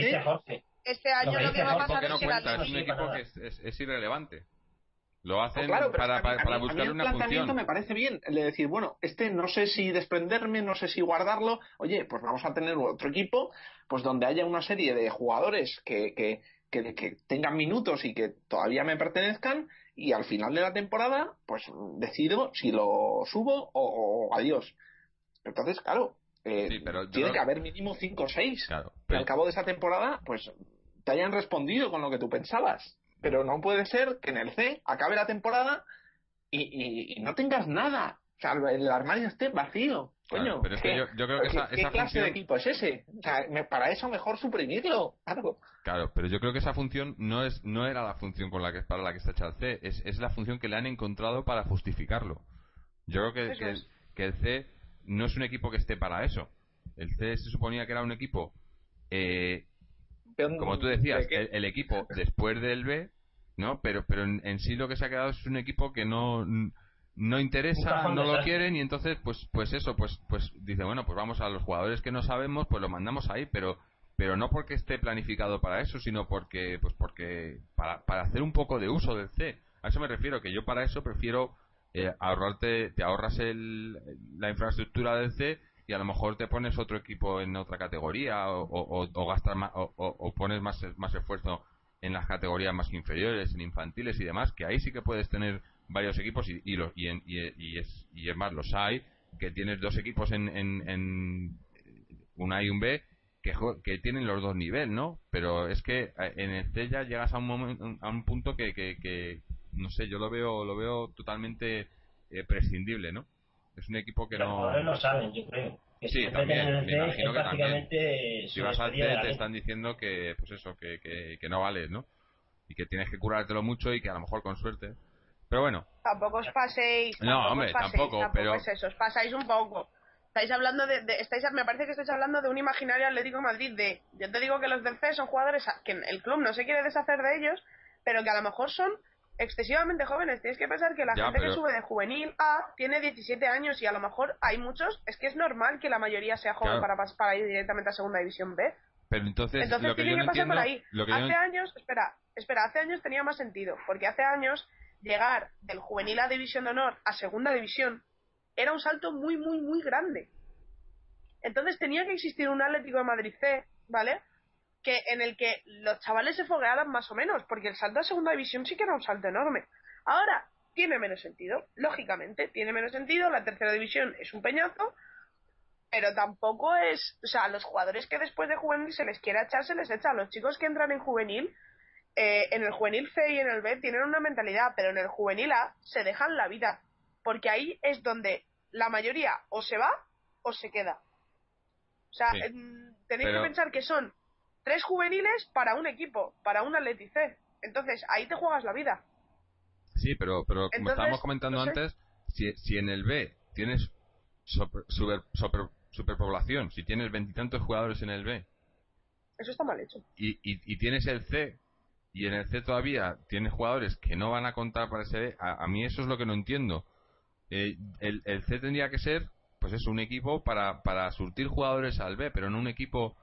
este año lo que va a pasar porque no es que el cuenta, es un no equipo para que es, es- es irrelevante. Lo hacen Claro, para, buscar una el planteamiento función. me parece bien, el de decir, bueno, este no sé si desprenderme, no sé si guardarlo, oye, pues vamos a tener otro equipo, pues donde haya una serie de jugadores que, que, que, que tengan minutos y que todavía me pertenezcan, y al final de la temporada, pues decido si lo subo o, o adiós. Entonces, claro, eh, Sí, pero tiene que haber mínimo 5 o 6 Claro, que al cabo de esa temporada, pues te hayan respondido con lo que tú pensabas. Pero no puede ser que en el C acabe la temporada y, y- y no tengas nada. O sea, el armario esté vacío. Coño, pero es que yo, creo que esa, ¿qué clase de equipo es ese? O sea, para eso mejor suprimirlo. Claro. Claro, pero yo creo que esa función no es no era la función con la que, para la que está hecha el C, es, es la función que le han encontrado para justificarlo. Yo creo que, que, el C no es un equipo que esté para eso. El C se suponía que era un equipo, eh, como tú decías, el, equipo después del B, ¿no? Pero, pero en, sí lo que se ha quedado es un equipo que no no interesa, no lo quieren y entonces pues pues eso, pues pues dice, bueno, pues vamos a los jugadores que no sabemos, pues lo mandamos ahí, pero pero no porque esté planificado para eso, sino porque pues porque para, para hacer un poco de uso del C. A eso me refiero, que yo para eso prefiero eh, ahorrarte, te ahorras el, la infraestructura del C y a lo mejor te pones otro equipo en otra categoría o, o, gastas más, o, pones más, más esfuerzo en las categorías más inferiores, en infantiles y demás, que ahí sí que puedes tener varios equipos y, y, y, y, es, y es más, los hay, que tienes dos equipos en, en, en un A y un B que, que tienen los dos niveles, ¿no? Pero es que eh, en el ya llegas a un, momento, a un punto que, que, no sé, yo lo veo lo veo totalmente eh, prescindible, ¿no? Es un equipo que no... Los lo saben, yo creo. sí, también, me imagino que también. Si vas al te están diciendo que, pues eso, que, que, que no vales, ¿no? Y que tienes que curártelo mucho y que a lo mejor con suerte... Pero bueno. Tampoco os paséis. No, hombre, tampoco, pero... Es eso, os pasáis un poco. Estáis hablando de, estáis, me parece que estáis hablando de un imaginario Atlético Madrid de, yo te digo que los del C son jugadores que el club no se quiere deshacer de ellos, pero que a lo mejor son excesivamente jóvenes. Tienes que pensar que la gente que sube de juvenil A tiene 17 años y a lo mejor hay muchos, es que es normal que la mayoría sea joven para, para ir directamente a segunda división B. Pero entonces, entonces lo que tiene que pasar por ahí. hace años, espera, espera, hace años tenía más sentido, porque hace años llegar del juvenil a división de honor a segunda división era un salto muy, muy, muy grande. Entonces tenía que existir un Atlético de Madrid C, ¿vale? Que en el que los chavales se foguearan más o menos, porque el salto a segunda división sí que era un salto enorme. Ahora, tiene menos sentido, lógicamente, tiene menos sentido, la tercera división es un peñazo, pero tampoco es, o sea, a los jugadores que después de juvenil se les quiera echar, se les echa, a los chicos que entran en juvenil, eh, en el juvenil C y en el B tienen una mentalidad, pero en el juvenil A se dejan la vida, porque ahí es donde la mayoría o se va o se queda. O sea, tenéis que pensar que son tres juveniles para un equipo, para un Atleti C. Entonces, ahí te juegas la vida. Sí, pero, pero como estábamos comentando antes, si, si en el B tienes super, superpoblación, si tienes veintitantos jugadores en el B. Eso está mal hecho. Y, y, y, tienes el C, y en el C todavía tienes jugadores que no van a contar para ese B, a, mí eso es lo que no entiendo. Eh, el, el C tendría que ser pues es un equipo para, para surtir jugadores al B, pero no un equipo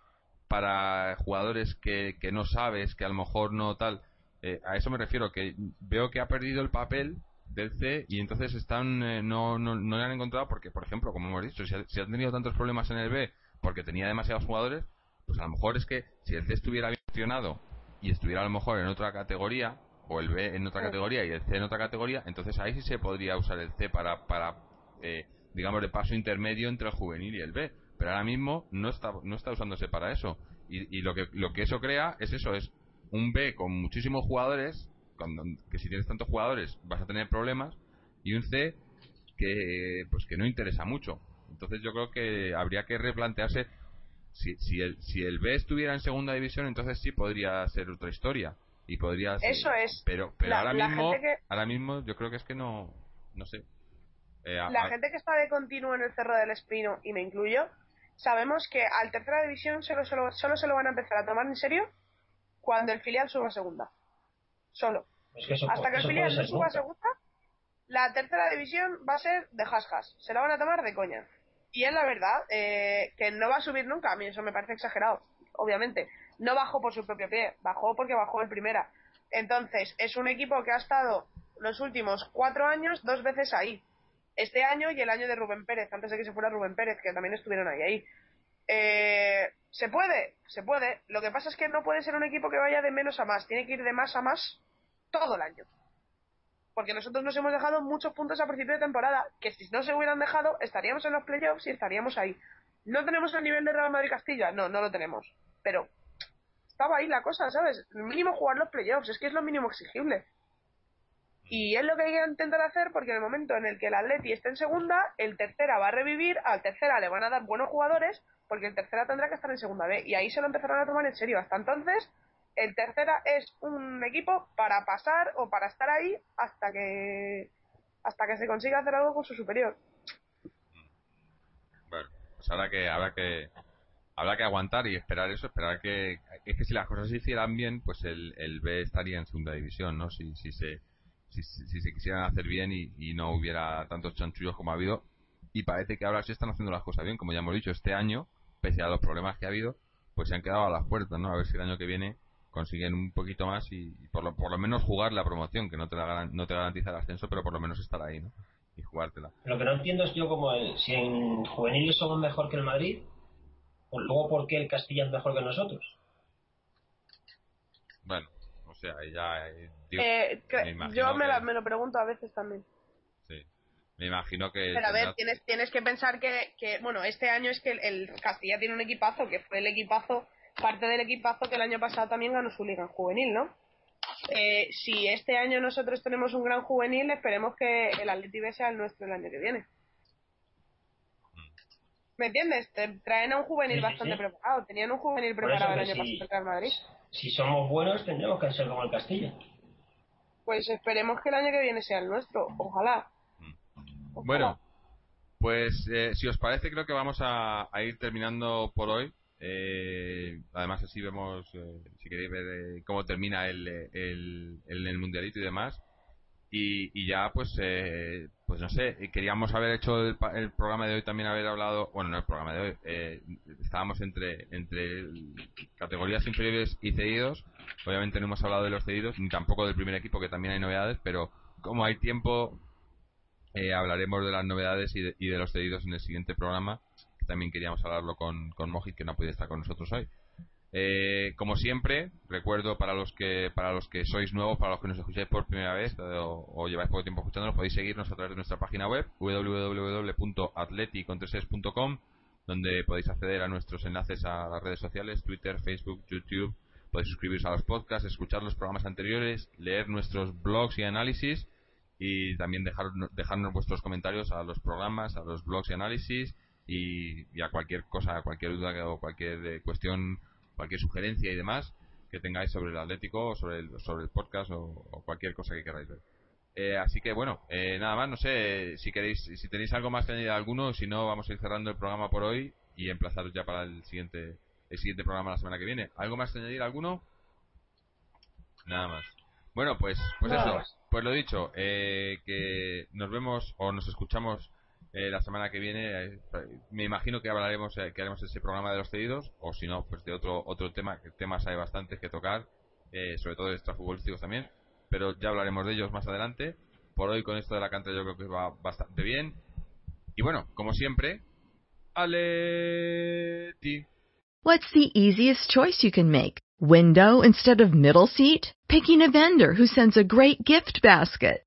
para jugadores que, que no sabes, que a lo mejor no tal. Eh, a eso me refiero, que veo que ha perdido el papel del C y entonces están eh, no, no, no le han encontrado porque, por ejemplo, como hemos dicho, si, ha, han tenido tantos problemas en el B porque tenía demasiados jugadores, pues a lo mejor es que si el C estuviera bien gestionado y estuviera a lo mejor en otra categoría, o el B en otra categoría y el C en otra categoría, entonces ahí sí se podría usar el C para, para eh, digamos, de paso intermedio entre el juvenil y el B. Pero ahora mismo no está, no está usándose para eso. Y, lo, que, lo que eso crea es eso, es un B con muchísimos jugadores, que si tienes tantos jugadores vas a tener problemas, y un C que, pues que no interesa mucho. Entonces yo creo que habría que replantearse si, si, el, si el B estuviera en segunda división, entonces sí podría ser otra historia. Y podría Eso es. Pero, pero ahora, mismo, ahora mismo yo creo que es que no, no sé. Eh, la gente que está de continuo en el Cerro del Espino, y me incluyo, sabemos que al tercera división solo, solo, solo se lo van a empezar a tomar en serio cuando el filial suba a segunda. Solo. Hasta que el filial no suba a segunda, la tercera división va a ser de jasjas. Se la van a tomar de coña. Y es la verdad, eh, que no va a subir nunca. A mí eso me parece exagerado, obviamente. No bajó por su propio pie, bajó porque bajó en primera. Entonces, es un equipo que ha estado los últimos cuatro años dos veces ahí este año y el año de Rubén Pérez, antes de que se fuera Rubén Pérez, que también estuvieron ahí. ahí. Eh, ¿Se puede? Se puede. Lo que pasa es que no puede ser un equipo que vaya de menos a más, tiene que ir de más a más todo el año. Porque nosotros nos hemos dejado muchos puntos a principio de temporada, que si no se hubieran dejado, estaríamos en los playoffs y estaríamos ahí. ¿No tenemos el nivel de Real Madrid-Castilla? No, no lo tenemos. Pero estaba ahí la cosa, ¿sabes? Mínimo jugar los playoffs, es que es lo mínimo exigible. Y es lo que hay que intentar hacer porque en el momento en el que el Atleti esté en segunda, el tercera va a revivir, al tercera le van a dar buenos jugadores porque el tercera tendrá que estar en segunda B. Y ahí se lo empezarán a tomar en serio. Hasta entonces, el tercera es un equipo para pasar o para estar ahí hasta que hasta que se consiga hacer algo con su superior. Bueno, pues habrá que, habrá que, habrá que aguantar y esperar eso, esperar que, es que si las cosas se hicieran bien, pues el, el B estaría en segunda división, ¿no? Si, si se, si, se quisieran hacer bien y, no hubiera tantos chanchullos como ha habido. Y parece que ahora sí están haciendo las cosas bien, como ya hemos dicho, este año, pese a los problemas que ha habido, pues se han quedado a las puertas, ¿no? A ver si el año que viene consiguen un poquito más y, y por, lo, por lo menos jugar la promoción, que no te, la, no te garantiza el ascenso, pero por lo menos estar ahí, ¿no? Y jugártela. Lo que no entiendo es yo como el, si en juveniles somos mejor que el Madrid, pues luego por qué el Castilla es mejor que nosotros. Sea, ya... Eh, eh, me yo me, la, me, lo pregunto a veces también. Sí. Me imagino que... Pero a ver, tienes, tienes que pensar que, que, bueno, este año es que el, el Castilla tiene un equipazo, que fue el equipazo, parte del equipazo que el año pasado también ganó su liga en juvenil, ¿no? Eh, si este año nosotros tenemos un gran juvenil, esperemos que el Atleti B sea el nuestro el año que viene. ¿Me entiendes? Te traen a un juvenil Sí, bastante sí. preparado. Tenían un juvenil preparado el año sí. pasado el Madrid. Si somos buenos, tendremos que ser como el Castilla. Pues esperemos que el año que viene sea el nuestro. Ojalá. Ojalá. Bueno, pues eh, si os parece, creo que vamos a, a ir terminando por hoy. Eh, además, así vemos, eh, si queréis ver eh, cómo termina el, el, el, el mundialito y demás. Y, y ya, pues, eh, pues no sé, queríamos haber hecho el, el programa de hoy también haber hablado, bueno, no el programa de hoy, eh, estábamos entre, entre categorías inferiores y cedidos. Obviamente no hemos hablado de los cedidos, ni tampoco del primer equipo, que también hay novedades, pero como hay tiempo, eh, hablaremos de las novedades y de, los cedidos en el siguiente programa. También queríamos hablarlo con, con Mojit, que no puede estar con nosotros hoy. Eh, como siempre, recuerdo para los que para los que sois nuevos, para los que nos escucháis por primera vez o, o lleváis poco tiempo escuchándonos, podéis seguirnos a través de nuestra página web www.atleticontreses.com donde podéis acceder a nuestros enlaces a las redes sociales, Twitter, Facebook, YouTube. Podéis suscribiros a los podcasts, escuchar los programas anteriores, leer nuestros blogs y análisis y también dejar, dejarnos vuestros comentarios a los programas, a los blogs y análisis y, a cualquier cosa, a cualquier duda o cualquier eh, cuestión, cualquier sugerencia y demás que tengáis sobre el Atlético, o sobre el, sobre el podcast o, o cualquier cosa que queráis ver. Eh, así que bueno, eh, nada más, no sé si queréis, si tenéis algo más que añadir a alguno, si no vamos a ir cerrando el programa por hoy y emplazaros ya para el siguiente, el siguiente programa la semana que viene. ¿Algo más que añadir alguno? Nada más. Bueno, pues, pues Nada eso, más. pues lo dicho, eh, que nos vemos o nos escuchamos eh, la semana que viene. eh, me imagino que hablaremos, eh, que haremos ese programa de los cedidos, o si no, pues de otro otro tema, que temas hay bastantes que tocar, eh, sobre todo extrafutbolísticos también, pero ya hablaremos de ellos más adelante. Por hoy con esto de la cantera yo creo que va bastante bien. Y bueno, como siempre, Aleti. What's the easiest choice you can make? Window instead of middle seat? Picking a vendor who sends a great gift basket?